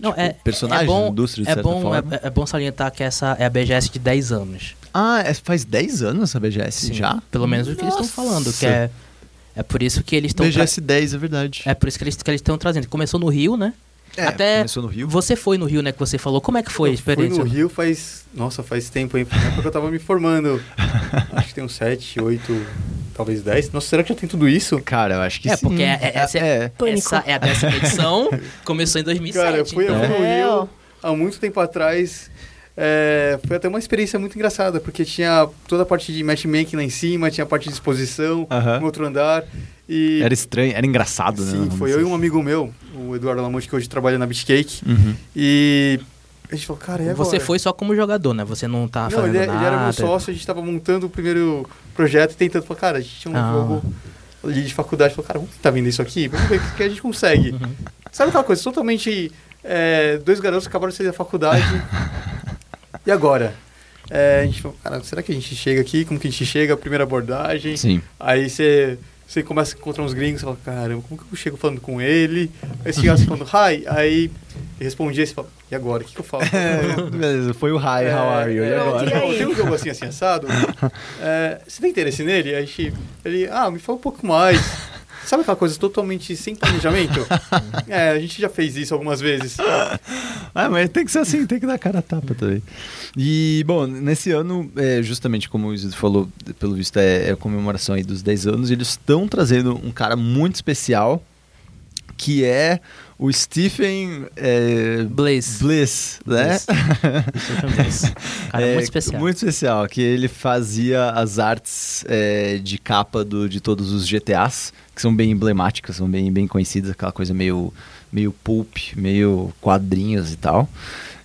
Não, tipo, é, personagens é bom, da indústria, de é certa bom, forma. é, é bom salientar que essa é a BGS de 10 anos. Ah, é- faz 10 anos essa BGS Sim, já? Pelo menos o que eles estão falando, que é é por isso que eles estão BGS 10, é verdade. é por isso que eles que eles estão trazendo. Começou no Rio, né? É, Até começou no Rio. Você foi no Rio, né, que você falou. Como é que foi a Eu experiência? Fui no Rio faz. Nossa, faz tempo, hein? Na época eu tava me formando. Acho que tem uns 7, 8, talvez 10. Nossa, será que já tem tudo isso? Cara, eu acho que É, sim. porque é- é- essa é- é. Essa é a décima edição, começou em 2007. Cara, eu fui, eu então- fui no É, ó. Rio há muito tempo atrás. É, foi até uma experiência muito engraçada, porque tinha toda a parte de matchmaking lá em cima, tinha a parte de exposição, no outro andar. E Era estranho, era engraçado, né? sim, foi eu e um amigo meu, o Eduardo Lamonte, que hoje trabalha na Beatcake. Uhum. E a gente falou, cara, e agora? Você foi só como jogador, né? Você não tá Não, fazendo ele, ele nada. era meu sócio, a gente tava montando o primeiro projeto e tentando, falar, cara, a gente tinha um Ah. jogo ali de faculdade, falou, cara, vamos tentar vender isso aqui, vamos ver o que a gente consegue. Uhum. Sabe aquela coisa, totalmente, é, dois garotos que acabaram de sair da faculdade, e agora? É, a gente falou, cara, será que a gente chega aqui, como que a gente chega, a primeira abordagem, Sim. aí você... Você começa a encontrar uns gringos, você fala, caramba, como que eu chego falando com ele? Aí você chega assim, falando, hi, aí ele respondia, você fala, e agora, o que, que eu falo? É, beleza, foi o Hi, how are you? E É, agora? E aí? Tem um jogo assim, assim, assado. É, você tem interesse nele? Aí a gente, ele, ah, me fala um pouco mais. Sabe aquela coisa totalmente sem planejamento? é, a gente já fez isso algumas vezes. Ah, mas tem que ser assim, tem que dar cara a tapa também. E, bom, nesse ano, é, justamente como o Isidro falou, pelo visto é, é a comemoração aí dos 10 anos, eles estão trazendo um cara muito especial, que é o Stephen é, Blaze. Bliss, né? Stephen Blaze. Cara, É, muito especial. Muito especial, que ele fazia as artes é, de capa do, de todos os GTAs, que são bem emblemáticas, são bem, bem conhecidas, aquela coisa meio, meio pulp, meio quadrinhos e tal.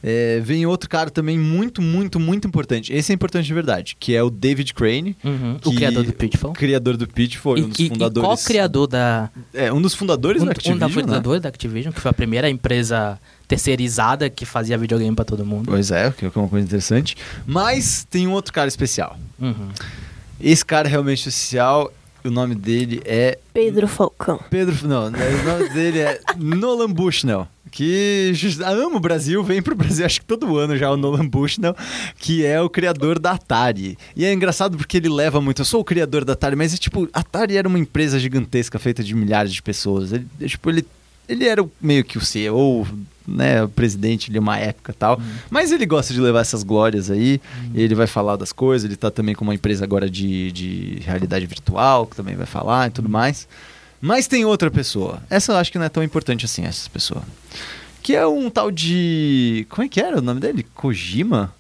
É, vem outro cara também muito, muito, muito importante. Esse é importante de verdade, que é o David Crane, Uhum. O criador do Pitfall. criador do Pitfall, E, um dos e- e fundadores. qual criador da. É, um dos fundadores Um, da um Activision, da né? fundadora da Activision, que foi a primeira empresa terceirizada que fazia videogame pra todo mundo. Pois é, que é uma coisa interessante. Mas tem um outro cara especial. Uhum. Esse cara realmente especial, o nome dele é Pedro Falcão. Pedro, não, o nome dele é Nolan Bushnell, que ama o Brasil, vem pro Brasil acho que todo ano já o Nolan Bushnell, que é o criador da Atari. E é engraçado porque ele leva muito, eu sou o criador da Atari, mas é tipo, a Atari era uma empresa gigantesca feita de milhares de pessoas. Ele, é, tipo, ele, ele era meio que o CEO, né, o presidente de uma época e tal. Mas ele gosta de levar essas glórias aí, e ele vai falar das coisas, ele tá também com uma empresa agora de, de realidade virtual, que também vai falar e tudo mais. Mas tem outra pessoa. Essa eu acho que não é tão importante assim, essa pessoa. Que é um tal de. Como é que era o nome dele? Kojima?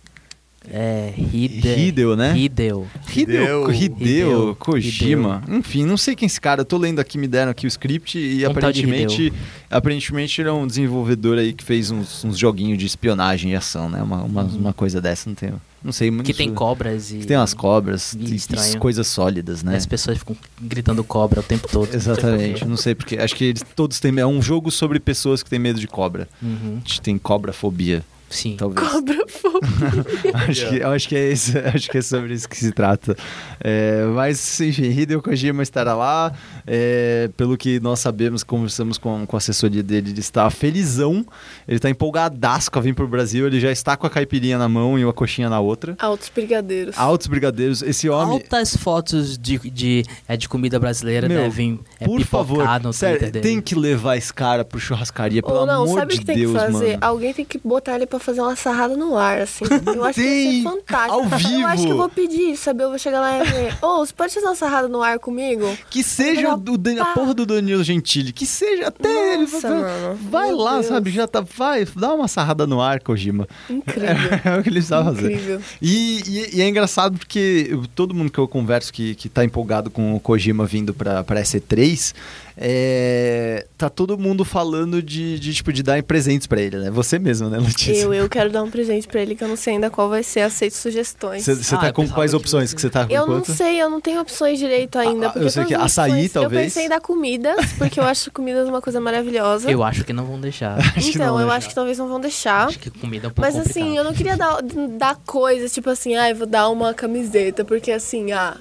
É. Hide... Hideo, né? Hideo. Hideo, Hideo. Hideo, Hideo. Kojima. Enfim, não sei quem é esse cara. Eu tô lendo aqui, me deram aqui o script e Um aparentemente, aparentemente ele é um desenvolvedor aí que fez uns, uns joguinhos de espionagem e ação, né? Uma, uma, uma coisa dessa, não tenho. Não sei muito. Que tem cobras e. Que tem umas cobras, e e coisas sólidas, né? As pessoas ficam gritando cobra o tempo todo. Exatamente, não sei porque. Acho que eles todos têm. É um jogo sobre pessoas que têm medo de cobra. Uhum. A gente tem cobrafobia. Sim. talvez. Cobrofobia. acho, que, eu acho que é isso, acho que é sobre isso que se trata. É, mas, enfim, Hideo Kojima estará lá. É, pelo que nós sabemos, conversamos com, com a assessoria dele, ele está felizão. Ele está empolgadaço com a vir pro Brasil. Ele já está com a caipirinha na mão e uma coxinha na outra. Altos brigadeiros. Altos brigadeiros. Esse homem. Altas fotos de, de, é, de comida brasileira Meu, devem é, Por favor, no sério, tem que levar esse cara pro churrascaria, pelo não, amor sabe o de que tem Deus, que fazer? mano. Alguém tem que botar ele pra fazer uma sarrada no ar, assim. Eu acho que Tem! ia ser fantástico. Ao Eu acho que vivo! eu vou pedir sabe? Eu vou chegar lá e ver. Ô, você pode fazer uma sarrada no ar comigo? Que seja o, o a porra do Danilo Gentili, que seja até ele. Nossa, vai- mano. Vai Meu lá, Deus. sabe? Já tá. Vai, dá uma sarrada no ar, Kojima. Incrível. É, o que ele precisava fazer. Incrível. E, e- e é engraçado porque todo mundo que eu converso que, que tá empolgado com o Kojima vindo pra, pra SC3, é, tá todo mundo falando de, de, tipo, de dar presentes pra ele, né? Você mesmo, né, Letícia? Eu, eu quero dar um presente pra ele que eu não sei ainda qual vai ser. Aceito sugestões. Você você Ah, tá eu com quais opções que você tá com Eu não quanto? sei, eu não tenho opções direito ainda. Ah, porque eu sei que açaí, opções- talvez. Eu pensei em dar comidas, porque eu acho comidas uma coisa maravilhosa. Eu acho que não vão deixar. Então, não, eu né? acho que talvez não vão deixar. acho que comida é um pouco Mas complicado. assim, eu não queria dar, dar coisas, tipo assim, ah, eu vou dar uma camiseta, porque assim, ah,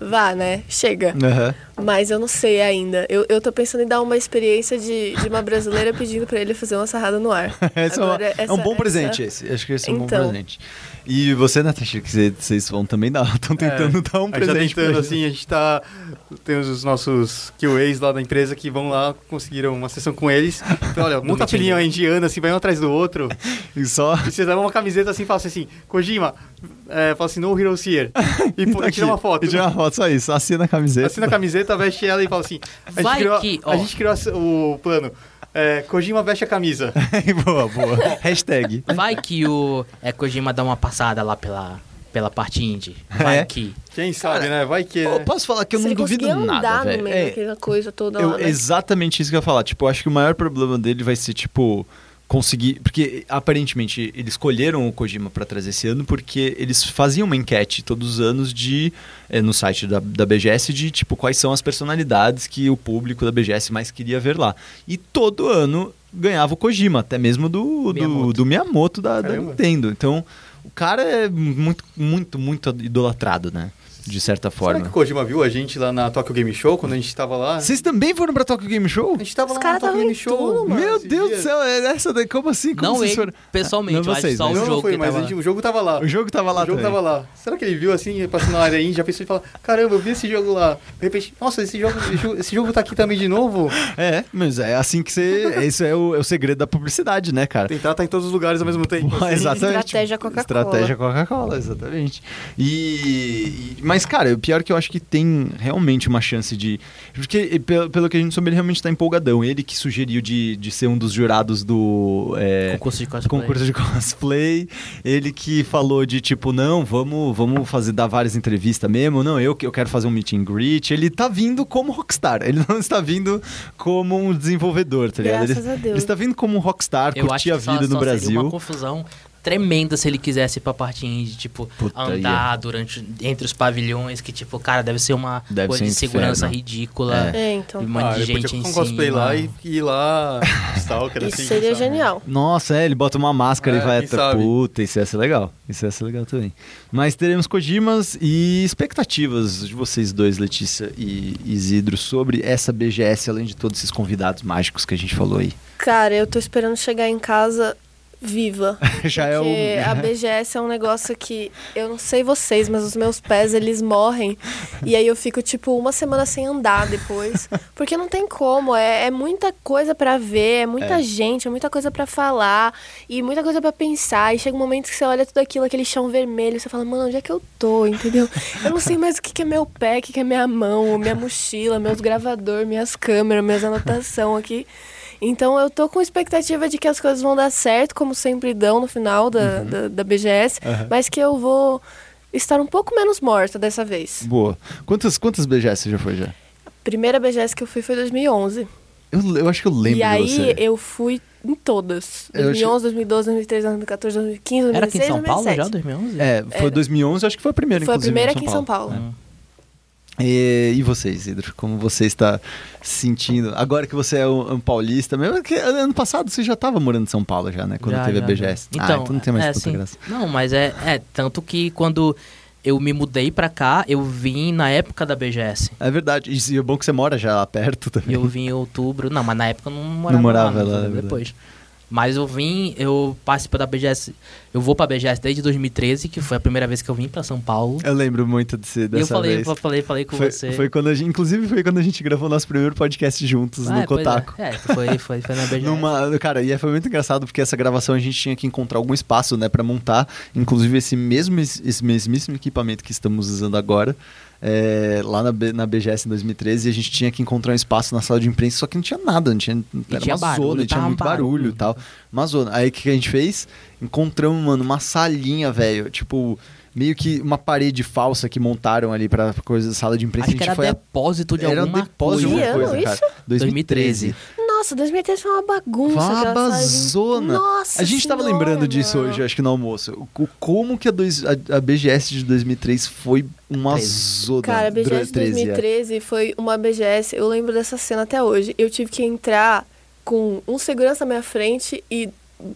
vá, né? Chega. Aham. Mas eu não sei ainda. Eu, eu tô pensando em dar uma experiência de, de uma brasileira pedindo pra ele fazer uma sarrada no ar. Esse é, uma- Agora, é um essa- bom essa- presente esse. Acho que esse é um bom Então. presente. E você, Natasha, que cê- vocês vão também dar, estão tentando dar um É, a gente tá presente tentando, assim, a gente tá... Tem os nossos QAs lá da empresa que vão lá, conseguiram uma sessão com eles. Então, olha, monta a filhinha indiana, assim, vai um atrás do outro. E só... E você dá uma camiseta assim, fala assim, Kojima, é, fala assim, no heroes here. E pô, Tá tira uma foto. E tira uma foto, só isso. Assina a camiseta. Assina a camiseta, veste ela e fala assim, a gente Vai criou, que, a gente criou o plano, é, Kojima veste a camisa. boa, boa. Hashtag. Vai que o é, Kojima dá uma passada lá pela, pela parte indie. Vai É. que. Quem sabe, né? Vai que, Ô, né? posso falar que eu não duvido conseguir nada, andar velho. no meio É, daquela coisa toda eu- lá, né? exatamente isso que eu ia falar. Tipo, eu acho que o maior problema dele vai ser, tipo, conseguir. Porque aparentemente eles escolheram o Kojima pra trazer esse ano porque eles faziam uma enquete todos os anos de. eh, no site da, da BGS de tipo quais são as personalidades que o público da BGS mais queria ver lá. E todo ano ganhava o Kojima, até mesmo do do Miyamoto. do Miyamoto da, da. Nintendo. Então, o cara é muito, muito, muito idolatrado, né? De certa Será forma. que o Kojima viu a gente lá na Tokyo Game Show, quando a gente tava lá? Vocês também foram pra Tokyo Game Show? A gente tava Os lá na Tokyo Game em Show. tudo, mano. Meu Deus do céu, é essa daí, como assim? Como Não vocês ele, foram? pessoalmente, Não vocês, só né? o Não, jogo não foi, que mas tava a lá. gente- o jogo tava lá. O jogo tava lá o jogo também. tava lá. Será que ele viu assim, passando na área aí, já pensou e falou, caramba, eu vi esse jogo lá. De repente, nossa, esse jogo, esse jogo- tá aqui também de novo. É, mas é assim que você. Esse é o, é o segredo da publicidade, né, cara? Tentar estar em todos os lugares ao mesmo tempo. Pô, assim. exatamente. Estratégia Coca-Cola. Estratégia Coca-Cola, exatamente. E, e- Mas, cara, o pior é que eu acho que tem realmente uma chance de. Porque, pelo, pelo que a gente soube, ele realmente tá empolgadão. Ele que sugeriu de, de ser um dos jurados do. é, Concurso de cosplay. concurso de cosplay. Ele que falou de tipo, não, vamos, vamos fazer dar várias entrevistas mesmo. Não, eu que eu quero fazer um meet and greet. Ele tá vindo como rockstar. Ele não está vindo como um desenvolvedor, tá ligado? Graças ele, a Deus. ele está vindo como um rockstar, Eu curtir a só- vida só no seria Brasil. uma confusão tremenda se ele quisesse ir pra parte indie, tipo, Puta, andar durante entre os pavilhões, que tipo, cara, deve ser uma Deve coisa ser de segurança inferno. ridícula. É, então. Um monte Ah, de gente em um cosplay lá e e ir lá, Stalker, Isso assim. seria sabe? genial. Nossa, é, ele bota uma máscara É, e vai até. Puta, isso ia ser legal. Isso ia ser legal também. Mas teremos Kojimas e expectativas de vocês dois, Letícia e Isidro, sobre essa BGS, além de todos esses convidados mágicos que a gente falou aí. Cara, eu tô esperando chegar em casa viva. Já é Porque o. a BGS é um negócio que eu não sei vocês, mas os meus pés eles morrem. E aí eu fico tipo uma semana sem andar depois, porque não tem como, é, é muita coisa pra ver, é muita É. gente, é muita coisa pra falar e muita coisa pra pensar. E chega um momento que você olha tudo aquilo, aquele chão vermelho, você fala: "Mano, onde é que eu tô?", entendeu? Eu não sei mais o que que é meu pé, o que que é minha mão, minha mochila, meus gravador, minhas câmeras, minhas anotação aqui. Então eu tô com expectativa de que as coisas vão dar certo, como sempre dão no final da, da, da BGS, Uhum. mas que eu vou estar um pouco menos morta dessa vez. Boa. Quantas, quantas BGS você já foi já? A primeira BGS que eu fui foi 2011. Eu, eu acho que eu lembro e aí de você. eu fui em todas. Eu 2011, 2012, 2013, 2014, 2015, Era aqui em 2016, São Paulo 2017. já, 2011? É, foi Era. 2011, acho que foi a primeira, Foi a primeira em aqui em São Paulo. Hum. E, e você, Isidro? Como você está se sentindo? Agora que você é um, um paulista, mesmo que ano passado você já estava morando em São Paulo já, né? Quando Já, teve já, a BGS. já. ah, então não tem mais é, tanta assim, graça. Não, mas é, é. Tanto que quando eu me mudei pra cá, eu vim na época da BGS. É verdade. E é bom que você mora já lá perto também. Eu vim em outubro. Não, mas na época eu não morava, morava lá, lá, é depois. Mas eu vim, eu participo da BGS. Eu vou pra BGS desde 2013, que foi a primeira vez que eu vim pra São Paulo. Eu lembro muito desse, E eu dessa falei, vez. eu falei, falei com foi, você. foi quando a gente, inclusive foi quando a gente gravou nosso primeiro podcast juntos Ah, no é, pois Kotaku. É, é foi, foi, foi na BGS. Numa, cara, e foi muito engraçado porque essa gravação a gente tinha que encontrar algum espaço, né, para montar, inclusive esse mesmo esse mesmíssimo equipamento que estamos usando agora. É, lá na, B- na BGS em 2013, e a gente tinha que encontrar um espaço na sala de imprensa, só que não tinha nada, não tinha, era tinha uma barulho, zona, tinha muito barulho, barulho. e tal. Uma zona. Aí o que que a gente fez? Encontramos, mano, uma salinha, velho, tipo, meio que uma parede falsa que montaram ali pra coisa sala de imprensa. Acho a que gente era foi depósito de era um alguma depósito de coisa. alguma Que coisa, cara. 2013. Nossa, 2013 foi uma bagunça. Foi uma aquela sala de- bazona. Nossa A gente tava senhora, lembrando disso hoje, acho que no almoço. O, como que a, dois- a- a BGS de 2003 foi uma zona. Cara, a BGS de 13, é. 2013 foi uma BGS, eu lembro dessa cena até hoje. Eu tive que entrar com um segurança na minha frente e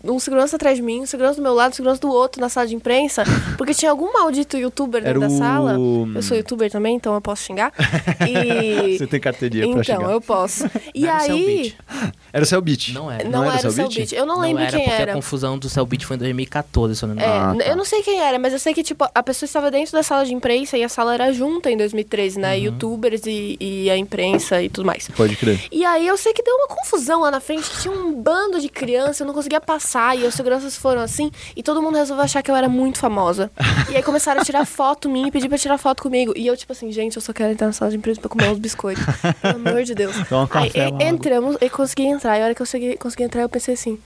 um segurança atrás de mim, um segurança do meu lado, um segurança do outro na sala de imprensa, porque tinha algum maldito youtuber Era dentro da sala. o- Eu sou youtuber também, então eu posso xingar. E Você tem carteirinha pra então, xingar. eu posso. E Não era o aí. Era o Cellbit. Não era. não, era, o Cellbit? Eu não, Não lembro era quem porque era. a confusão do Cellbit foi em 2014, se eu não me É, engano. Ah, n- tá. eu não sei quem era, mas eu sei que, tipo, a pessoa estava dentro da sala de imprensa e a sala era junta em 2013, né? Uhum. Youtubers e, e a imprensa e tudo mais. Pode crer. E aí eu sei que deu uma confusão lá na frente, tinha um bando de crianças, eu não conseguia passar, e os seguranças foram assim, e todo mundo resolveu achar que eu era muito famosa. E aí começaram a tirar foto minha e pedir pra tirar foto comigo. E eu, tipo assim, gente, eu só quero entrar na sala de imprensa pra comer uns biscoitos. Pelo amor de Deus. Dá um Aí café, água. entramos, e consegui entrar. E a hora que eu consegui, consegui entrar, eu pensei assim.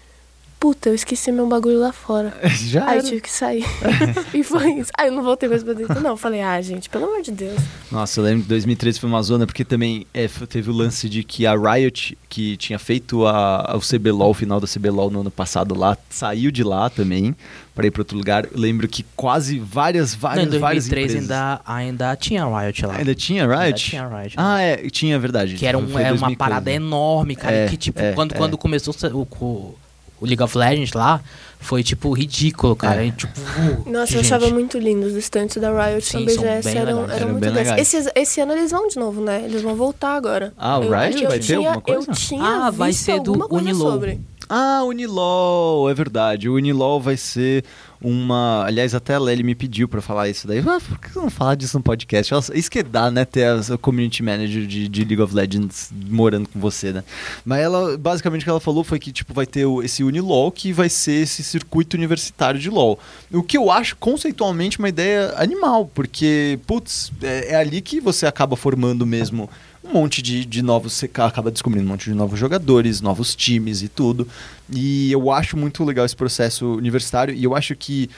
Puta, eu esqueci meu bagulho lá fora. Já Aí eu tive que sair. e foi isso. Aí eu não voltei mais pra dentro, não. Eu Falei, ah, gente, pelo amor de Deus. Nossa, eu lembro que 2013 foi uma zona, porque também é, teve o lance de que a Riot, que tinha feito a, o CBLOL, o final da CBLOL no ano passado lá, saiu de lá também, pra ir pra outro lugar. Eu lembro que quase várias, Não, várias, em várias 2003 empresas... ainda, ainda tinha Riot lá. Ainda tinha Riot? Ainda tinha Riot. Ah, é, tinha, verdade. Que era, um, era uma 2015. parada enorme, cara. É, que, tipo, é, quando, é. quando começou o, o, o League of Legends lá, foi, tipo, ridículo, cara. É. E, tipo, uh, Nossa, eu gente. achava muito lindo os estantes da Riot Sim, são BGS. bem Eram, eram Eram muito bem legais. Esse, esse ano eles vão de novo, né? Eles vão voltar agora. Ah, o Riot eu vai ter tinha- alguma coisa? Eu tinha Ah, vai ser do Unilol. sobre. Ah, Unilol, é verdade. O Unilol vai ser uma. Aliás, até a Lely me pediu pra falar isso daí. Ah, por que não falar disso no podcast? Nossa, Isso que dá, né? Ter a community manager de, de League of Legends morando com você, né? Mas ela, basicamente, o que ela falou foi que, tipo, vai ter esse Unilol que vai ser esse circuito universitário de LoL. O que eu acho conceitualmente uma ideia animal, porque, putz, é, é ali que você acaba formando mesmo um monte de, de novos. Você ca- acaba descobrindo um monte de novos jogadores, novos times e tudo. E eu acho muito legal esse processo universitário e eu acho que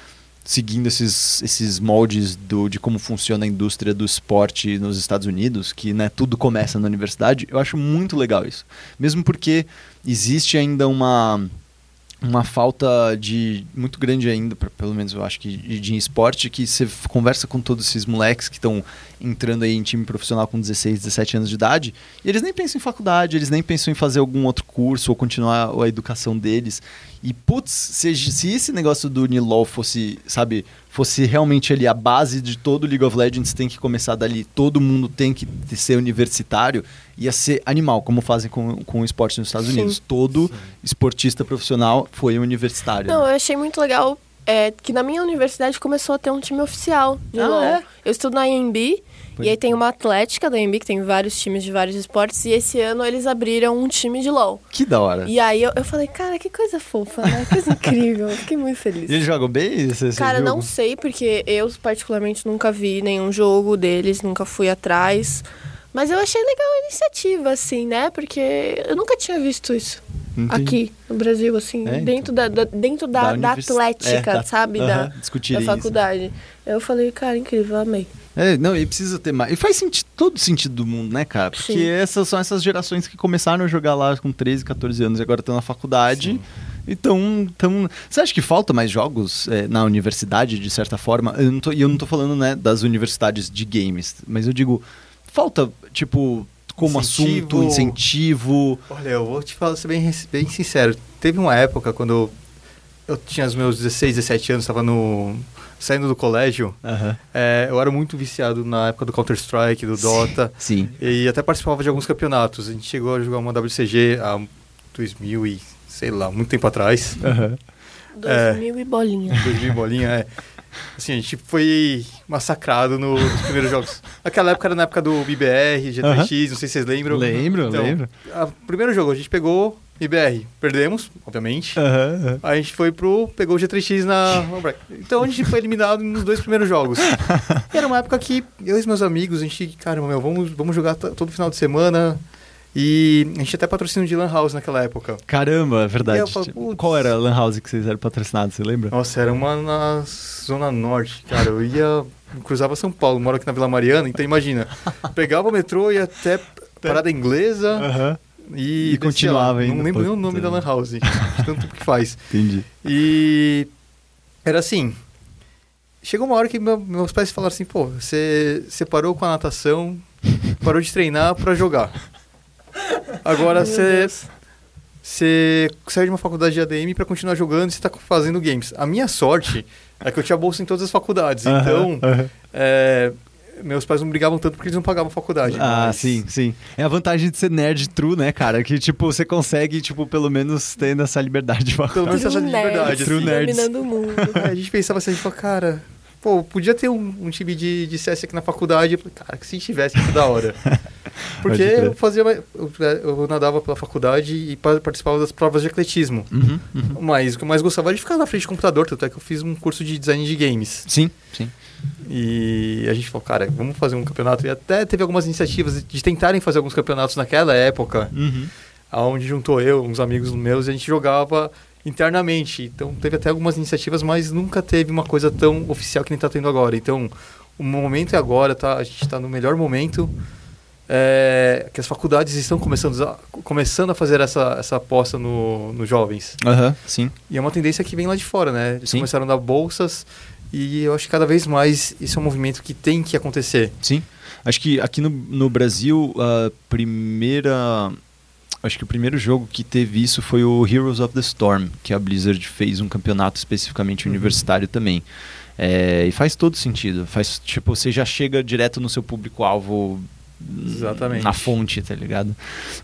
seguindo esses, esses moldes do, de como funciona a indústria do esporte nos Estados Unidos, que né, tudo começa na universidade, eu acho muito legal isso. Mesmo porque existe ainda uma uma falta de muito grande ainda, pra- pelo menos eu acho que de, de esporte, que você conversa com todos esses moleques que estão entrando aí em time profissional com 16, 17 anos de idade, e eles nem pensam em faculdade, eles nem pensam em fazer algum outro curso ou continuar a educação deles. E putz, se, se esse negócio do Nilol fosse, sabe, fosse realmente ali a base de todo League of Legends, tem que começar dali, todo mundo tem que ser universitário, ia ser animal, como fazem com, com o esporte nos Estados Sim. Unidos. Todo esportista profissional foi universitário. Não, né? eu achei muito legal é, que na minha universidade começou a ter um time oficial de Ah, LoL. é? Eu estudo na IMB Pois e aí tem uma atlética da IMB que tem vários times de vários esportes e esse ano eles abriram um time de LoL. Que da hora. E aí eu, eu falei, cara, que coisa fofa, né? Que coisa incrível. Eu Fiquei muito feliz. E eles jogam bem? Você Cara, viu não sei, porque eu particularmente nunca vi nenhum jogo deles, nunca fui atrás. Mas eu achei legal a iniciativa, assim, né? Porque eu nunca tinha visto isso Entendi. aqui no Brasil, assim, É, então. dentro, da, da- dentro da, da univers- atlética, é, da- sabe? aham, Da, discutirem da isso. faculdade. Eu falei, cara, incrível, amei. É, não, e precisa ter mais. E faz senti todo sentido do mundo, né, cara? Porque Sim. essas são essas gerações que começaram a jogar lá com 13, 14 anos e agora estão na faculdade. Então, então, você acha que falta mais jogos é, na universidade, de certa forma? Eu não tô, e eu não tô falando, né, das universidades de games, mas eu digo falta, tipo, como Incentivo. assunto, incentivo. Olha, eu vou te falar, ser bem, bem sincero. Teve uma época quando eu, eu tinha os meus 16, 17 anos, estava no saindo do colégio. Aham. é, eu era muito viciado na época do Counter-Strike, do Dota. Sim. E até participava de alguns campeonatos. A gente chegou a jogar uma WCG há 2000 e, sei lá, muito tempo atrás. É. 2000 e bolinha. 2000 bolinha, é. Assim, a gente foi massacrado no- nos primeiros jogos. Naquela época era na época do BBR, G3X, não sei se vocês lembram. Lembro, Então, lembro. a- primeiro jogo a gente pegou BBR, perdemos, obviamente. A gente foi pro. pegou o G3X na. Então a gente foi eliminado nos dois primeiros jogos. E era uma época que eu e meus amigos, a gente, caramba, meu, vamos, vamos jogar todo final de semana. E a gente até patrocina de Lan House naquela época. Caramba, é verdade. E falo. Qual era a Lan House que vocês eram patrocinados, você lembra? Nossa, era uma na Zona Norte, cara. Eu ia. Cruzava São Paulo, moro aqui na Vila Mariana, então imagina. Pegava o metrô, ia até Parada Inglesa Aham. e. E descia continuava lá. ainda, Não lembro nem o nome da Lan House, tanto que faz. Entendi. E era assim. Chegou uma hora que meu- meus pais falaram assim, pô, você você parou com a natação, parou de treinar pra jogar. Agora você você saiu de uma faculdade de ADM pra continuar jogando e você tá fazendo games. A minha sorte é que eu tinha bolsa em todas as faculdades. Então, é, meus pais não brigavam tanto porque eles não pagavam faculdade. Ah, mas- sim, sim. É a vantagem de ser nerd true, né, cara? Que, tipo, você consegue, tipo, pelo menos tendo essa liberdade de falar. Pelo menos essa liberdade. nerds, True nerds. dominando o mundo. É, a gente pensava assim, a gente falou, cara, pô, podia ter um, um time de, de CS aqui na faculdade. Eu falei, cara, que se tivesse, que da hora. Porque eu fazia, eu, eu nadava pela faculdade e pa- participava das provas de atletismo. Uhum, uhum. Mas o que eu mais gostava era de ficar na frente do computador, tanto é que eu fiz um curso de design de games. Sim, sim. E a gente falou, cara, vamos fazer um campeonato. E até teve algumas iniciativas de tentarem fazer alguns campeonatos naquela época, Uhum. aonde juntou eu, uns amigos meus, e a gente jogava internamente. Então teve até algumas iniciativas, mas nunca teve uma coisa tão oficial que nem tá tendo agora. Então o momento é agora, tá? A gente está no melhor momento. é, que as faculdades estão começando a, começando a fazer essa, essa aposta no, nos jovens. Aham, sim. E é uma tendência que vem lá de fora, né? Eles Sim. começaram a dar bolsas e eu acho que cada vez mais isso é um movimento que tem que acontecer. Sim. Acho que aqui no, no Brasil, a primeira. Acho que o primeiro jogo que teve isso foi o Heroes of the Storm, que a Blizzard fez um campeonato especificamente Uhum. universitário também. É, e faz todo sentido. Faz, tipo, você já chega direto no seu público-alvo Exatamente. na fonte, tá ligado?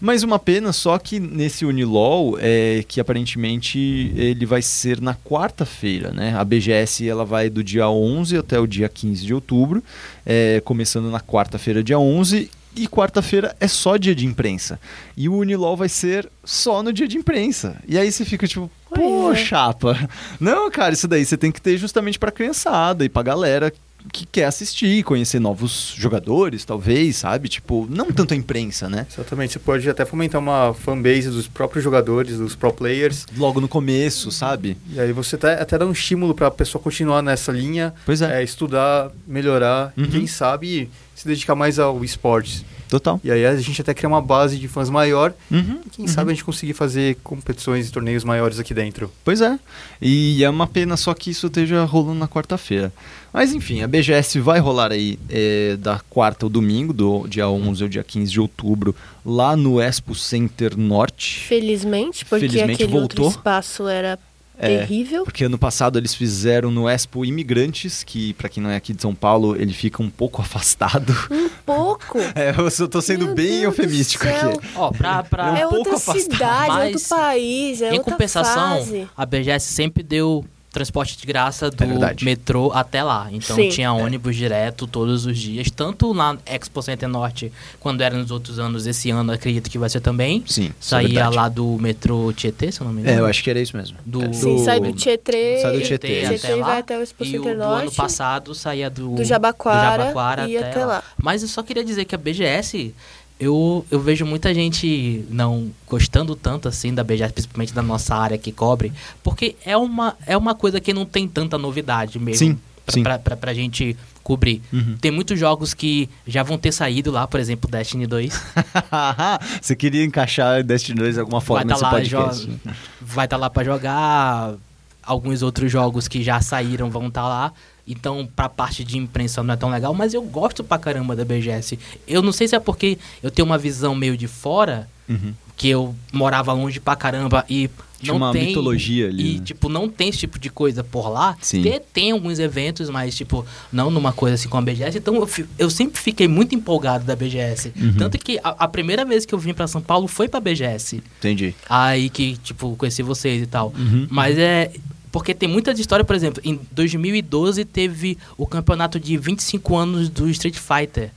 Mas uma pena só que nesse Unilol é que aparentemente ele vai ser na quarta-feira, né? A BGS ela vai do dia 11 até o dia 15 de outubro, é, começando na quarta-feira, dia 11. E quarta-feira é só dia de imprensa. E o Unilol vai ser só no dia de imprensa. E aí você fica tipo, pô, Pois é. chapa. Não, cara, isso daí você tem que ter justamente pra criançada e pra galera que quer assistir, conhecer novos jogadores, talvez, sabe? Tipo, não tanto a imprensa, né? Exatamente. Você pode até fomentar uma fanbase dos próprios jogadores, dos pro players. Logo no começo, sabe? E aí você até, até dá um estímulo para a pessoa continuar nessa linha, Pois é, é, estudar, melhorar Uhum. e quem sabe se dedicar mais ao esportes. total. E aí a gente até cria uma base de fãs maior Uhum, e quem uhum. sabe a gente conseguir fazer competições e torneios maiores aqui dentro. Pois é. E é uma pena só que isso esteja rolando na quarta-feira. Mas enfim, a BGS vai rolar aí é, da quarta ao domingo, do dia 11 ao dia 15 de outubro, lá no Expo Center Norte. Felizmente, porque Felizmente aquele voltou. outro espaço era É, terrível. Porque ano passado eles fizeram no Expo Imigrantes, que pra quem não é aqui de São Paulo, ele fica um pouco afastado. Um pouco. É, eu só tô sendo Meu bem Deus eufemístico aqui. Ó, pra, pra... é um pouco outra afastado, cidade, é mas outro país, é em outra compensação, fase. a BGS sempre deu transporte de graça do É metrô até lá. Então Sim. tinha ônibus direto todos os dias, tanto na Expo Center Norte, quando era nos outros anos, esse ano acredito que vai ser também. Sim, é Saía verdade. lá do metrô Tietê, se eu não me É, engano. eu acho que era isso mesmo. Do- É, Sim, sai do Tietê, Sai do Tietê, Tietê até lá. vai até o Expo E o Center do ano passado saía do, do Jabaquara, do Jabaquara e até lá. Mas eu só queria dizer que a BGS, eu, eu vejo muita gente não gostando tanto assim da BGS, principalmente da nossa área que cobre, porque é uma, é uma coisa que não tem tanta novidade mesmo. Sim, pra, sim. Pra, pra, pra gente cobrir. Uhum. Tem muitos jogos que já vão ter saído lá, por exemplo, Destiny 2. Você queria encaixar Destiny 2 de alguma forma vai nesse estar lá, podcast. jo- vai tá lá pra jogar. Alguns outros jogos que já saíram vão estar lá. Então, pra parte de imprensa não é tão legal, mas eu gosto pra caramba da BGS. Eu não sei se é porque eu tenho uma visão meio de fora, Uhum. que eu morava longe pra caramba e Tinha não uma tem mitologia ali, E, né? tipo, não tem esse tipo de coisa por lá. Sim. Tem, tem alguns eventos, mas, tipo, não numa coisa assim com a BGS. Então, eu, eu sempre fiquei muito empolgado da BGS. Uhum. Tanto que a, a primeira vez que eu vim pra São Paulo foi pra BGS. Entendi. Aí que, tipo, conheci vocês e tal. Uhum. Mas é. Porque tem muita história, por exemplo, em 2012 teve o campeonato de 25 anos do Street Fighter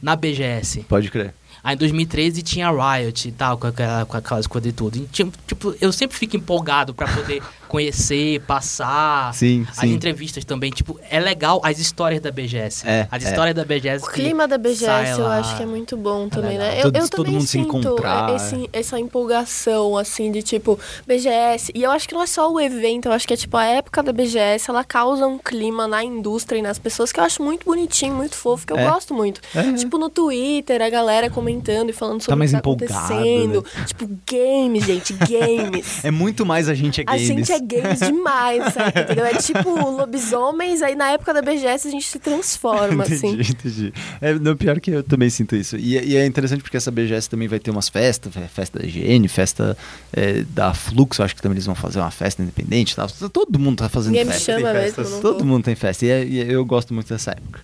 na BGS. Pode crer. Aí em 2013 tinha Riot e tal, com, aquela, com aquelas coisas e tudo. E, tipo, eu sempre fico empolgado pra poder conhecer, passar. Sim, As sim. entrevistas também, tipo, é legal as histórias da BGS. É, as é. histórias da BGS. O que clima da BGS eu lá. acho que é muito bom também, legal. né? Eu, Todo- eu todo também mundo se sinto encontrar, esse- essa empolgação, assim, de tipo, BGS. E eu acho que não é só o evento, eu acho que é tipo a época da BGS, ela causa um clima na indústria e nas pessoas que eu acho muito bonitinho, muito fofo, que eu É. gosto muito. É. Tipo, no Twitter, a galera comentando e falando sobre mais o que tá empolgado, acontecendo. Tipo, games, gente, games. É muito mais a gente é A games. gente é games demais, sabe? Entendeu? É tipo lobisomens, aí na época da BGS a gente se transforma, assim. entendi, entendi. É, não, pior que eu também sinto isso. E, e é interessante porque essa BGS também vai ter umas festas, fe- festa da IGN, festa é, da Fluxo, acho que também eles vão fazer uma festa independente e tal. Todo mundo tá fazendo Ninguém me festa. chama tem mesmo, Todo mundo tem festa. E, é- e eu gosto muito dessa época.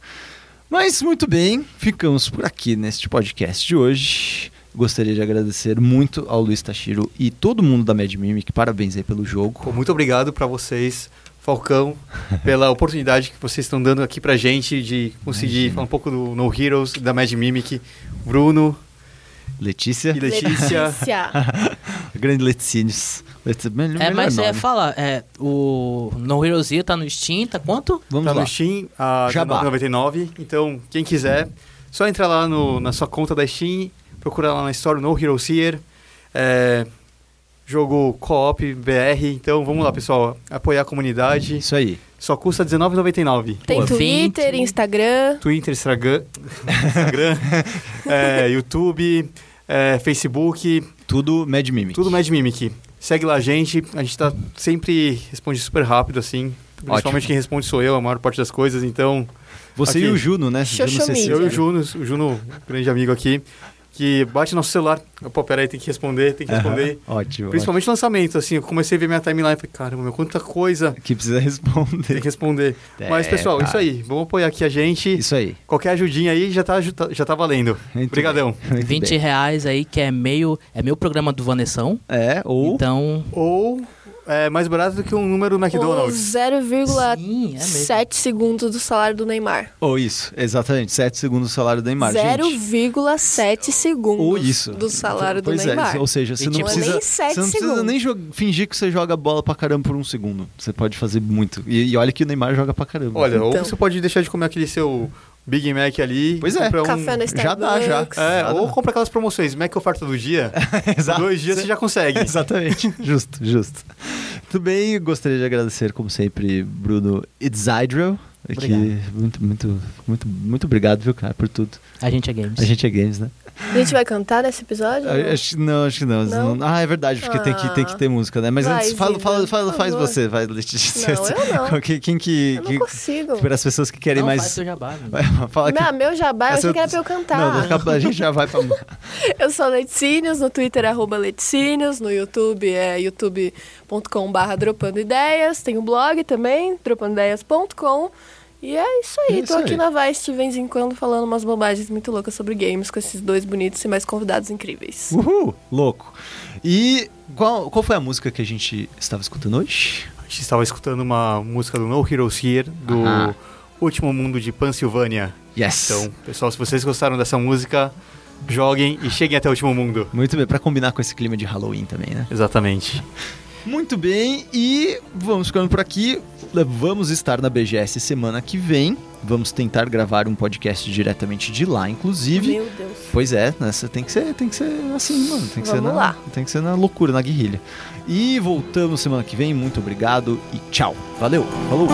Mas muito bem, ficamos por aqui neste podcast de hoje. Gostaria de agradecer muito ao Luiz Tashiro e todo mundo da Mad Mimic. Parabéns aí pelo jogo. Pô, muito obrigado para vocês, Falcão, pela oportunidade que vocês estão dando aqui pra gente de conseguir Imagina. falar um pouco do No Heroes, da Mad Mimic, Bruno Letícia. e Letícia. Letícia. Grande Letícias. Letícia, melhor, É, mas é, nome. fala, é, o No Hero Zero tá no Steam, tá quanto? Vamos tá lá. no Steam a Jabá. 99. Então, quem quiser, só entrar lá no- na sua conta da Steam, procurar lá na Store No Hero Here. É, jogo co-op BR. Então, vamos lá, pessoal. Apoiar a comunidade. Isso aí. Só custa R$19,99. Tem Pô, Twitter, 20. Instagram. Twitter, Instagram, Instagram é, YouTube, é, Facebook, Tudo Mad Mimic. tudo Mad Mimic. Segue lá a gente, a gente tá sempre responde super rápido, assim. Principalmente Ótimo. quem responde sou eu, a maior parte das coisas, então. Você Aqui. e o Juno, né? Juno. Eu e o. Juno, o Juno, grande amigo aqui, que bate nosso celular. Pô, peraí, tem que responder, tem que responder. Ótimo. Principalmente lançamento, assim, eu comecei a ver minha timeline e falei, caramba, meu, quanta coisa ótimo. Que precisa tem responder. que responder. Mas, É, pessoal, cara. isso aí, vamos apoiar aqui a gente. Isso aí. Qualquer ajudinha aí já tá, já tá valendo. Muito Obrigadão. bem. Muito 20 bem. reais aí, que é meio. É meio programa do Vanessão. É, ou... Então. Ou é mais barato do que um número do Ou McDonald's. 0,7 Sim, é segundos do salário do Neymar. Ou isso, exatamente. 7 segundos do salário do Neymar, gente. 0,7 segundos Ou isso. do salário do pois Neymar. É, ou seja, você E não tipo, precisa, nem você não precisa segundos. nem fingir que você joga bola pra caramba por um segundo. Você pode fazer muito. E, e olha que o Neymar joga pra caramba. Olha, ou Então. você pode deixar de comer aquele seu Big Mac ali. Pois é. um- Café na já dá, já. Starbucks. É, ou compra aquelas promoções, Mac oferta do dia. Exato. Dois dias você já consegue. Exatamente. justo, justo. Tudo bem, gostaria de agradecer, como sempre, Bruno Itzidrel. Que Obrigado. muito, muito, muito, muito obrigado, viu, cara, por tudo. A gente é games. A gente é games, né? A gente vai cantar nesse episódio? Ah, Acho, que não, acho que não. Não? Não- Ah, é verdade, porque tem, que, tem que ter música, né? Mas Vai, antes, fala, fala, fala, faz você, vai, Letícia. Não, eu não. Quem, quem que. Eu não que- consigo. para as pessoas que querem Não, mais. faz seu jabá, né? Fala que. Meu, meu jabá, eu Essa achei que era pra eu cantar. Não, a- a gente já vai pra. Eu sou Leticínios, no Twitter é arroba Leticínios, no YouTube é youtube.com.br dropando ideias, tem o blog também, dropandoideias.com. E é isso aí, É tô isso aqui aí. na Vice de vez em quando falando umas bobagens muito loucas sobre games com esses dois bonitos e mais convidados incríveis. Uhul! Louco. E qual, qual foi a música que a gente estava escutando hoje? A gente estava escutando uma música do No Heroes Here, do Aham. Último Mundo de Pensilvânia. Yes! Então, pessoal, se vocês gostaram dessa música, joguem e cheguem até o Último Mundo. Muito bem, pra combinar com esse clima de Halloween também, né? Exatamente. Muito bem, e vamos ficando por aqui. Vamos estar na BGS semana que vem. Vamos tentar gravar um podcast diretamente de lá, inclusive. Meu Deus. Pois é, né? Você tem que ser, tem que ser assim, mano. Tem que ser Vamos na, lá. tem que ser na loucura, na guerrilha. E voltamos semana que vem. Muito obrigado e tchau. Valeu. Falou.